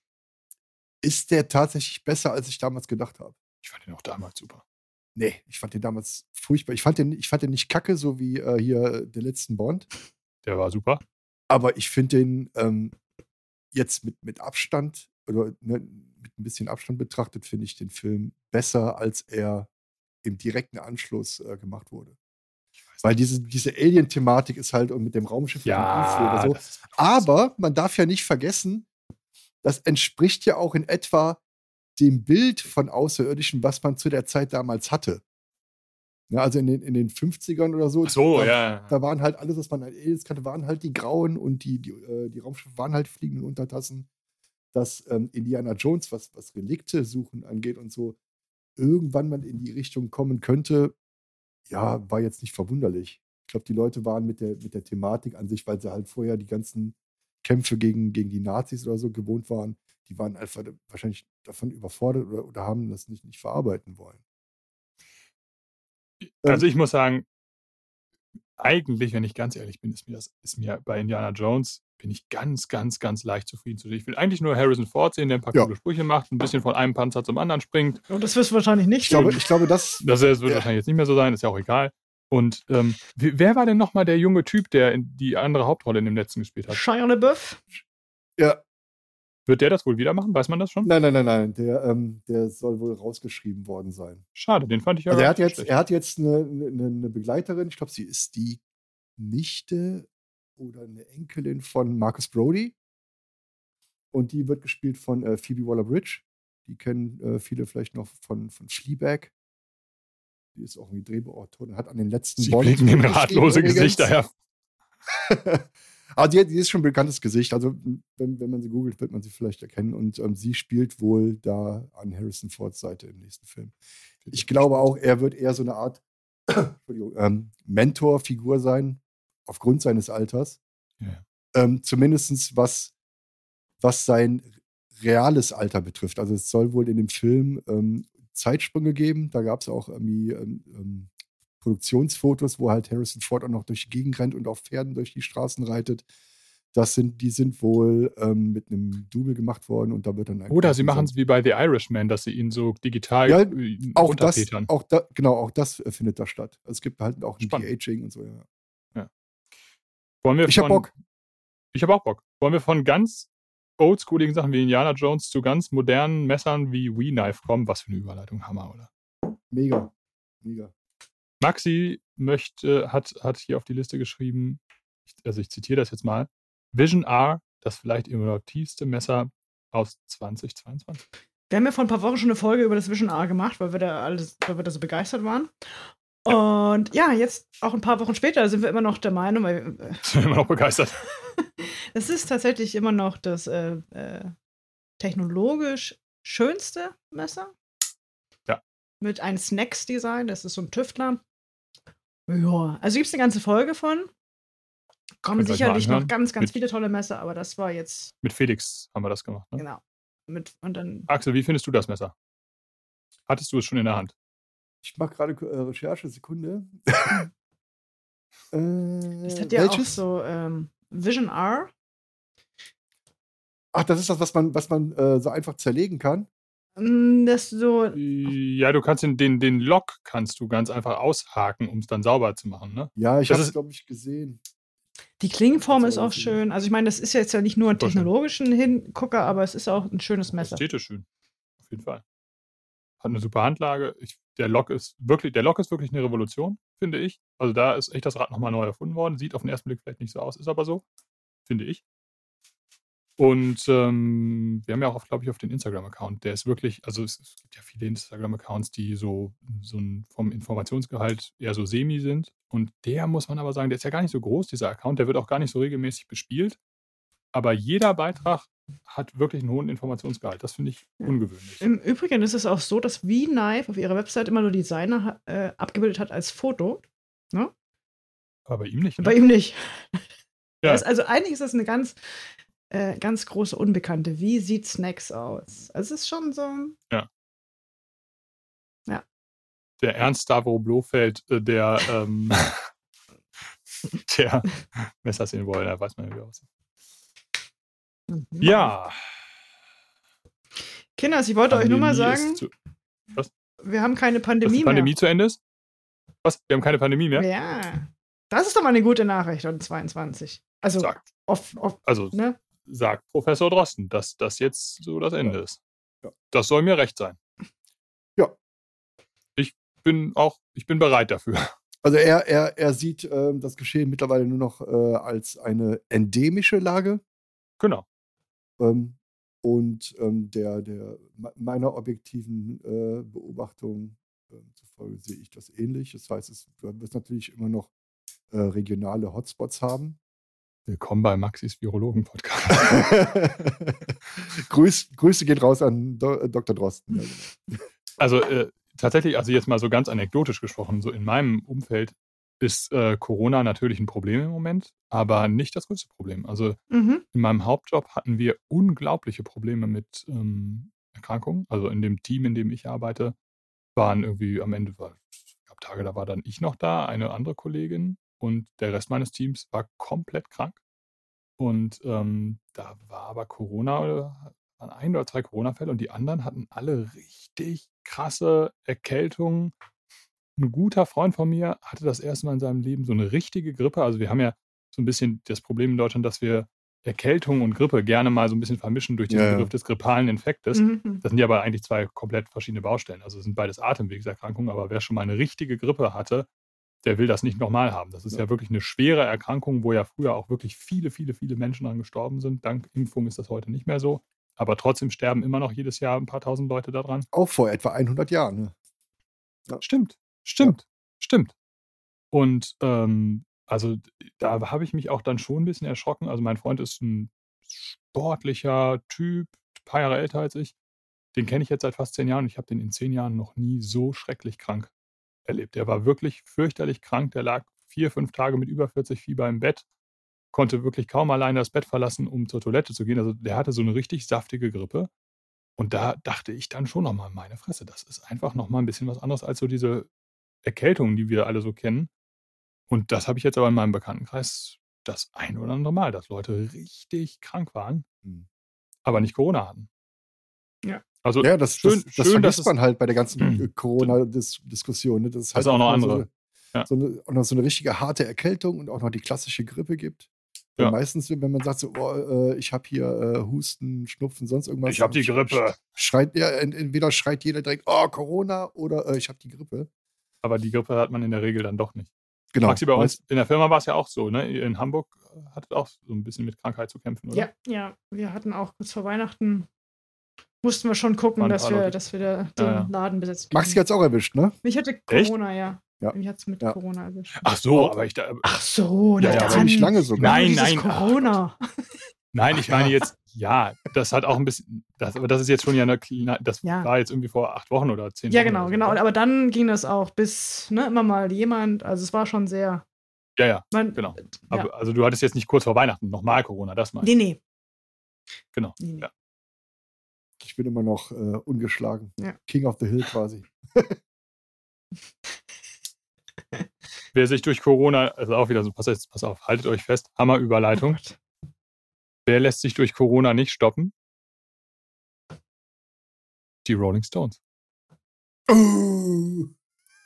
[SPEAKER 3] ist der tatsächlich besser, als ich damals gedacht habe.
[SPEAKER 2] Ich fand den auch damals super.
[SPEAKER 3] Nee, ich fand den damals furchtbar. Ich fand den, ich fand den nicht kacke, so wie äh, hier der letzten Bond.
[SPEAKER 2] Der war super.
[SPEAKER 3] Aber ich finde den ähm, jetzt mit, mit Abstand oder ne, mit ein bisschen Abstand betrachtet, finde ich den Film besser, als er im direkten Anschluss äh, gemacht wurde. Weil diese, diese Alien-Thematik ist halt und mit dem Raumschiff
[SPEAKER 2] Ja,
[SPEAKER 3] und so. Aber man darf ja nicht vergessen, das entspricht ja auch in etwa dem Bild von Außerirdischen, was man zu der Zeit damals hatte. Ja, also in den, in den 50ern oder so.
[SPEAKER 2] Ach so,
[SPEAKER 3] da,
[SPEAKER 2] ja.
[SPEAKER 3] Da waren halt alles, was man als Aliens kannte, waren halt die Grauen und die, die, äh, die Raumschiffe waren halt fliegenden Untertassen. Dass ähm, Indiana Jones, was, was Relikte suchen angeht und so, irgendwann mal in die Richtung kommen könnte, ja, war jetzt nicht verwunderlich. Ich glaube, die Leute waren mit der, mit der Thematik an sich, weil sie halt vorher die ganzen Kämpfe gegen, gegen die Nazis oder so gewohnt waren, die waren einfach wahrscheinlich davon überfordert oder, oder haben das nicht, nicht verarbeiten wollen.
[SPEAKER 2] Also ich muss sagen, eigentlich, wenn ich ganz ehrlich bin, ist mir das, ist mir bei Indiana Jones, bin ich ganz, ganz, ganz leicht zufrieden zu sehen. Ich will eigentlich nur Harrison Ford sehen, der ein paar
[SPEAKER 3] Ja.
[SPEAKER 2] coole Sprüche macht, ein bisschen von einem Panzer zum anderen springt.
[SPEAKER 1] Und das wirst du wahrscheinlich nicht
[SPEAKER 3] Ich glaube,
[SPEAKER 1] tun.
[SPEAKER 3] ich glaube, das,
[SPEAKER 2] Das wird
[SPEAKER 3] Ja.
[SPEAKER 2] wahrscheinlich jetzt nicht mehr so sein, ist ja auch egal. Und ähm, wer war denn nochmal der junge Typ, der in die andere Hauptrolle in dem letzten gespielt hat?
[SPEAKER 1] Shia LaBeouf.
[SPEAKER 3] ja,
[SPEAKER 2] Wird der das wohl wieder machen? Weiß man das schon?
[SPEAKER 3] nein, nein, nein, nein, der, ähm, der soll wohl rausgeschrieben worden sein.
[SPEAKER 2] Schade, den fand ich ja
[SPEAKER 3] Also er hat jetzt,
[SPEAKER 2] schlecht.
[SPEAKER 3] er hat jetzt eine, eine, eine Begleiterin, ich glaube, sie ist die Nichte oder eine Enkelin von Marcus Brody. Und die wird gespielt von äh, Phoebe Waller-Bridge. Die kennen äh, viele vielleicht noch von, von Fleabag. Die ist auch irgendwie Drehbuchautorin, hat an den letzten
[SPEAKER 2] Sie blicken in ratlose. Gesichter her.
[SPEAKER 3] Aber die, die ist schon ein bekanntes Gesicht. Also, wenn, wenn man sie googelt, wird man sie vielleicht erkennen. Und ähm, sie spielt wohl da an Harrison Fords Seite im nächsten Film. Ich glaube auch, er wird eher so eine Art ähm, Mentorfigur sein, aufgrund seines Alters.
[SPEAKER 2] Ja.
[SPEAKER 3] Ähm, Zumindest was, was sein reales Alter betrifft. Also es soll wohl in dem Film ähm, Zeitsprünge geben. Da gab es auch irgendwie ähm, ähm, Produktionsfotos, wo halt Harrison Ford auch noch durch die Gegend rennt und auf Pferden durch die Straßen reitet. Das sind, die sind wohl ähm, mit einem Double gemacht worden und da wird dann
[SPEAKER 2] Oder sie machen es wie bei The Irishman, dass sie ihn so digital
[SPEAKER 3] Ja,
[SPEAKER 2] äh,
[SPEAKER 3] auch das, auch da, genau, auch das äh, findet da statt. Also es gibt halt auch ein. De-Aging und so, ja.
[SPEAKER 2] Wollen wir
[SPEAKER 3] Ich hab
[SPEAKER 2] von-
[SPEAKER 3] Bock.
[SPEAKER 2] Ich habe auch Bock. Wollen wir von ganz oldschooligen Sachen wie Indiana Jones zu ganz modernen Messern wie We-Knife kommen? Was für eine Überleitung, Hammer, oder?
[SPEAKER 3] Mega. Mega.
[SPEAKER 2] Maxi möchte, hat, hat hier auf die Liste geschrieben, also ich zitiere das jetzt mal, Vision R, das vielleicht innovativste Messer aus 2022.
[SPEAKER 1] Wir haben ja vor ein paar Wochen schon eine Folge über das Vision R gemacht, weil wir da alles, weil wir da so begeistert waren. Und ja, jetzt auch ein paar Wochen später sind wir immer noch der Meinung, weil äh,
[SPEAKER 2] Ich bin immer noch begeistert.
[SPEAKER 1] es ist tatsächlich immer noch das äh, äh, technologisch schönste Messer.
[SPEAKER 2] Ja.
[SPEAKER 1] Mit einem Snacks-Design, das ist so ein Tüftler. Ja, also gibt es eine ganze Folge von. Kommen sicherlich noch ganz, ganz
[SPEAKER 2] Mit-
[SPEAKER 1] viele tolle Messer, aber das war jetzt,
[SPEAKER 2] Mit Felix haben wir das gemacht. Ne?
[SPEAKER 1] genau. Mit, und dann,
[SPEAKER 2] Axel, wie findest du das Messer? Hattest du es schon in der Hand?
[SPEAKER 3] Ich mache gerade äh, Recherche, Sekunde. äh,
[SPEAKER 1] es hat ja auch
[SPEAKER 3] welches?
[SPEAKER 1] so ähm, Vision R.
[SPEAKER 3] Ach, das ist das, was man, was man äh, so einfach zerlegen kann?
[SPEAKER 1] Mm, Das so,
[SPEAKER 2] Ja, du kannst den, den, den Lock kannst du ganz einfach aushaken, um es dann sauber zu machen, ne?
[SPEAKER 3] Ja, ich habe es, glaube ich, gesehen.
[SPEAKER 1] die Klingenform ist auch schön. Also ich meine, das ist jetzt ja nicht nur ein technologischen Hingucker, aber es ist auch ein schönes Messer.
[SPEAKER 2] Ästhetisch schön. Auf jeden Fall. Hat eine super Handlage. Ich, der Lock ist wirklich, der Lock ist wirklich eine Revolution, finde ich. Also da ist echt das Rad nochmal neu erfunden worden. Sieht auf den ersten Blick vielleicht nicht so aus, ist aber so, finde ich. Und ähm, wir haben ja auch, glaube ich, auf den Instagram-Account. Der ist wirklich, also es, es gibt ja viele Instagram-Accounts, die so, so ein, vom Informationsgehalt eher so semi sind. Und der muss man aber sagen, der ist ja gar nicht so groß, dieser Account. Der wird auch gar nicht so regelmäßig bespielt. Aber jeder Beitrag hat wirklich einen hohen Informationsgehalt. Das finde ich
[SPEAKER 1] Ja.
[SPEAKER 2] ungewöhnlich.
[SPEAKER 1] Im Übrigen ist es auch so, dass V-Knife auf ihrer Website immer nur Designer äh, abgebildet hat als Foto.
[SPEAKER 2] Aber bei ihm nicht. Ne?
[SPEAKER 1] Bei ihm nicht.
[SPEAKER 2] Ja.
[SPEAKER 1] Also eigentlich ist das eine ganz, äh, ganz große Unbekannte. Wie sieht Snacks aus? Also es ist schon so.
[SPEAKER 2] der Ernst Stavro Blofeld, äh, der, ähm, der Messer sehen wollen, da weiß man ja, wie aussieht.
[SPEAKER 1] Mhm.
[SPEAKER 2] Ja.
[SPEAKER 1] Kinders, ich wollte euch nur mal
[SPEAKER 2] Pandemie
[SPEAKER 1] sagen,
[SPEAKER 2] Zu,
[SPEAKER 1] wir haben keine Pandemie,
[SPEAKER 2] die Pandemie
[SPEAKER 1] mehr.
[SPEAKER 2] zu Ende ist? Was? Wir haben keine Pandemie mehr?
[SPEAKER 1] Ja. Das ist doch mal eine gute Nachricht um 22. Also, off, off,
[SPEAKER 2] also
[SPEAKER 1] ne?
[SPEAKER 2] Sagt Professor Drosten, dass das jetzt so das Ende ist.
[SPEAKER 3] Ja.
[SPEAKER 2] Das soll mir recht sein.
[SPEAKER 3] Ja.
[SPEAKER 2] Ich bin auch, ich bin bereit dafür.
[SPEAKER 3] Also er, er, er sieht ähm, das Geschehen mittlerweile nur noch äh, als eine endemische Lage.
[SPEAKER 2] Genau.
[SPEAKER 3] Ähm, und ähm, der, der me- meiner objektiven äh, Beobachtung ähm, zufolge sehe ich das ähnlich. Das heißt, es du wirst natürlich immer noch äh, regionale Hotspots haben.
[SPEAKER 2] Willkommen bei Maxis Virologen-Podcast.
[SPEAKER 3] Grüß, Grüße gehen raus an Do äh, Dr. Drosten. Genau.
[SPEAKER 2] Also äh, tatsächlich, also jetzt mal so ganz anekdotisch gesprochen, so in meinem Umfeld ist äh, Corona natürlich ein Problem im Moment, aber nicht das größte Problem. Also
[SPEAKER 1] Mhm.
[SPEAKER 2] in meinem Hauptjob hatten wir unglaubliche Probleme mit ähm, Erkrankungen. Also in dem Team, in dem ich arbeite, waren irgendwie am Ende, war, gab Tage, da war dann ich noch da, eine andere Kollegin und der Rest meines Teams war komplett krank. Und ähm, da war aber Corona oder waren ein oder zwei Corona-Fälle und die anderen hatten alle richtig krasse Erkältungen. Ein guter Freund von mir hatte das erste Mal in seinem Leben so eine richtige Grippe. Also wir haben ja so ein bisschen das Problem in Deutschland, dass wir Erkältung und Grippe gerne mal so ein bisschen vermischen durch den
[SPEAKER 3] Ja, ja.
[SPEAKER 2] Begriff des grippalen Infektes.
[SPEAKER 1] Mhm.
[SPEAKER 2] Das sind ja aber eigentlich zwei komplett verschiedene Baustellen. Also es sind beides Atemwegserkrankungen, aber wer schon mal eine richtige Grippe hatte, der will das nicht nochmal haben. Das ist ja.
[SPEAKER 3] Ja.
[SPEAKER 2] wirklich eine schwere Erkrankung, wo ja früher auch wirklich viele, viele, viele Menschen dran gestorben sind. Dank Impfung ist das heute nicht mehr so. Aber trotzdem sterben immer noch jedes Jahr ein paar tausend Leute daran.
[SPEAKER 3] Auch vor etwa 100 Jahren. Ne?
[SPEAKER 2] Stimmt, stimmt, stimmt. Und ähm, also da habe ich mich auch dann schon ein bisschen erschrocken. Also mein Freund ist ein sportlicher Typ, ein paar Jahre älter als ich. Den kenne ich jetzt seit fast zehn Jahren und ich habe den in zehn Jahren noch nie so schrecklich krank erlebt. Der war wirklich fürchterlich krank. Der lag vier, fünf Tage mit über 40 Fieber im Bett, konnte wirklich kaum alleine das Bett verlassen, um zur Toilette zu gehen. Also der hatte so eine richtig saftige Grippe. Und da dachte ich dann schon nochmal, meine Fresse, das ist einfach nochmal ein bisschen was anderes als so diese Erkältungen, die wir alle so kennen. Und das habe ich jetzt aber in meinem Bekanntenkreis das ein oder andere Mal, dass Leute richtig krank waren,
[SPEAKER 3] Hm.
[SPEAKER 2] aber nicht Corona hatten.
[SPEAKER 1] Ja.
[SPEAKER 2] Also
[SPEAKER 3] Ja, das,
[SPEAKER 2] schön,
[SPEAKER 3] das, das
[SPEAKER 2] schön dass
[SPEAKER 3] vergisst
[SPEAKER 2] es,
[SPEAKER 3] man halt bei der ganzen äh, Corona-Diskussion. Ne?
[SPEAKER 2] Das
[SPEAKER 3] halt
[SPEAKER 2] ist auch noch
[SPEAKER 3] mal so
[SPEAKER 2] andere.
[SPEAKER 3] eine,
[SPEAKER 2] Ja.
[SPEAKER 3] so, eine, auch noch so eine richtige harte Erkältung und auch noch die klassische Grippe gibt.
[SPEAKER 2] Ja.
[SPEAKER 3] meistens, wenn man sagt, so, oh, äh, ich habe hier äh, Husten, Schnupfen, sonst irgendwas.
[SPEAKER 2] Ich hab die Grippe.
[SPEAKER 3] Schreit, ja, ent- entweder schreit jeder direkt, oh, Corona oder äh, ich habe die Grippe.
[SPEAKER 2] aber die Grippe hat man in der Regel dann doch nicht.
[SPEAKER 3] Genau.
[SPEAKER 2] Maxi, bei uns in der Firma war es ja auch so, ne? In Hamburg hattet auch so ein bisschen mit Krankheit zu kämpfen, oder?
[SPEAKER 1] Ja, ja. Wir hatten auch kurz vor Weihnachten, mussten wir schon gucken, dass wir,
[SPEAKER 2] Leute.
[SPEAKER 1] dass wir da den
[SPEAKER 2] Ja, ja.
[SPEAKER 1] Laden besetzt
[SPEAKER 3] Maxi
[SPEAKER 1] kriegen.
[SPEAKER 3] hat es auch erwischt, ne?
[SPEAKER 1] Mich hatte
[SPEAKER 2] Echt?
[SPEAKER 1] Corona, ja.
[SPEAKER 3] Ja.
[SPEAKER 1] Mich hat es mit
[SPEAKER 3] Ja.
[SPEAKER 1] Corona erwischt.
[SPEAKER 2] Ach so, aber ich da,
[SPEAKER 1] Ach so,
[SPEAKER 2] Ja, ja,
[SPEAKER 3] Ziemlich lange sogar.
[SPEAKER 2] Nein,
[SPEAKER 1] Dieses
[SPEAKER 2] nein, ach
[SPEAKER 1] Corona.
[SPEAKER 2] Nein,
[SPEAKER 3] Ach
[SPEAKER 2] ich meine jetzt, ja, das hat auch ein bisschen, das, aber das ist jetzt schon ja eine kleine, das
[SPEAKER 1] Ja.
[SPEAKER 2] war jetzt irgendwie vor acht Wochen oder zehn
[SPEAKER 1] Ja,
[SPEAKER 2] Wochen.
[SPEAKER 1] genau,
[SPEAKER 2] so,
[SPEAKER 1] genau.
[SPEAKER 2] oder?
[SPEAKER 1] Aber dann ging das auch bis, ne, immer mal jemand, also es war schon sehr.
[SPEAKER 2] Ja, ja,
[SPEAKER 1] Man,
[SPEAKER 2] genau.
[SPEAKER 1] Ja.
[SPEAKER 2] Aber, also du hattest jetzt nicht kurz vor Weihnachten nochmal Corona, das ich.
[SPEAKER 1] Nee, nee.
[SPEAKER 2] Genau.
[SPEAKER 1] nee, nee.
[SPEAKER 2] Ja.
[SPEAKER 3] Ich bin immer noch äh, ungeschlagen.
[SPEAKER 1] Ja.
[SPEAKER 3] King of the Hill quasi.
[SPEAKER 2] Wer sich durch Corona, also auch wieder so, pass, jetzt, pass auf, haltet euch fest,
[SPEAKER 1] Oh
[SPEAKER 2] Hammerüberleitung.
[SPEAKER 1] Gott.
[SPEAKER 2] Wer lässt sich durch Corona nicht stoppen? Die Rolling Stones.
[SPEAKER 3] Oh.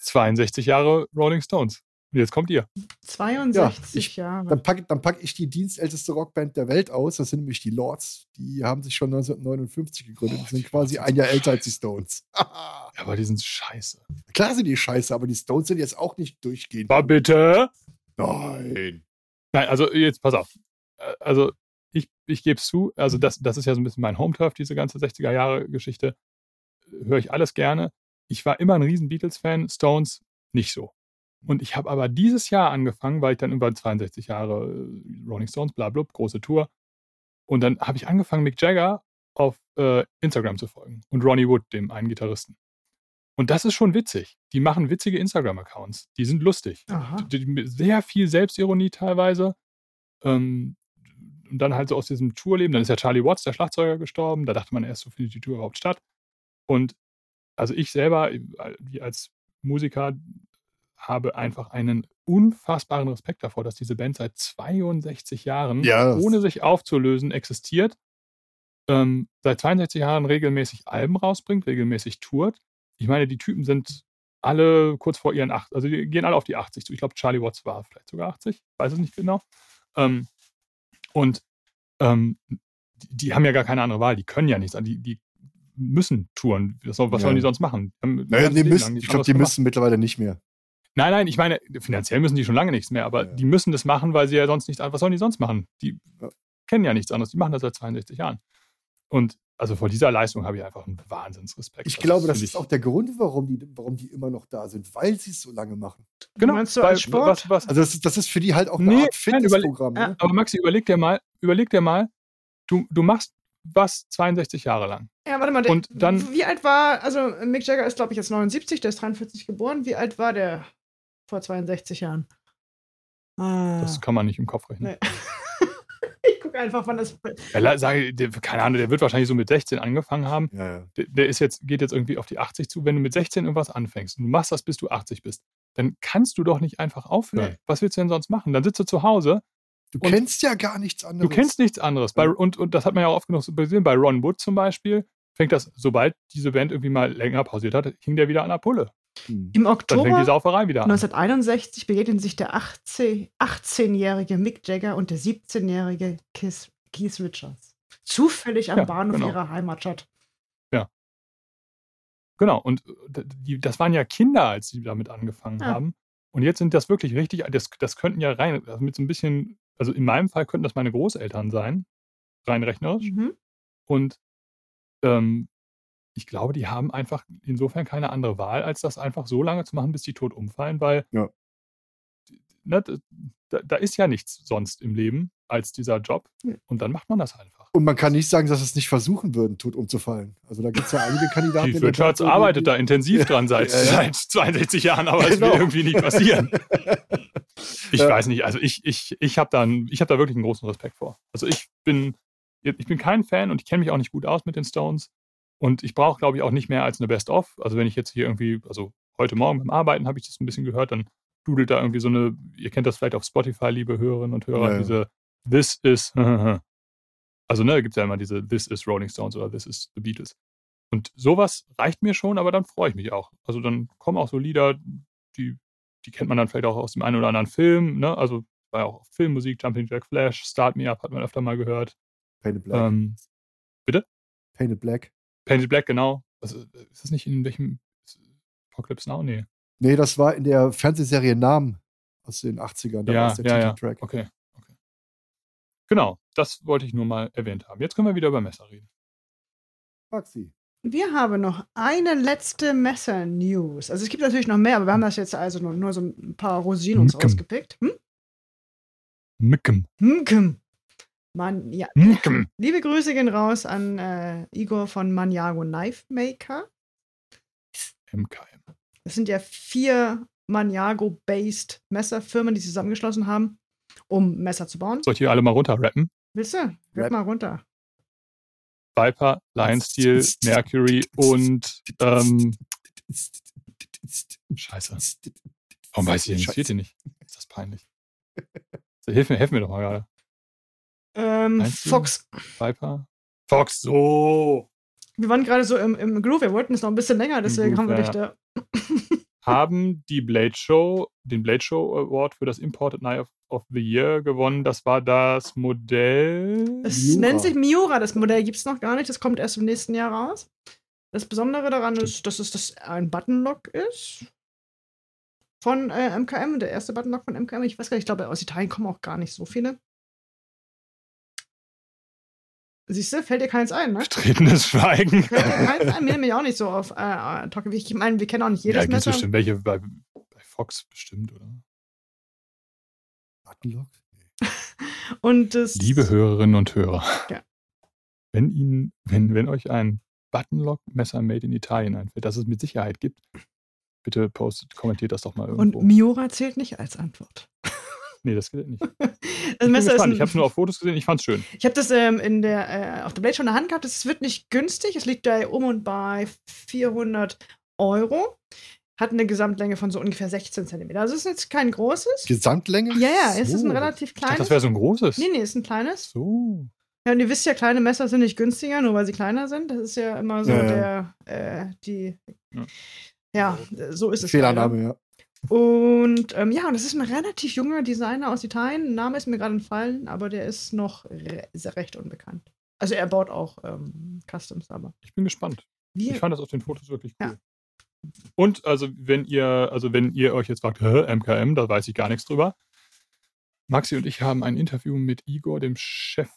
[SPEAKER 2] 62 Jahre Rolling Stones. Und jetzt kommt ihr.
[SPEAKER 1] 62
[SPEAKER 3] ich-
[SPEAKER 1] Jahre.
[SPEAKER 3] Dann packe dann pack ich die dienstälteste Rockband der Welt aus. Das sind nämlich die Lords. Die haben sich schon 1959 gegründet. Die sind quasi ein Jahr älter als die Stones.
[SPEAKER 2] Ja, aber die sind scheiße.
[SPEAKER 3] Klar sind die scheiße, aber die Stones sind jetzt auch nicht durchgehend.
[SPEAKER 2] War bitte?
[SPEAKER 3] Nein.
[SPEAKER 2] Nein, also jetzt pass auf. Äh, Also ich, ich gebe es zu, also das, das ist ja so ein bisschen mein Home-Turf, diese ganze 60er-Jahre-Geschichte. Höre ich alles gerne. Ich war immer ein riesen Beatles-Fan, Stones nicht so. Und ich habe aber dieses Jahr angefangen, weil ich dann über 62 Jahre äh, Rolling Stones, bla bla, große Tour. Und dann habe ich angefangen, Mick Jagger auf äh, Instagram zu folgen und Ronnie Wood, dem einen Gitarristen. Und das ist schon witzig. Die machen witzige Instagram-Accounts. Die sind lustig die- die- sehr viel Selbstironie teilweise. Ähm, und dann halt so aus diesem Tourleben. Dann ist ja Charlie Watts, der Schlagzeuger, gestorben. Da dachte man erst, so findet die Tour überhaupt statt. Und also ich selber, äh, wie als Musiker, habe einfach einen unfassbaren Respekt davor, dass diese Band seit 62 Jahren,
[SPEAKER 3] Ja.
[SPEAKER 2] ohne sich aufzulösen, existiert. Ähm, seit 62 Jahren regelmäßig Alben rausbringt, regelmäßig tourt. Ich meine, die Typen sind alle kurz vor ihren 8, also die gehen alle auf die 80 zu. Ich glaube, Charlie Watts war vielleicht sogar 80, weiß es nicht genau. Ähm, und ähm, die, die haben ja gar keine andere Wahl, die können ja nichts, die, die müssen touren. Was, was
[SPEAKER 3] Ja.
[SPEAKER 2] sollen die sonst machen? Die
[SPEAKER 3] Naja, die müssen,
[SPEAKER 2] lang
[SPEAKER 3] ich glaube, die
[SPEAKER 2] gemacht.
[SPEAKER 3] müssen mittlerweile nicht mehr.
[SPEAKER 2] Nein, nein, ich meine, finanziell müssen die schon lange nichts mehr, aber
[SPEAKER 3] Ja.
[SPEAKER 2] die müssen das machen, weil sie ja sonst nichts, was sollen die sonst machen? Die
[SPEAKER 3] Ja.
[SPEAKER 2] kennen ja nichts anderes, die machen das seit 62 Jahren. Und also vor dieser Leistung habe ich einfach einen Wahnsinnsrespekt.
[SPEAKER 3] Ich glaube, das
[SPEAKER 2] finde
[SPEAKER 3] ist auch der Grund, warum die, warum die immer noch da sind, weil sie es so lange machen.
[SPEAKER 2] genau,
[SPEAKER 1] Meinst du
[SPEAKER 2] weil-
[SPEAKER 1] als Sport?
[SPEAKER 2] Was, was,
[SPEAKER 3] Also das ist, das ist für die halt auch eine
[SPEAKER 2] Nee,
[SPEAKER 3] Fitnessprogramm.
[SPEAKER 1] Ja.
[SPEAKER 3] Ne?
[SPEAKER 2] aber Maxi, überleg dir mal, überleg dir mal, du, du machst was 62 Jahre lang.
[SPEAKER 1] Ja, warte mal. Der,
[SPEAKER 2] Und dann-
[SPEAKER 1] wie alt war, also Mick Jagger ist, glaube ich, jetzt 79, der ist 43 geboren. Wie alt war der vor 62 Jahren? Ah.
[SPEAKER 2] Das kann man nicht im Kopf rechnen.
[SPEAKER 1] Nee. ich gucke einfach, wann das.
[SPEAKER 2] Ja, la- sag, der, keine Ahnung, der wird wahrscheinlich so mit 16 angefangen haben.
[SPEAKER 3] Ja, ja.
[SPEAKER 2] Der, der ist jetzt, geht jetzt irgendwie auf die 80 zu. Wenn du mit 16 irgendwas anfängst und du machst das, bis du 80 bist, dann kannst du doch nicht einfach aufhören.
[SPEAKER 3] Nee.
[SPEAKER 2] Was willst du denn sonst machen? Dann sitzt du zu Hause,
[SPEAKER 3] Du kennst ja gar nichts
[SPEAKER 2] du
[SPEAKER 3] anderes.
[SPEAKER 2] kennst nichts anderes. Bei, und, und das hat man ja auch oft genug so gesehen. Bei Ron Wood zum Beispiel fängt das, sobald diese Band irgendwie mal länger pausiert hat, hing der wieder an der Pulle.
[SPEAKER 3] Hm.
[SPEAKER 1] Im Oktober
[SPEAKER 2] Sauferei wieder an.
[SPEAKER 1] 1961 begegnen sich der 18 18-jährige Mick Jagger und der 17-jährige Keith, Richards. Zufällig am
[SPEAKER 2] Ja,
[SPEAKER 1] Bahnhof
[SPEAKER 2] genau.
[SPEAKER 1] ihrer Heimatstadt.
[SPEAKER 2] Genau, und äh, die, das waren ja Kinder, als sie damit angefangen
[SPEAKER 1] Ja.
[SPEAKER 2] haben. Und jetzt sind das wirklich richtig, das, das könnten ja rein, also mit so ein bisschen, also in meinem Fall könnten das meine Großeltern sein, rein rechnerisch.
[SPEAKER 1] Mhm.
[SPEAKER 2] Und ähm, ich glaube, die haben einfach insofern keine andere Wahl, als das einfach so lange zu machen, bis die tot umfallen, weil
[SPEAKER 3] Ja.
[SPEAKER 2] ne, da, da ist ja nichts sonst im Leben als dieser Job.
[SPEAKER 1] Ja.
[SPEAKER 2] Und dann macht man das einfach.
[SPEAKER 3] Und man kann nicht sagen, dass es nicht versuchen würden, tot umzufallen. Also da gibt es ja einige Kandidaten.
[SPEAKER 2] Keith Richards arbeitet da intensiv dran seit,
[SPEAKER 3] Ja,
[SPEAKER 2] seit 62 Jahren, aber es
[SPEAKER 3] Genau.
[SPEAKER 2] will irgendwie nicht passieren. Ich weiß nicht, also ich, ich, ich habe da, ich hab da wirklich einen großen Respekt vor. Also ich bin, ich bin kein Fan und ich kenne mich auch nicht gut aus mit den Stones. Und ich brauche, glaube ich, auch nicht mehr als eine Best-of. Also wenn ich jetzt hier irgendwie, also heute Morgen beim Arbeiten habe ich das ein bisschen gehört, dann dudelt da irgendwie so eine, ihr kennt das vielleicht auf Spotify, liebe Hörerinnen und Hörer,
[SPEAKER 3] Ja,
[SPEAKER 2] diese This is, also ne, gibt es ja immer diese This is Rolling Stones oder This is the Beatles. Und sowas reicht mir schon, aber dann freue ich mich auch. Also dann kommen auch so Lieder, die, die kennt man dann vielleicht auch aus dem einen oder anderen Film, ne? Also war ja auch Filmmusik, Jumping Jack Flash, Start Me Up hat man öfter mal gehört.
[SPEAKER 3] Painted Black.
[SPEAKER 2] Ähm,
[SPEAKER 3] Painted Black.
[SPEAKER 2] Painted Black, genau. Also, ist das nicht in welchem Apocalypse Now? Nee.
[SPEAKER 3] Nee, das war in der Fernsehserie Namen aus den 80ern. Da war
[SPEAKER 2] Ja,
[SPEAKER 3] es der
[SPEAKER 2] ja, ja.
[SPEAKER 3] Titeltrack.
[SPEAKER 2] Okay, okay. Genau, das wollte ich nur mal erwähnt haben. Jetzt können wir wieder über Messer reden.
[SPEAKER 3] Maxi.
[SPEAKER 1] Wir haben noch eine letzte Messer-News. Also es gibt natürlich noch mehr, aber wir haben das jetzt also nur, nur so ein paar Rosinen uns
[SPEAKER 2] Mkem.
[SPEAKER 1] rausgepickt. Hm?
[SPEAKER 2] Mickem.
[SPEAKER 1] Mkem. Man, ja.
[SPEAKER 2] Mickem.
[SPEAKER 1] Liebe Grüße gehen raus an äh, Igor von Maniago Knife Maker.
[SPEAKER 2] MKM.
[SPEAKER 1] Das sind ja vier Maniago-based Messerfirmen, die zusammengeschlossen haben, um Messer zu bauen.
[SPEAKER 2] Soll ich hier alle mal runterrappen?
[SPEAKER 1] Willst du? Rap
[SPEAKER 3] Rap.
[SPEAKER 1] mal runter.
[SPEAKER 2] Viper, Lion Steel, Mercury und ähm, Scheiße. Warum weiß ich hier nicht. Ist das peinlich? So, hilf mir, helf mir doch mal gerade.
[SPEAKER 1] Ähm? Fox.
[SPEAKER 2] Viper? Fox, so.
[SPEAKER 1] Wir waren gerade so im, im Groove, wir wollten es noch ein bisschen länger, deswegen
[SPEAKER 2] Groove,
[SPEAKER 1] haben wir dich
[SPEAKER 2] ja.
[SPEAKER 1] da.
[SPEAKER 2] Haben die Blade Show, den Blade Show Award für das Imported Knife of the Year gewonnen. Das war das Modell.
[SPEAKER 1] Es
[SPEAKER 3] Miura.
[SPEAKER 1] nennt sich Miura, das Modell gibt es noch gar nicht, das kommt erst im nächsten Jahr raus. Das Besondere daran ist, dass es das ein Buttonlock ist. Von äh, MKM, der erste Buttonlock von MKM. Ich weiß gar nicht, ich glaube, aus Italien kommen auch gar nicht so viele. Siehst du, fällt dir keins ein, ne?
[SPEAKER 2] Betretenes Schweigen.
[SPEAKER 1] Fällt dir keins ein? Mir nämlich auch nicht so auf äh, äh, Tocke. Ich meine, wir kennen auch nicht
[SPEAKER 2] Ja,
[SPEAKER 1] jedes
[SPEAKER 2] gibt es
[SPEAKER 1] Messer.
[SPEAKER 2] bestimmt welche bei, bei Fox bestimmt, oder?
[SPEAKER 3] Buttonlock?
[SPEAKER 1] Und das,
[SPEAKER 2] Liebe Hörerinnen und Hörer.
[SPEAKER 1] Ja.
[SPEAKER 2] Wenn Ihnen, wenn, wenn euch ein Buttonlock-Messer made in Italien einfällt, das es mit Sicherheit gibt, bitte postet, kommentiert das doch mal
[SPEAKER 1] und
[SPEAKER 2] irgendwo.
[SPEAKER 1] Miura zählt nicht als Antwort.
[SPEAKER 2] nee, das geht nicht.
[SPEAKER 1] Das Messer ist ein,
[SPEAKER 2] ich habe es nur auf Fotos gesehen, ich fand's schön.
[SPEAKER 1] Ich habe das ähm, in der, äh, auf der Blade schon in der Hand gehabt. Es wird nicht günstig. Es liegt da um und bei 400 Euro. Hat eine Gesamtlänge von so ungefähr 16 cm. Also es ist jetzt kein großes.
[SPEAKER 3] Gesamtlänge?
[SPEAKER 1] Ja, ja, es ist ein
[SPEAKER 3] So.
[SPEAKER 1] relativ
[SPEAKER 2] Ich dachte,
[SPEAKER 1] kleines.
[SPEAKER 2] das wäre so ein großes.
[SPEAKER 1] nee, nee, ist ein kleines.
[SPEAKER 2] So.
[SPEAKER 1] Ja, und ihr wisst ja, kleine Messer sind nicht günstiger, nur weil sie kleiner sind. Das ist ja immer so
[SPEAKER 3] Ja,
[SPEAKER 1] der, äh, die,
[SPEAKER 2] Ja.
[SPEAKER 1] ja, so ist es.
[SPEAKER 3] Fehlername, ja.
[SPEAKER 1] Und ähm, ja, und das ist ein relativ junger Designer aus Italien. Name ist mir gerade entfallen, aber der ist noch re recht unbekannt. Also er baut auch ähm, Customs, aber
[SPEAKER 2] Ich bin gespannt.
[SPEAKER 1] wir,
[SPEAKER 2] Ich fand das auf den Fotos wirklich cool.
[SPEAKER 1] Ja.
[SPEAKER 2] Und also wenn ihr, also wenn ihr euch jetzt fragt, MKM, da weiß ich gar nichts drüber. Maxi und ich haben ein Interview mit Igor, dem Chef,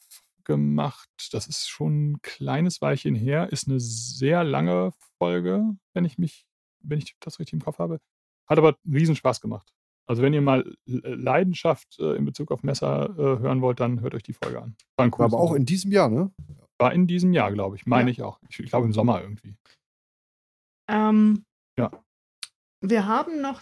[SPEAKER 2] gemacht. Das ist schon ein kleines Weilchen her, ist eine sehr lange Folge, wenn ich mich, wenn ich das richtig im Kopf habe. Hat aber riesen Spaß gemacht. Also wenn ihr mal äh, Leidenschaft äh, in Bezug auf Messer äh, hören wollt, dann hört euch die Folge an. War, ein
[SPEAKER 3] War aber auch in diesem Jahr, ne?
[SPEAKER 2] War in diesem Jahr, glaube ich. Meine
[SPEAKER 1] Ja.
[SPEAKER 2] ich auch. Ich, ich glaube im Sommer irgendwie.
[SPEAKER 1] ähm,
[SPEAKER 2] Ja.
[SPEAKER 1] wir haben noch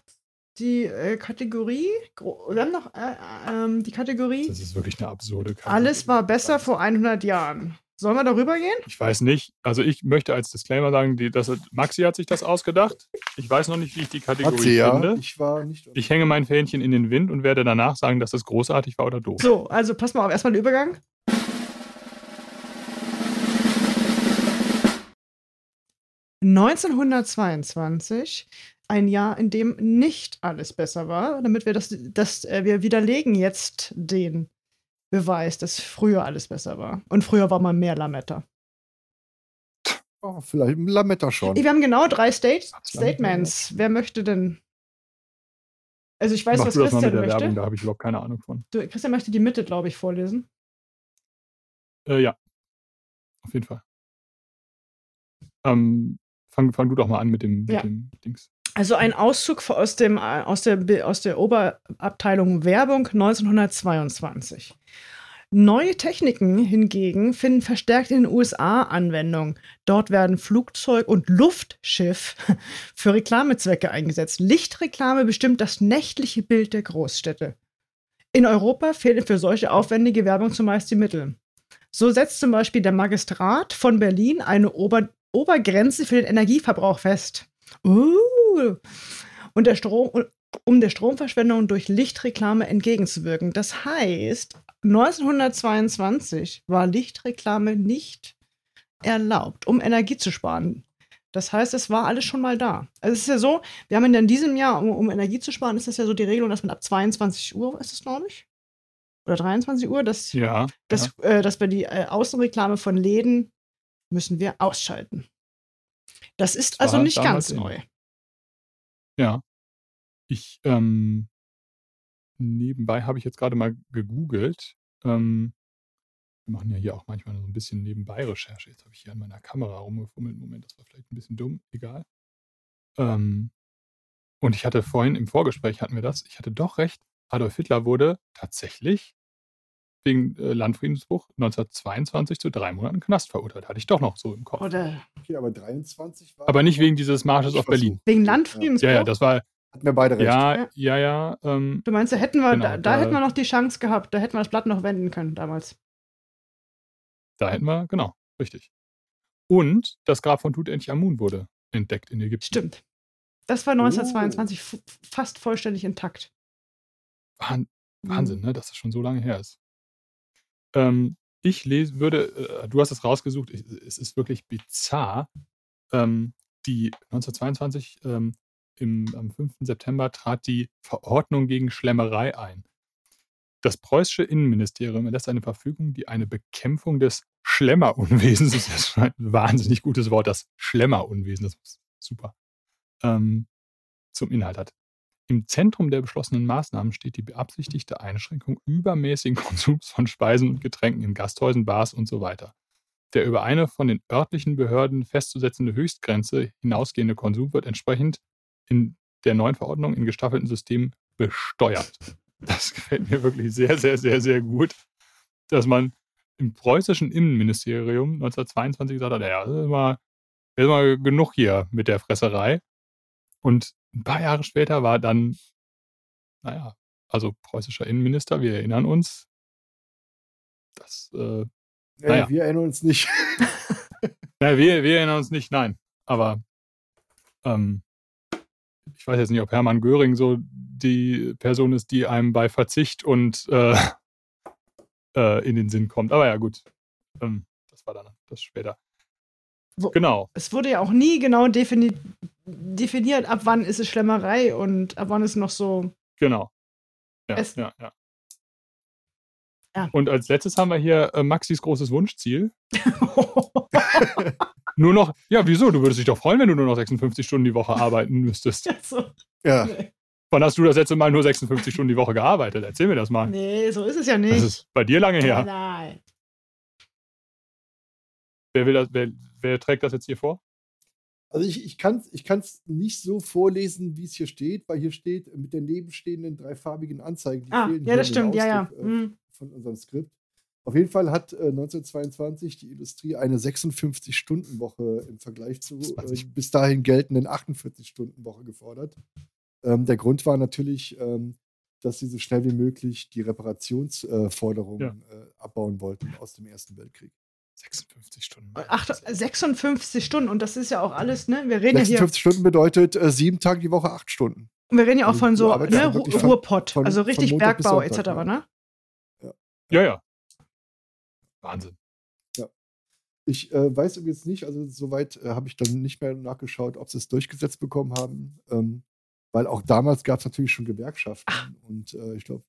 [SPEAKER 1] die äh, Kategorie, wir haben noch äh, äh, ähm, die Kategorie,
[SPEAKER 2] Das ist wirklich eine absurde Kategorie.
[SPEAKER 1] alles war besser vor 100 Jahren. Sollen wir darüber gehen?
[SPEAKER 2] Ich weiß nicht. Also ich möchte als Disclaimer sagen, die, das, Maxi hat sich das ausgedacht. Ich weiß noch nicht, wie ich die Kategorie
[SPEAKER 3] sie ja.
[SPEAKER 2] finde.
[SPEAKER 3] Ich war nicht.
[SPEAKER 2] Ich hänge mein Fähnchen in den Wind und werde danach sagen, dass das großartig war oder doof.
[SPEAKER 1] So, also pass mal auf, erstmal der Übergang. ...1922, ein Jahr, in dem nicht alles besser war, damit wir das, das äh, wir widerlegen jetzt den Beweis, dass früher alles besser war. Und früher war mal mehr Lametta.
[SPEAKER 3] Oh, vielleicht Lametta schon.
[SPEAKER 1] Wir haben genau drei State Statements. Wer möchte denn? Also ich weiß,
[SPEAKER 2] Mach
[SPEAKER 1] was
[SPEAKER 2] du das mal mit
[SPEAKER 1] Christian
[SPEAKER 2] der Werbung,
[SPEAKER 1] möchte.
[SPEAKER 2] da habe ich überhaupt keine Ahnung von.
[SPEAKER 1] Du, Christian möchte die Mitte, glaube ich, vorlesen.
[SPEAKER 2] Äh, ja. Auf jeden Fall. Ähm, fang, fang du doch mal an mit dem,
[SPEAKER 1] Ja.
[SPEAKER 2] mit dem Dings.
[SPEAKER 1] Also ein Auszug aus, dem, aus, der, aus der Oberabteilung Werbung 1922. Neue Techniken hingegen finden verstärkt in den USA Anwendung. Dort werden Flugzeug und Luftschiff für Reklamezwecke eingesetzt. Lichtreklame bestimmt das nächtliche Bild der Großstädte. In Europa fehlen für solche aufwendige Werbung zumeist die Mittel. So setzt zum Beispiel der Magistrat von Berlin eine Ober Obergrenze für den Energieverbrauch fest. Uh. Und der Strom, um der Stromverschwendung durch Lichtreklame entgegenzuwirken. Das heißt, 1922 war Lichtreklame nicht erlaubt, um Energie zu sparen. Das heißt, es war alles schon mal da. Also es ist ja so, wir haben in diesem Jahr, um, um Energie zu sparen, ist das ja so die Regelung, dass man ab 22 Uhr ist es, glaube ich. Oder 23 Uhr, dass,
[SPEAKER 2] Ja.
[SPEAKER 1] dass, äh, dass wir die äh, Außenreklame von Läden müssen wir ausschalten. Das ist
[SPEAKER 2] Das
[SPEAKER 1] also nicht ganz neu.
[SPEAKER 2] Ja. Ich, ähm, nebenbei habe ich jetzt gerade mal gegoogelt. Ähm, wir machen ja hier auch manchmal so ein bisschen nebenbei Recherche. Jetzt habe ich hier an meiner Kamera rumgefummelt. Moment, das war vielleicht ein bisschen dumm. Egal. Ähm, und ich hatte vorhin im Vorgespräch hatten wir das. Ich hatte doch recht. Adolf Hitler wurde tatsächlich wegen äh, Landfriedensbruch 1922 zu drei Monaten Knast verurteilt. Hatte ich doch noch so im Kopf.
[SPEAKER 1] Oder
[SPEAKER 3] Okay, aber 23 war.
[SPEAKER 2] Aber nicht wegen dieses Marsches auf Berlin.
[SPEAKER 1] wegen Landfriedensbruch.
[SPEAKER 2] Ja, ja, das war,
[SPEAKER 3] Hatten wir beide recht.
[SPEAKER 2] ja, ja, ja. Ähm,
[SPEAKER 1] Du meinst, da hätten wir,
[SPEAKER 2] Genau,
[SPEAKER 1] da, da
[SPEAKER 2] da-
[SPEAKER 1] hätten wir noch die Chance gehabt, da hätten wir das Blatt noch wenden können damals.
[SPEAKER 2] Da hätten wir, genau, richtig. Und das Grab von Tutanchamun wurde entdeckt in Ägypten.
[SPEAKER 1] Stimmt. Das war 1922 f- fast vollständig intakt.
[SPEAKER 2] Wahn, Wahnsinn, ne, dass das schon so lange her ist. Ähm, ich lese, würde, äh, du hast es rausgesucht, ich, es ist wirklich bizarr. Ähm, die 1922 ähm, im, am 5. September trat die Verordnung gegen Schlemmerei ein. Das preußische Innenministerium erlässt eine Verfügung, die eine Bekämpfung des Schlemmerunwesens, das ist ein wahnsinnig gutes Wort, das Schlemmerunwesen, das ist super, ähm, zum Inhalt hat. Im Zentrum der beschlossenen Maßnahmen steht die beabsichtigte Einschränkung übermäßigen Konsums von Speisen und Getränken in Gasthäusern, Bars und so weiter. Der über eine von den örtlichen Behörden festzusetzende Höchstgrenze hinausgehende Konsum wird entsprechend in der neuen Verordnung in gestaffelten Systemen besteuert. Das gefällt mir wirklich sehr, sehr, sehr, sehr gut, dass man im preußischen Innenministerium 1922 gesagt hat, ja, das ist mal, das ist mal genug hier mit der Fresserei. Und ein paar Jahre später war dann, naja, also preußischer Innenminister, wir erinnern uns, das, äh,
[SPEAKER 3] naja. wir erinnern uns nicht.
[SPEAKER 2] naja, wir, wir erinnern uns nicht, nein. Aber ähm, ich weiß jetzt nicht, ob Hermann Göring so die Person ist, die einem bei Verzicht und äh, äh, in den Sinn kommt. Aber ja, gut. Ähm, das war dann das später.
[SPEAKER 1] Wo, genau. Es wurde ja auch nie genau defini definiert, ab wann ist es Schlemmerei und ab wann ist noch so.
[SPEAKER 2] Genau. Ja, ja, ja. ja. Und als letztes haben wir hier äh, Maxis großes Wunschziel. nur noch, ja, wieso? Du würdest dich doch freuen, wenn du nur noch 56 Stunden die Woche arbeiten müsstest.
[SPEAKER 1] so.
[SPEAKER 3] Ja.
[SPEAKER 2] Wann hast du das letzte Mal nur 56 Stunden die Woche gearbeitet? Erzähl mir das mal.
[SPEAKER 1] Nee, so ist es ja nicht.
[SPEAKER 2] Das ist bei dir lange her.
[SPEAKER 1] Nein.
[SPEAKER 2] Wer, will das, wer, wer trägt das jetzt hier vor?
[SPEAKER 3] Also ich, ich kann es ich kann's nicht so vorlesen, wie es hier steht, weil hier steht mit der nebenstehenden dreifarbigen Anzeige.
[SPEAKER 1] Die ah, ja, das stimmt, ja, ja. Äh,
[SPEAKER 3] mhm. Von unserem Skript. Auf jeden Fall hat äh, 1922 die Industrie eine 56-Stunden-Woche im Vergleich zu äh, bis dahin geltenden 48-Stunden-Woche gefordert. Ähm, der Grund war natürlich, ähm, dass sie so schnell wie möglich die Reparationsforderungen ja. äh, abbauen wollten aus dem Ersten Weltkrieg.
[SPEAKER 2] 56 Stunden.
[SPEAKER 1] Ach, 56 Stunden und das ist ja auch alles, ne? Wir reden
[SPEAKER 3] 56
[SPEAKER 1] ja hier.
[SPEAKER 3] Stunden bedeutet äh, sieben Tage die Woche, acht Stunden.
[SPEAKER 1] Und wir reden ja auch also von so ne, Ruhrpott, von, also richtig Bergbau etc., ja. ne?
[SPEAKER 2] Ja. ja, ja. Wahnsinn.
[SPEAKER 3] Ja. Ich äh, weiß übrigens nicht, also soweit äh, habe ich dann nicht mehr nachgeschaut, ob sie es durchgesetzt bekommen haben. Ähm, weil auch damals gab es natürlich schon Gewerkschaften Ach. und äh, ich glaube,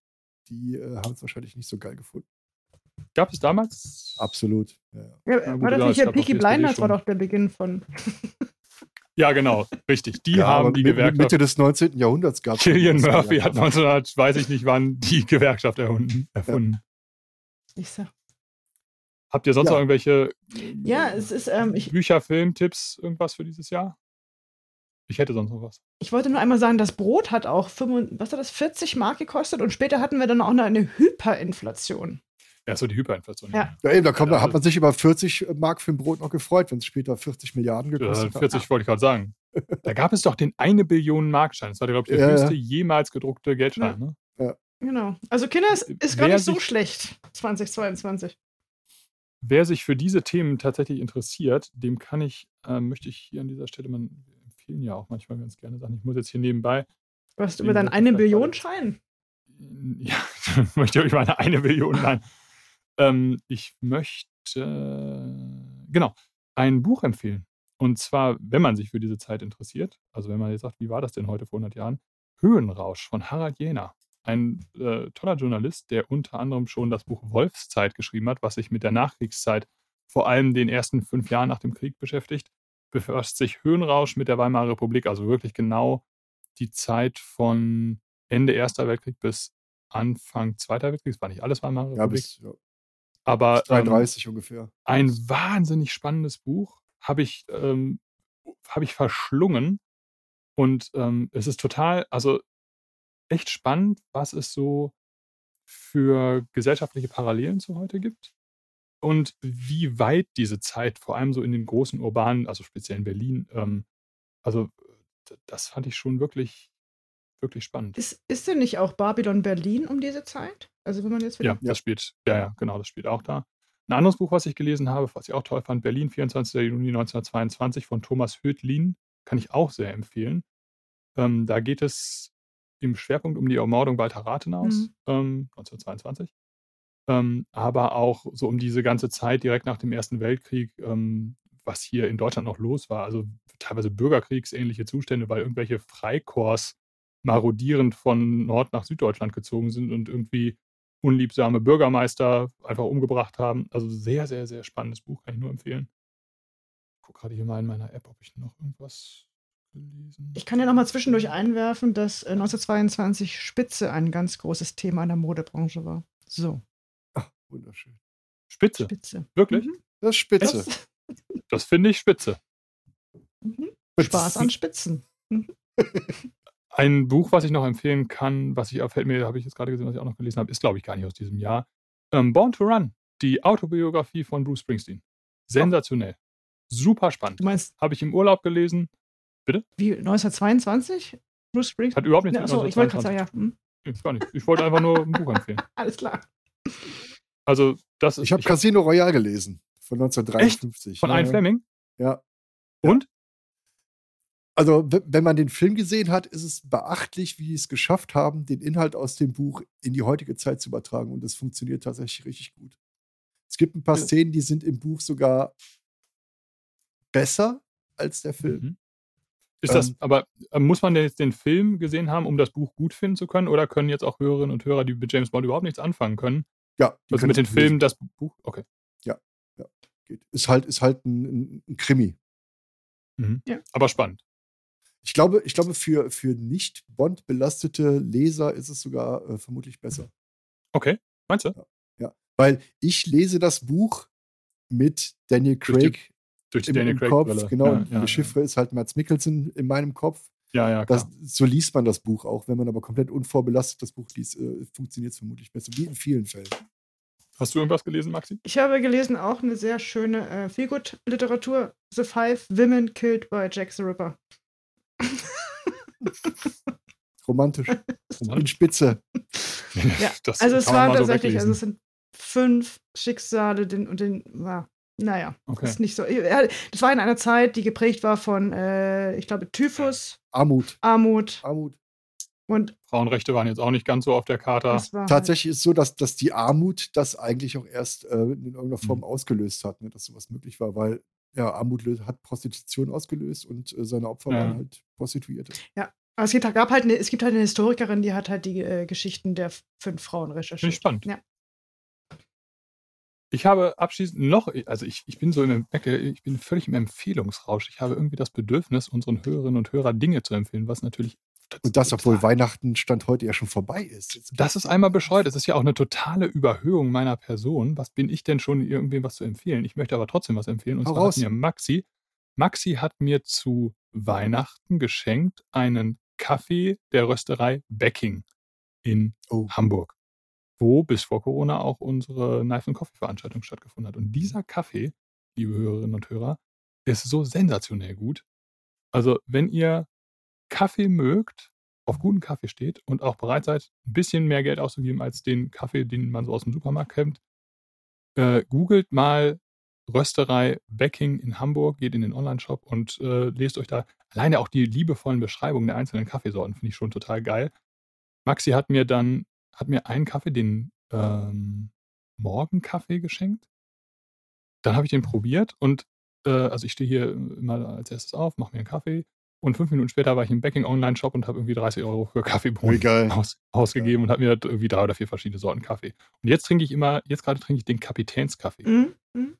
[SPEAKER 3] die äh, haben es wahrscheinlich nicht so geil gefunden.
[SPEAKER 2] Gab es damals?
[SPEAKER 3] Absolut.
[SPEAKER 1] Ja, ja. Ja, war das nicht hier Peaky Blinders war doch der Beginn von.
[SPEAKER 2] ja, genau, richtig. Die ja, haben die Gewerkschaft.
[SPEAKER 3] Mitte des 19. Jahrhunderts gab
[SPEAKER 2] es. Killian Murphy hat 1900, weiß ich nicht wann, die Gewerkschaft erfunden.
[SPEAKER 1] Ich sag.
[SPEAKER 2] Habt ihr sonst noch irgendwelche
[SPEAKER 1] ja, es ist, ähm, ich,
[SPEAKER 2] Bücher, Filmtipps, irgendwas für dieses Jahr? Ich hätte sonst noch was.
[SPEAKER 1] Ich wollte nur einmal sagen, das Brot hat auch 5, was hat das, 40 Mark gekostet und später hatten wir dann auch noch eine Hyperinflation.
[SPEAKER 2] Ja, so die Hyperinflation.
[SPEAKER 1] Ja,
[SPEAKER 3] ja eben, da, kommt, ja, hat man sich über 40 Mark für ein Brot noch gefreut, wenn es später 40 Milliarden gekostet
[SPEAKER 2] ja, 40 hat. wollte ich gerade sagen. da gab es doch den eine Billion Markschein. Das war, glaube ich, der ja, höchste jemals gedruckte Geldschein. Ne?
[SPEAKER 3] Ja.
[SPEAKER 1] Genau. Also Kinder, es ist gar nicht so schlecht, 2022.
[SPEAKER 2] Wer sich für diese Themen tatsächlich interessiert, dem kann ich, äh, möchte ich hier an dieser Stelle mal empfehlen ja auch manchmal ganz gerne Sachen. Ich muss jetzt hier nebenbei.
[SPEAKER 1] Was über deinen eine Billion Schein?
[SPEAKER 2] Ja, ich möchte über eine eine Billion, nein. Ähm, ich möchte, genau, ein Buch empfehlen. Und zwar, wenn man sich für diese Zeit interessiert, also wenn man jetzt sagt, wie war das denn heute vor 100 Jahren? Höhenrausch von Harald Jena. Ein äh, toller Journalist, der unter anderem schon das Buch Wolfszeit geschrieben hat, was sich mit der Nachkriegszeit, vor allem den ersten fünf Jahren nach dem Krieg beschäftigt befasst sich Höhenrausch mit der Weimarer Republik, also wirklich genau die Zeit von Ende Erster Weltkrieg bis Anfang Zweiter Weltkrieg. Das war nicht alles Weimarer Republik. Ja, bis, ja. Aber bis
[SPEAKER 3] 33 ähm, ungefähr.
[SPEAKER 2] Ein wahnsinnig spannendes Buch habe ich, ähm, hab ich verschlungen. Und ähm, es ist total, also echt spannend, was es so für gesellschaftliche Parallelen zu heute gibt und wie weit diese Zeit, vor allem so in den großen urbanen, also speziell in Berlin, ähm, also das fand ich schon wirklich, wirklich spannend.
[SPEAKER 1] Ist, ist denn nicht auch Babylon Berlin um diese Zeit? Also wenn man jetzt
[SPEAKER 2] wieder. Ja, das spielt, ja, ja, genau, das spielt auch da. Ein anderes Buch, was ich gelesen habe, was ich auch toll fand, Berlin, 24. Juni 1922 von Thomas Hödlin, kann ich auch sehr empfehlen. Ähm, da geht es im Schwerpunkt um die Ermordung Walter Rathenaus, mhm. ähm, 1922. ähm, aber auch so um diese ganze Zeit direkt nach dem Ersten Weltkrieg, ähm, was hier in Deutschland noch los war. Also teilweise bürgerkriegsähnliche Zustände, weil irgendwelche Freikorps marodierend von Nord nach Süddeutschland gezogen sind und irgendwie unliebsame Bürgermeister einfach umgebracht haben. Also sehr, sehr, sehr spannendes Buch, kann ich nur empfehlen. Ich gucke gerade hier mal in meiner App, ob ich noch irgendwas gelesen
[SPEAKER 1] Ich kann ja noch mal zwischendurch einwerfen, dass äh, 1922 Spitze ein ganz großes Thema in der Modebranche war. So.
[SPEAKER 3] Ach, wunderschön.
[SPEAKER 2] Spitze.
[SPEAKER 1] Spitze.
[SPEAKER 2] Wirklich?
[SPEAKER 1] Mhm.
[SPEAKER 3] Das ist spitze.
[SPEAKER 1] Das,
[SPEAKER 2] Das finde ich spitze.
[SPEAKER 1] mhm. Spaß an Spitzen.
[SPEAKER 2] Ein Buch, was ich noch empfehlen kann, was ich fällt mir, habe ich jetzt gerade gesehen, was ich auch noch gelesen habe, ist, glaube ich, gar nicht aus diesem Jahr. Ähm, Born to Run, die Autobiografie von Bruce Springsteen. Sensationell. Super spannend.
[SPEAKER 1] Du meinst,
[SPEAKER 2] Habe ich im Urlaub gelesen.
[SPEAKER 1] wie 1922? Bruce Springsteen?
[SPEAKER 2] Hat überhaupt nichts mit
[SPEAKER 1] achso, ich wollte gerade
[SPEAKER 2] 1922.
[SPEAKER 1] sagen, ja. Hm,
[SPEAKER 2] Nee, gar nicht. Ich wollte einfach nur ein Buch empfehlen.
[SPEAKER 1] alles klar.
[SPEAKER 2] Also, das ist
[SPEAKER 3] Ich habe Casino Royale gelesen von 1953.
[SPEAKER 2] von
[SPEAKER 3] Ja,
[SPEAKER 2] Ian
[SPEAKER 3] ja.
[SPEAKER 2] Fleming.
[SPEAKER 3] Ja.
[SPEAKER 2] Und?
[SPEAKER 3] Also, wenn man den Film gesehen hat, ist es beachtlich, wie sie es geschafft haben, den Inhalt aus dem Buch in die heutige Zeit zu übertragen. Und das funktioniert tatsächlich richtig gut. Es gibt ein paar
[SPEAKER 2] Ja.
[SPEAKER 3] Szenen, die sind im Buch sogar besser als der Film.
[SPEAKER 2] Mhm. Ist das,
[SPEAKER 3] Ähm,
[SPEAKER 2] aber äh, muss man denn jetzt den Film gesehen haben, um das Buch gut finden zu können? Oder können jetzt auch Hörerinnen und Hörer, die mit James Bond überhaupt nichts anfangen können,
[SPEAKER 3] Ja,
[SPEAKER 2] also mit den. Filmen das Buch? Okay.
[SPEAKER 3] Geht. Ist halt, ist halt ein, ein, ein Krimi.
[SPEAKER 2] Mhm.
[SPEAKER 1] Ja.
[SPEAKER 2] Aber spannend.
[SPEAKER 3] Ich glaube, ich glaube für, für nicht Bond-belastete Leser ist es sogar äh, vermutlich besser.
[SPEAKER 2] Okay. Meinst du?
[SPEAKER 3] Ja. Weil ich lese das Buch mit Daniel
[SPEAKER 2] Durch die
[SPEAKER 3] Craig
[SPEAKER 2] Durch die
[SPEAKER 3] im,
[SPEAKER 2] Daniel
[SPEAKER 3] im
[SPEAKER 2] Craig
[SPEAKER 3] Kopf.
[SPEAKER 2] Brille.
[SPEAKER 3] Genau,
[SPEAKER 2] Ja, ja,
[SPEAKER 3] die Chiffre ist halt Mats Mikkelsen in meinem Kopf.
[SPEAKER 2] ja, ja, klar.
[SPEAKER 3] Das, so liest man das Buch auch. Wenn man aber komplett unvorbelastet das Buch liest, äh, funktioniert es vermutlich besser, wie in vielen Fällen.
[SPEAKER 2] Hast du irgendwas gelesen, Maxi?
[SPEAKER 1] Ich habe gelesen auch eine sehr schöne äh, Feelgood-Literatur. The Five Women Killed by Jack the Ripper.
[SPEAKER 3] Romantisch. In. Spitze.
[SPEAKER 1] Ja,
[SPEAKER 2] Das
[SPEAKER 1] Also es waren
[SPEAKER 2] so
[SPEAKER 1] tatsächlich, also es sind fünf Schicksale den, und den war, naja,
[SPEAKER 2] Okay.
[SPEAKER 1] ist nicht so. Das war in einer Zeit, die geprägt war von, äh, ich glaube, Typhus,
[SPEAKER 3] Armut.
[SPEAKER 1] Armut
[SPEAKER 3] Armut.
[SPEAKER 1] und
[SPEAKER 2] Frauenrechte waren jetzt auch nicht ganz so auf der Karte.
[SPEAKER 1] war halt-
[SPEAKER 3] Tatsächlich ist es so, dass, dass die Armut das eigentlich auch erst äh, in irgendeiner Form
[SPEAKER 2] Mhm.
[SPEAKER 3] ausgelöst hat, ne, dass sowas möglich war, weil ja, Armut hat Prostitution ausgelöst und äh, seine Opfer
[SPEAKER 2] Ja.
[SPEAKER 3] waren halt Prostituierte.
[SPEAKER 1] Aber es gibt, gab halt eine, es gibt halt eine Historikerin, die hat halt die äh, Geschichten der fünf Frauen
[SPEAKER 2] Finde ich
[SPEAKER 1] recherchiert.
[SPEAKER 2] spannend.
[SPEAKER 1] Ja.
[SPEAKER 2] Ich habe abschließend noch, also ich, ich bin so im, ich bin völlig im Empfehlungsrausch. Ich habe irgendwie das Bedürfnis, unseren Hörerinnen und Hörern Dinge zu empfehlen, was natürlich.
[SPEAKER 3] Und das, obwohl Weihnachten Stand heute ja schon vorbei ist.
[SPEAKER 2] Das ist einmal bescheuert. Es ist ja auch eine totale Überhöhung meiner Person. Was bin ich denn schon, irgendwem was zu empfehlen? Ich möchte aber trotzdem was empfehlen. Und
[SPEAKER 3] Hau
[SPEAKER 2] zwar
[SPEAKER 3] raus.
[SPEAKER 2] hat mir Maxi, Maxi hat mir zu Weihnachten geschenkt einen Kaffee der Rösterei Becking in
[SPEAKER 3] Oh.
[SPEAKER 2] Hamburg, wo bis vor Corona auch unsere Knife and Coffee Veranstaltung stattgefunden hat. Und dieser Kaffee, liebe Hörerinnen und Hörer, ist so sensationell gut. Also, wenn ihr Kaffee mögt, auf guten Kaffee steht und auch bereit seid, ein bisschen mehr Geld auszugeben als den Kaffee, den man so aus dem Supermarkt kennt, äh, googelt mal Rösterei Becking in Hamburg, geht in den Online-Shop und äh, lest euch da alleine auch die liebevollen Beschreibungen der einzelnen Kaffeesorten, finde ich schon total geil. Maxi hat mir dann, hat mir einen Kaffee, den ähm, Morgenkaffee geschenkt. Dann habe ich den probiert und äh, also ich stehe hier immer als erstes auf, mache mir einen Kaffee und fünf Minuten später war ich im Becking Online-Shop und habe irgendwie 30 Euro für Kaffeebohnen aus, ausgegeben und habe mir irgendwie drei oder vier verschiedene Sorten Kaffee. Und jetzt trinke ich immer, jetzt gerade trinke ich den Kapitänskaffee.
[SPEAKER 1] Mhm. Mhm.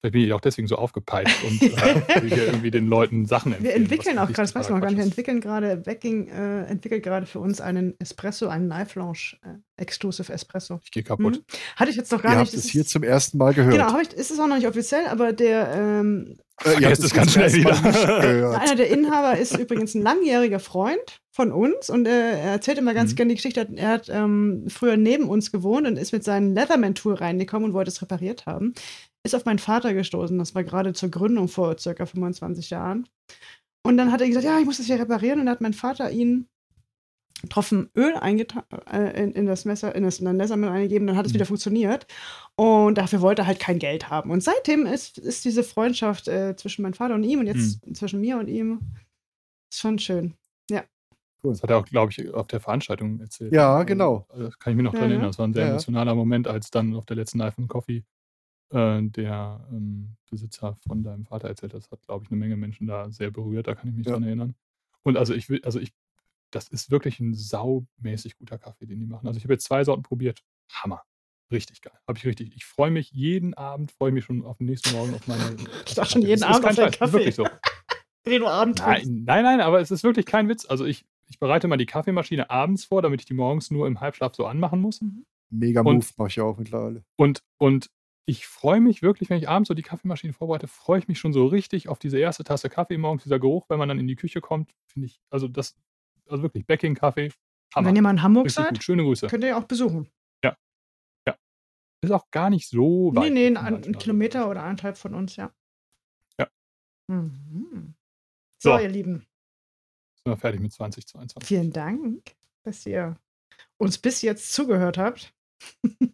[SPEAKER 2] Vielleicht bin ich auch deswegen so aufgepeitscht und äh, hier irgendwie den Leuten Sachen empfehlen.
[SPEAKER 1] Wir entwickeln auch gerade, das weiß man gar nicht, wir
[SPEAKER 2] ist.
[SPEAKER 1] entwickeln gerade, Becking äh, entwickelt gerade für uns einen Espresso, einen Knife Lounge äh, Exclusive Espresso.
[SPEAKER 2] Ich gehe kaputt.
[SPEAKER 1] Mhm. Hatte ich jetzt noch gar
[SPEAKER 3] Ihr
[SPEAKER 1] nicht.
[SPEAKER 3] habt es
[SPEAKER 1] das
[SPEAKER 3] hier
[SPEAKER 1] ist-
[SPEAKER 3] zum ersten Mal gehört.
[SPEAKER 1] Genau, habe ich, ist es auch noch nicht offiziell, aber der ähm,
[SPEAKER 3] Äh, ihr habt
[SPEAKER 2] Vergesst es ganz schnell wieder.
[SPEAKER 1] Einer der Inhaber ist übrigens ein langjähriger Freund von uns und äh, er erzählt immer ganz
[SPEAKER 2] Mhm.
[SPEAKER 1] gerne die Geschichte. Er hat ähm, früher neben uns gewohnt und ist mit seinem Leatherman-Tool reingekommen und wollte es repariert haben. Ist auf meinen Vater gestoßen. Das war gerade zur Gründung vor circa 25 Jahren. Und dann hat er gesagt: Ja, ich muss das hier reparieren. Und dann hat mein Vater ihn Tropfen Öl eingetan, äh, in, in das Messer, in das Leatherman eingegeben, dann hat es
[SPEAKER 2] Mhm.
[SPEAKER 1] wieder funktioniert. Und dafür wollte er halt kein Geld haben. Und seitdem ist, ist diese Freundschaft äh, zwischen meinem Vater und ihm und jetzt zwischen mir und ihm ist schon schön.
[SPEAKER 2] Cool. Das hat er auch, glaube ich, auf der Veranstaltung erzählt.
[SPEAKER 3] Ja, genau.
[SPEAKER 2] Also, das kann ich mich noch
[SPEAKER 1] Ja,
[SPEAKER 2] dran
[SPEAKER 1] ja.
[SPEAKER 2] erinnern. Das war ein sehr
[SPEAKER 3] Ja, ja.
[SPEAKER 2] emotionaler Moment, als dann auf der letzten von Coffee äh, der ähm, Besitzer von deinem Vater erzählt. Das hat, glaube ich, eine Menge Menschen da sehr berührt. Da kann ich mich
[SPEAKER 3] Ja.
[SPEAKER 2] dran erinnern. Und also ich will, also ich, das ist wirklich ein saumäßig guter Kaffee, den die machen. Also ich habe jetzt zwei Sorten probiert. Hammer. Richtig geil. Habe ich richtig. Ich freue mich jeden Abend, freue ich mich schon auf den nächsten Morgen auf meine.
[SPEAKER 1] Ich dachte schon jeden Abend
[SPEAKER 2] kein
[SPEAKER 1] auf deinen
[SPEAKER 2] Scheiß, das ist
[SPEAKER 1] Kaffee.
[SPEAKER 2] Wirklich so.
[SPEAKER 1] Den du Abend.
[SPEAKER 2] Nein, nein, nein, aber es ist wirklich kein Witz. Also ich, ich bereite mal die Kaffeemaschine abends vor, damit ich die morgens nur im Halbschlaf so anmachen muss.
[SPEAKER 3] Mega
[SPEAKER 2] Und-
[SPEAKER 3] Move mache ich auch mittlerweile.
[SPEAKER 2] Und, und ich freue mich wirklich, wenn ich abends so die Kaffeemaschine vorbereite, freue ich mich schon so richtig auf diese erste Tasse Kaffee morgens, dieser Geruch, wenn man dann in die Küche kommt, finde ich, also das, also wirklich Backing-Kaffee.
[SPEAKER 1] Wenn ihr mal in Hamburg
[SPEAKER 2] Richtig
[SPEAKER 1] seid,
[SPEAKER 2] gut. Schöne Grüße.
[SPEAKER 1] könnt ihr ja auch besuchen.
[SPEAKER 2] Ist auch gar nicht so weit.
[SPEAKER 1] Nee, nee, ein. Kilometer oder anderthalb von uns, ja.
[SPEAKER 2] Ja.
[SPEAKER 1] Mhm. So,
[SPEAKER 2] So.
[SPEAKER 1] ihr Lieben,
[SPEAKER 2] Sind wir fertig mit 2022.
[SPEAKER 1] vielen Dank, dass ihr uns bis jetzt zugehört habt.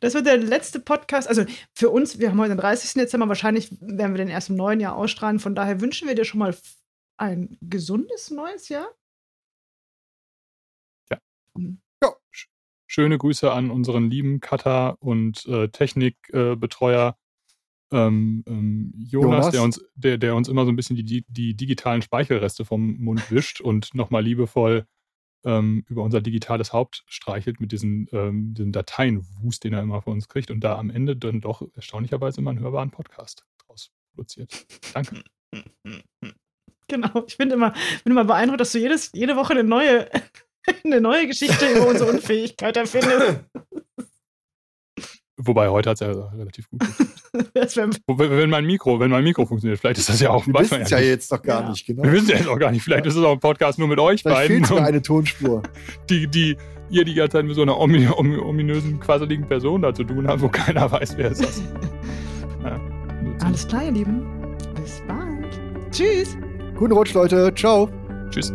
[SPEAKER 1] Das wird der letzte Podcast. Also für uns, wir haben heute den 30. Dezember, wahrscheinlich werden wir den erst im neuen Jahr ausstrahlen. Von daher wünschen wir dir schon mal ein gesundes neues Jahr.
[SPEAKER 2] Schöne Grüße an unseren lieben Cutter und äh, Technikbetreuer ähm, ähm, Jonas,
[SPEAKER 3] Jonas.
[SPEAKER 2] Der, uns, der, der uns immer so ein bisschen die, die, die digitalen Speichelreste vom Mund wischt und nochmal liebevoll ähm, über unser digitales Haupt streichelt mit diesen, ähm, diesem Dateienwust, den er immer von uns kriegt und da am Ende dann doch erstaunlicherweise immer einen hörbaren Podcast draus produziert. Danke.
[SPEAKER 1] Genau. Ich bin immer, bin immer beeindruckt, dass du jedes, jede Woche eine neue, eine neue Geschichte über unsere Unfähigkeit erfindest.
[SPEAKER 2] Wobei heute hat es ja relativ gut Wobei, Wenn mein Mikro, wenn mein Mikro funktioniert, vielleicht ist das ja auch
[SPEAKER 3] Wir wissen es ja jetzt noch gar
[SPEAKER 1] Ja.
[SPEAKER 3] nicht, genau.
[SPEAKER 2] Wir wissen ja jetzt auch gar nicht. Vielleicht ist es auch ein Podcast nur mit euch
[SPEAKER 3] Vielleicht
[SPEAKER 2] beiden.
[SPEAKER 3] fehlt
[SPEAKER 2] und
[SPEAKER 3] eine Tonspur.
[SPEAKER 2] die, die ihr die ganze Zeit mit so einer omi omi ominösen, quasseligen Person da zu tun habt, wo keiner weiß, wer es ist. Ja,
[SPEAKER 1] alles klar, ihr Lieben. Bis bald. Tschüss.
[SPEAKER 3] Guten Rutsch, Leute. Ciao.
[SPEAKER 2] Tschüss.